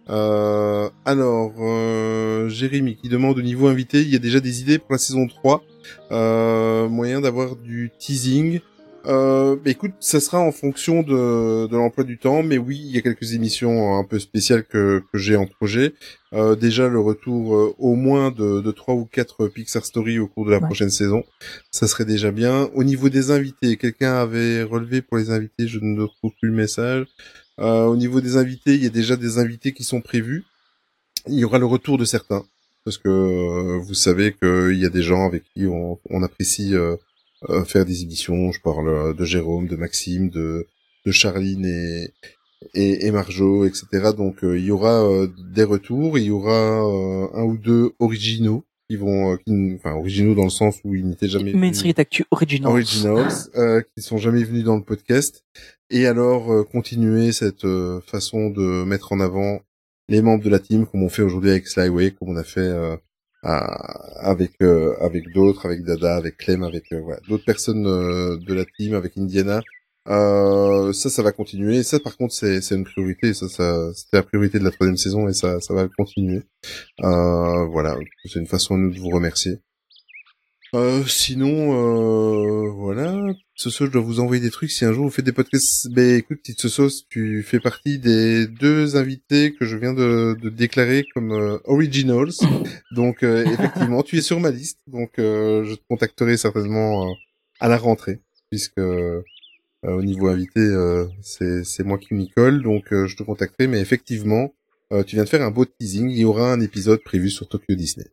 Euh, alors, euh, Jérémy qui demande au niveau invité, il y a déjà des idées pour la saison 3, euh, moyen d'avoir du teasing. Euh, bah, écoute, ça sera en fonction de, de l'emploi du temps, mais oui, il y a quelques émissions un peu spéciales que, que j'ai en projet. Euh, déjà le retour euh, au moins de, de 3 ou 4 Pixar Story au cours de la Ouais. prochaine saison, ça serait déjà bien. Au niveau des invités, quelqu'un avait relevé pour les invités, je ne retrouve plus le message. Euh, au niveau des invités, il y a déjà des invités qui sont prévus. Il y aura le retour de certains, parce que euh, vous savez qu'il y a des gens avec qui on, on apprécie euh, euh, faire des émissions. Je parle euh, de Jérôme, de Maxime, de, de Charline et, et, et Marjo, etc. Donc euh, il y aura euh, des retours, il y aura euh, un ou deux originaux qui vont, euh, qui, enfin originaux dans le sens où ils n'étaient jamais Street Actu Original. Originals, euh, qui sont jamais venus dans le podcast. Et alors euh, continuer cette euh, façon de mettre en avant les membres de la team, comme on fait aujourd'hui avec Slyway, comme on a fait euh, avec euh, avec d'autres, avec Dada, avec Clem, avec euh, voilà, d'autres personnes euh, de la team, avec Indiana. Ça, ça va continuer. Ça, par contre, c'est une priorité. Ça, ça c'était la priorité de la troisième saison et ça, ça va continuer. Voilà, c'est une façon de vous remercier. Euh, sinon, euh, voilà. Soir, je dois vous envoyer des trucs. Si un jour vous faites des podcasts, ben écoute, petite sauce, tu fais partie des deux invités que je viens de, de déclarer comme euh, originals. Donc, euh, effectivement, tu es sur ma liste. Donc, euh, je te contacterai certainement euh, à la rentrée, puisque euh, au niveau invité, euh, c'est c'est moi qui m'y colle. Donc, euh, je te contacterai. Mais effectivement, euh, tu viens de faire un beau teasing. Il y aura un épisode prévu sur Tokyo Disney.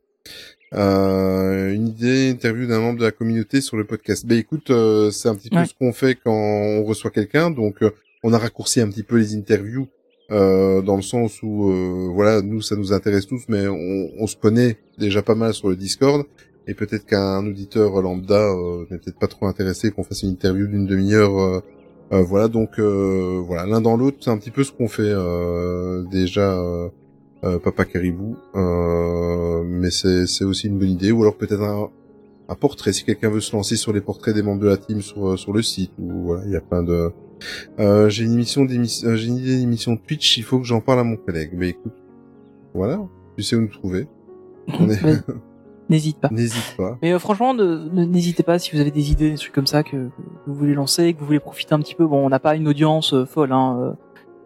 Euh, une idée, interview d'un membre de la communauté sur le podcast. Ben écoute, euh, c'est un petit peu Ouais. ce qu'on fait quand on reçoit quelqu'un. Donc, euh, on a raccourci un petit peu les interviews euh, dans le sens où, euh, voilà, nous ça nous intéresse tous, mais on, on se connaît déjà pas mal sur le Discord. Et peut-être qu'un auditeur lambda euh, n'est peut-être pas trop intéressé qu'on fasse une interview d'une demi-heure. voilà, donc euh, voilà, l'un dans l'autre, c'est un petit peu ce qu'on fait euh, déjà. Euh, Papa Caribou, euh, mais c'est c'est aussi une bonne idée, ou alors peut-être un, un portrait si quelqu'un veut se lancer sur les portraits des membres de la team sur euh, sur le site, ou voilà, il y a plein de. Euh, j'ai une émission d'émission, j'ai une idée d'émission Twitch, il faut que j'en parle à mon collègue. Mais écoute, voilà, tu sais où nous trouver. Est-. N'hésite pas. N'hésite pas. Mais euh, franchement, n'hésitez pas si vous avez des idées, des trucs comme ça que, que vous voulez lancer, que vous voulez profiter un petit peu. Bon, on n'a pas une audience euh, folle, hein.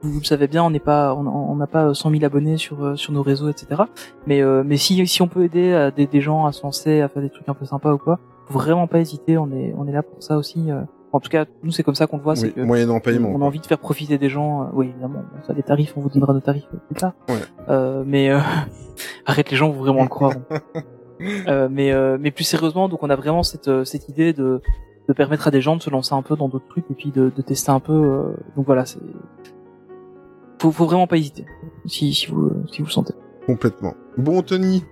Euh, Vous, vous le savez bien, on n'est pas, on n'a pas 100 000 abonnés sur euh, sur nos réseaux, etc. Mais euh, mais si si on peut aider à des, des gens à se lancer, à faire des trucs un peu sympas ou quoi, faut vraiment pas hésiter. On est on est là pour ça aussi. euh. En tout cas, nous c'est comme ça qu'on le voit, c'est Oui, que moyennant paiement. on a envie de faire profiter des gens. euh, oui, évidemment. ça, les tarifs, on vous donnera nos tarifs euh, plus tard. Ouais. Euh, mais euh, arrête, les gens vont vraiment le croire. Euh, mais euh, mais plus sérieusement, donc on a vraiment cette euh, cette idée de de permettre à des gens de se lancer un peu dans d'autres trucs et puis de, de tester un peu. euh, donc voilà, c'est faut faut vraiment pas hésiter si si vous si vous le sentez. Complètement. Bon, Tony.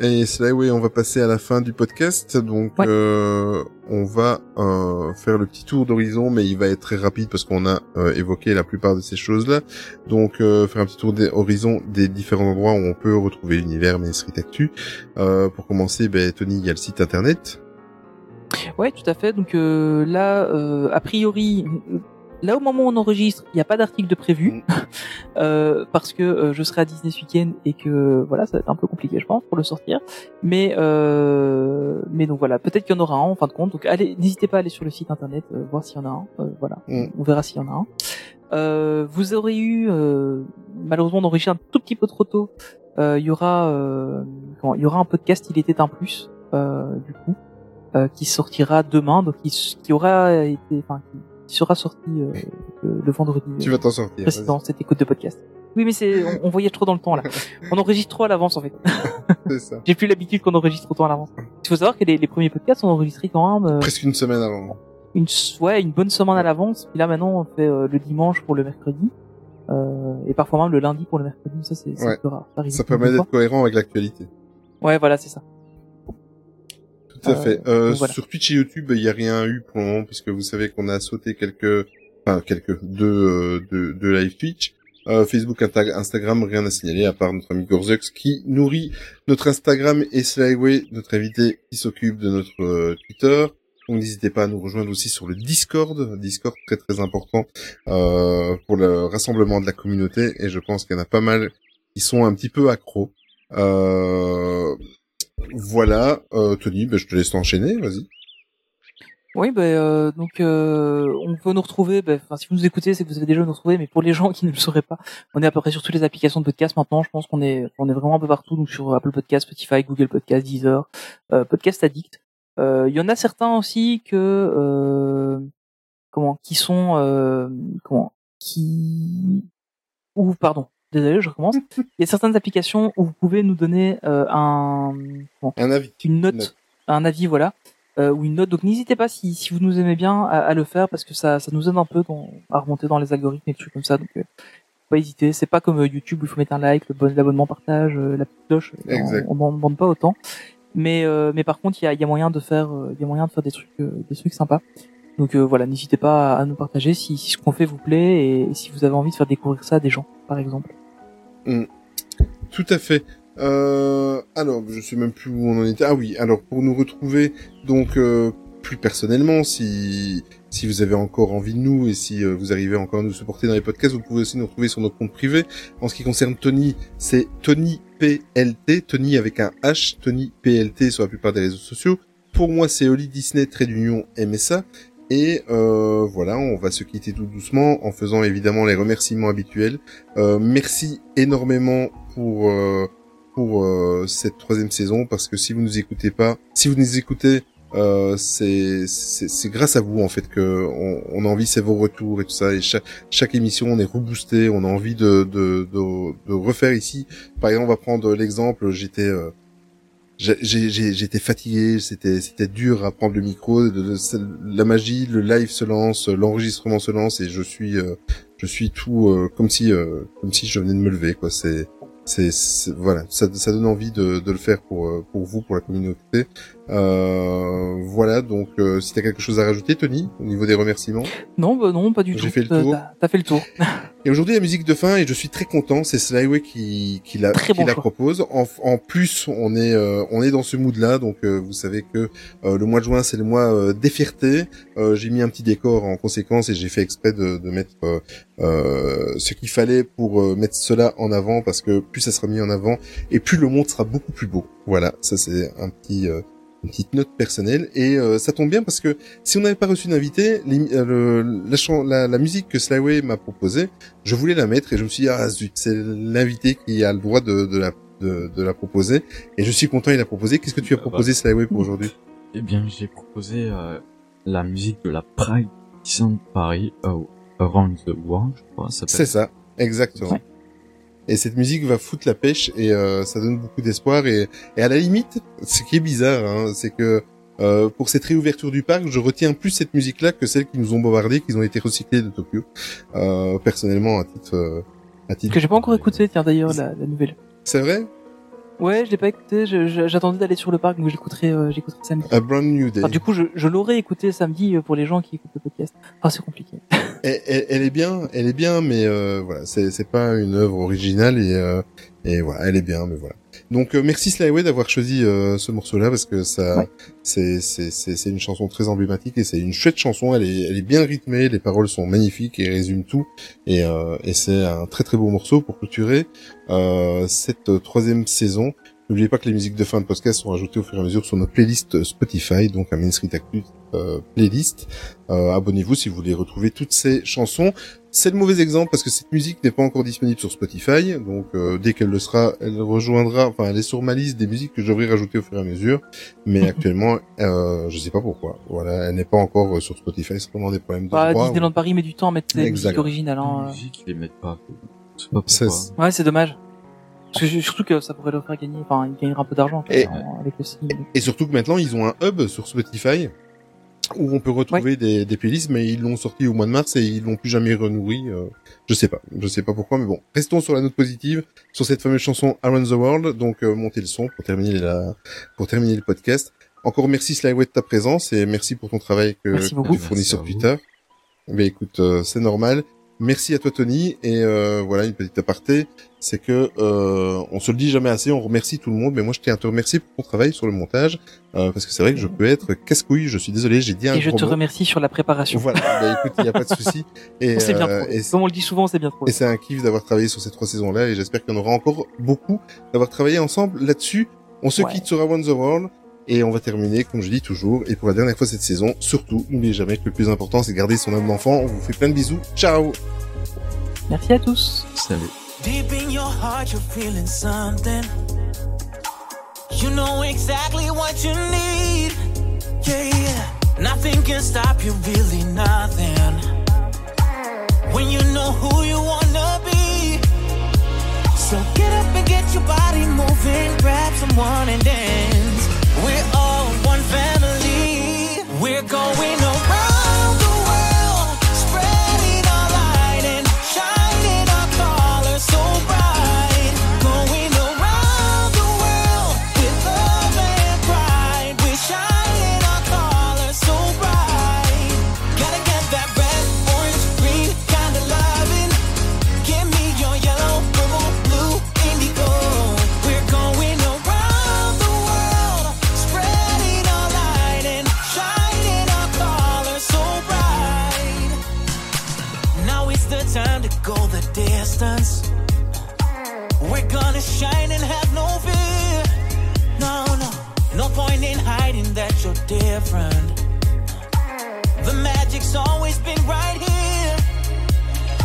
Et c'est là, oui, on va passer à la fin du podcast. Donc, Ouais. euh, on va euh, faire le petit tour d'horizon, mais il va être très rapide parce qu'on a euh, évoqué la plupart de ces choses-là. Donc, euh, faire un petit tour d'horizon des différents endroits où on peut retrouver l'univers Main Street Actu. Euh, pour commencer, ben, Tony, il y a le site internet. Ouais, tout à fait. Donc euh, là, euh, a priori, là au moment où on enregistre, il n'y a pas d'article de prévu euh, parce que euh, je serai à Disney ce week-end et que voilà, ça va être un peu compliqué, je pense, pour le sortir. Mais euh, mais donc voilà, peut-être qu'il y en aura un en fin de compte. Donc allez, n'hésitez pas à aller sur le site internet euh, voir s'il y en a un. Euh, voilà, Mm. on verra s'il y en a un. Euh, vous aurez eu euh, malheureusement enregistre un tout petit peu trop tôt. Euh, Il y aura euh, il y aura un podcast. Il était un plus euh, du coup euh, qui sortira demain, donc qui, qui aura été, enfin, qui sera sorti euh, le, le vendredi Tu euh, vas t'en sortir. précédent, cette écoute de podcast. Oui, mais c'est, on, on voyage trop dans le temps là. On enregistre trop à l'avance en fait. C'est ça. J'ai plus l'habitude qu'on enregistre autant à l'avance. Il faut savoir que les, les premiers podcasts sont enregistrés quand même euh, Presque une semaine avant. une, ouais, une bonne semaine à l'avance. Puis là maintenant on fait euh, le dimanche pour le mercredi. Euh, et parfois même le lundi pour le mercredi, ça c'est Ouais. rare. Ça permet d'être cohérent avec l'actualité. Ouais, voilà, c'est ça. Tout à Euh, fait. Euh, voilà. Sur Twitch et YouTube, il n'y a rien eu pour le moment, puisque vous savez qu'on a sauté quelques, enfin quelques deux euh, de, de live Twitch. Euh, Facebook, Insta- Instagram, rien à signaler à part notre ami Gorzux qui nourrit notre Instagram et Slyway, notre invité qui s'occupe de notre euh, Twitter. Donc n'hésitez pas à nous rejoindre aussi sur le Discord, Discord très très important euh, pour le rassemblement de la communauté et je pense qu'il y en a pas mal qui sont un petit peu accros. Euh, voilà, euh, Tony, ben, je te laisse t'enchaîner, vas-y. Oui, ben euh, donc euh, on peut nous retrouver. Enfin, si vous nous écoutez, c'est que vous avez déjà nous retrouver. Mais pour les gens qui ne le sauraient pas, on est à peu près sur toutes les applications de podcast maintenant. Je pense qu'on est, on est vraiment un peu partout. Donc sur Apple Podcast, Spotify, Google Podcast, Deezer, Podcast Addict. Il y en a certains aussi que comment, qui sont comment, qui ou pardon. Désolé, je recommence. Il y a certaines applications où vous pouvez nous donner euh, un Un avis. une note, Note. un avis, voilà, euh, ou une note. Donc n'hésitez pas si, si vous nous aimez bien à, à le faire parce que ça, ça nous aide un peu dans, à remonter dans les algorithmes et des trucs comme ça. Donc euh, pas hésiter. C'est pas comme euh, YouTube où il faut mettre un like, le bon l'abonnement, partage, euh, la petite cloche. Euh, Exact. On, on ne demande pas autant. Mais euh, mais par contre il y a, il y a moyen de faire il y a moyen de faire des trucs euh, des trucs sympas. Donc euh, voilà, n'hésitez pas à, à nous partager si, si ce qu'on fait vous plaît et, et si vous avez envie de faire découvrir ça à des gens, par exemple. Tout à fait. Euh, alors, je sais même plus où on en était. Ah oui, alors pour nous retrouver, donc euh, plus personnellement, si si vous avez encore envie de nous et si euh, vous arrivez encore à nous supporter dans les podcasts, vous pouvez aussi nous retrouver sur notre compte privé. En ce qui concerne Tony, c'est Tony PLT, Tony avec un H, Tony PLT sur la plupart des réseaux sociaux. Pour moi, c'est Oli Disney, trait d'union MSA. Et euh, voilà, on va se quitter tout doucement en faisant évidemment les remerciements habituels. Euh, merci énormément pour euh, pour euh, cette troisième saison parce que si vous nous écoutez pas, si vous nous écoutez, euh, c'est c'est grâce à vous en fait que on, on a envie c'est vos retours et tout ça et chaque chaque émission on est reboosté, on a envie de de de, de refaire ici. Par exemple, on va prendre l'exemple, j'étais euh, j'ai- j'ai- j'ai- j'étais fatigué, c'était c'était dur à prendre le micro, la magie, le live se lance, l'enregistrement se lance et je suis euh, je suis tout euh, comme si euh, comme si je venais de me lever quoi. C'est c'est voilà, ça, ça donne envie de, de le faire pour pour vous, pour la communauté. Euh, voilà, donc euh, si t'as quelque chose à rajouter, Tony, au niveau des remerciements? Non, bah non, pas du J'ai tout. fait le T'as- tour. T'as fait le tour. Et aujourd'hui, la musique de fin, et je suis très content, c'est Slyway qui, qui la, Très qui bon la propose. En, en plus, on est, euh, on est dans ce mood-là, donc euh, vous savez que euh, le mois de juin, c'est le mois euh, des fiertés. Euh, j'ai mis un petit décor en conséquence et j'ai fait exprès de, de mettre euh, euh, ce qu'il fallait pour euh, mettre cela en avant, parce que plus ça sera mis en avant, et plus le monde sera beaucoup plus beau. Voilà, ça c'est un petit... euh, une petite note personnelle. Et euh, ça tombe bien parce que si on n'avait pas reçu d'invité, euh, la, la, la musique que Slyway m'a proposée, je voulais la mettre et je me suis dit ah zut c'est l'invité qui a le droit de, de la de, de la proposer. Et je suis content il a proposé. Qu'est-ce que tu as Ah bah. proposé Slyway pour aujourd'hui? Eh bien, j'ai proposé euh, la musique de la Pride Disneyland Paris, euh, Around the World, je crois, ça c'est ça exactement et cette musique va foutre la pêche et euh, ça donne beaucoup d'espoir et, et à la limite ce qui est bizarre hein, c'est que euh, pour cette réouverture du parc, je retiens plus cette musique-là que celle qui nous ont bombardé, qu'ils ont été recyclés de Tokyo. Euh, personnellement, à titre, euh, à titre. Que j'ai pas encore écouté, tiens d'ailleurs la, la nouvelle. C'est vrai? Ouais, je l'ai pas écouté. J'attendais d'aller sur le parc, donc je l'écouterai, euh, j'écouterai samedi. A Brand New Day. Enfin, du coup, je, je l'aurais écouté samedi euh, pour les gens qui écoutent le podcast. Enfin, c'est compliqué. elle, elle- elle est bien, elle est bien, mais euh, voilà, c'est c'est pas une œuvre originale et euh, et voilà, elle est bien, mais voilà. Donc euh, merci Slyway d'avoir choisi euh, ce morceau-là parce que ça, Ouais. c'est une chanson très emblématique et c'est une chouette chanson. Elle est elle est bien rythmée, les paroles sont magnifiques et résument tout et euh, et c'est un très très beau morceau pour clôturer euh, cette troisième saison. N'oubliez pas que les musiques de fin de podcast sont ajoutées au fur et à mesure sur notre playlist Spotify, donc un Main Street Actu euh, playlist. Euh, Abonnez-vous si vous voulez retrouver toutes ces chansons. C'est le mauvais exemple parce que cette musique n'est pas encore disponible sur Spotify, donc euh, dès qu'elle le sera, elle rejoindra, enfin elle est sur ma liste des musiques que je devrais rajouter au fur et à mesure, mais actuellement, euh, je sais pas pourquoi. Voilà, elle n'est pas encore euh, sur Spotify, c'est vraiment des problèmes de Bah, droit. Disneyland Paris met du temps à mettre ses musiques originales. La Hein. musique, ils les mettent pas. Pas. Ouais, c'est dommage. Parce que surtout que ça pourrait leur faire gagner, enfin, ils gagneraient un peu d'argent Et- avec le signe. Et surtout que maintenant, ils ont un hub sur Spotify où on peut retrouver des, des playlists, mais ils l'ont sorti au mois de mars et ils l'ont plus jamais renourri. euh, je sais pas, je sais pas pourquoi, mais bon. Restons sur la note positive, sur cette fameuse chanson Around the World. Donc, euh, montez le son pour terminer la, pour terminer le podcast. Encore merci Slyway de ta présence et merci pour ton travail que, que tu fournis Merci sur. Twitter. Mais écoute, euh, c'est normal. Merci à toi Tony et euh, voilà une petite aparté, c'est que euh, on se le dit jamais assez, on remercie tout le monde, mais moi je tiens à te remercier pour ton travail sur le montage euh, parce que c'est vrai que je peux être casse-couille, je suis désolé, j'ai dit un Et je te mot. remercie sur la préparation. Voilà, bah, écoute, il y a pas de souci. Et, c'est bien euh, et, Comme on le dit souvent, c'est bien trouvé. et c'est un kiff d'avoir travaillé sur ces trois saisons-là et j'espère qu'il y en aura encore beaucoup d'avoir travaillé ensemble là-dessus. On se Ouais. quitte sur Around the World et on va terminer, comme je dis toujours, et pour la dernière fois cette saison, surtout, n'oubliez jamais que le plus important, c'est garder son âme d'enfant. On vous fait plein de bisous. Ciao Merci à tous. Salut. Deep in your heart, you're feeling something. You know exactly what you need. Yeah, yeah. Nothing can stop you, really nothing. When you know who you wanna be. So get up and get your body moving. Grab someone and dance. We're all one family. We're going different. The magic's always been right here.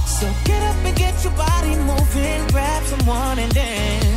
So get up and get your body moving, grab someone and dance.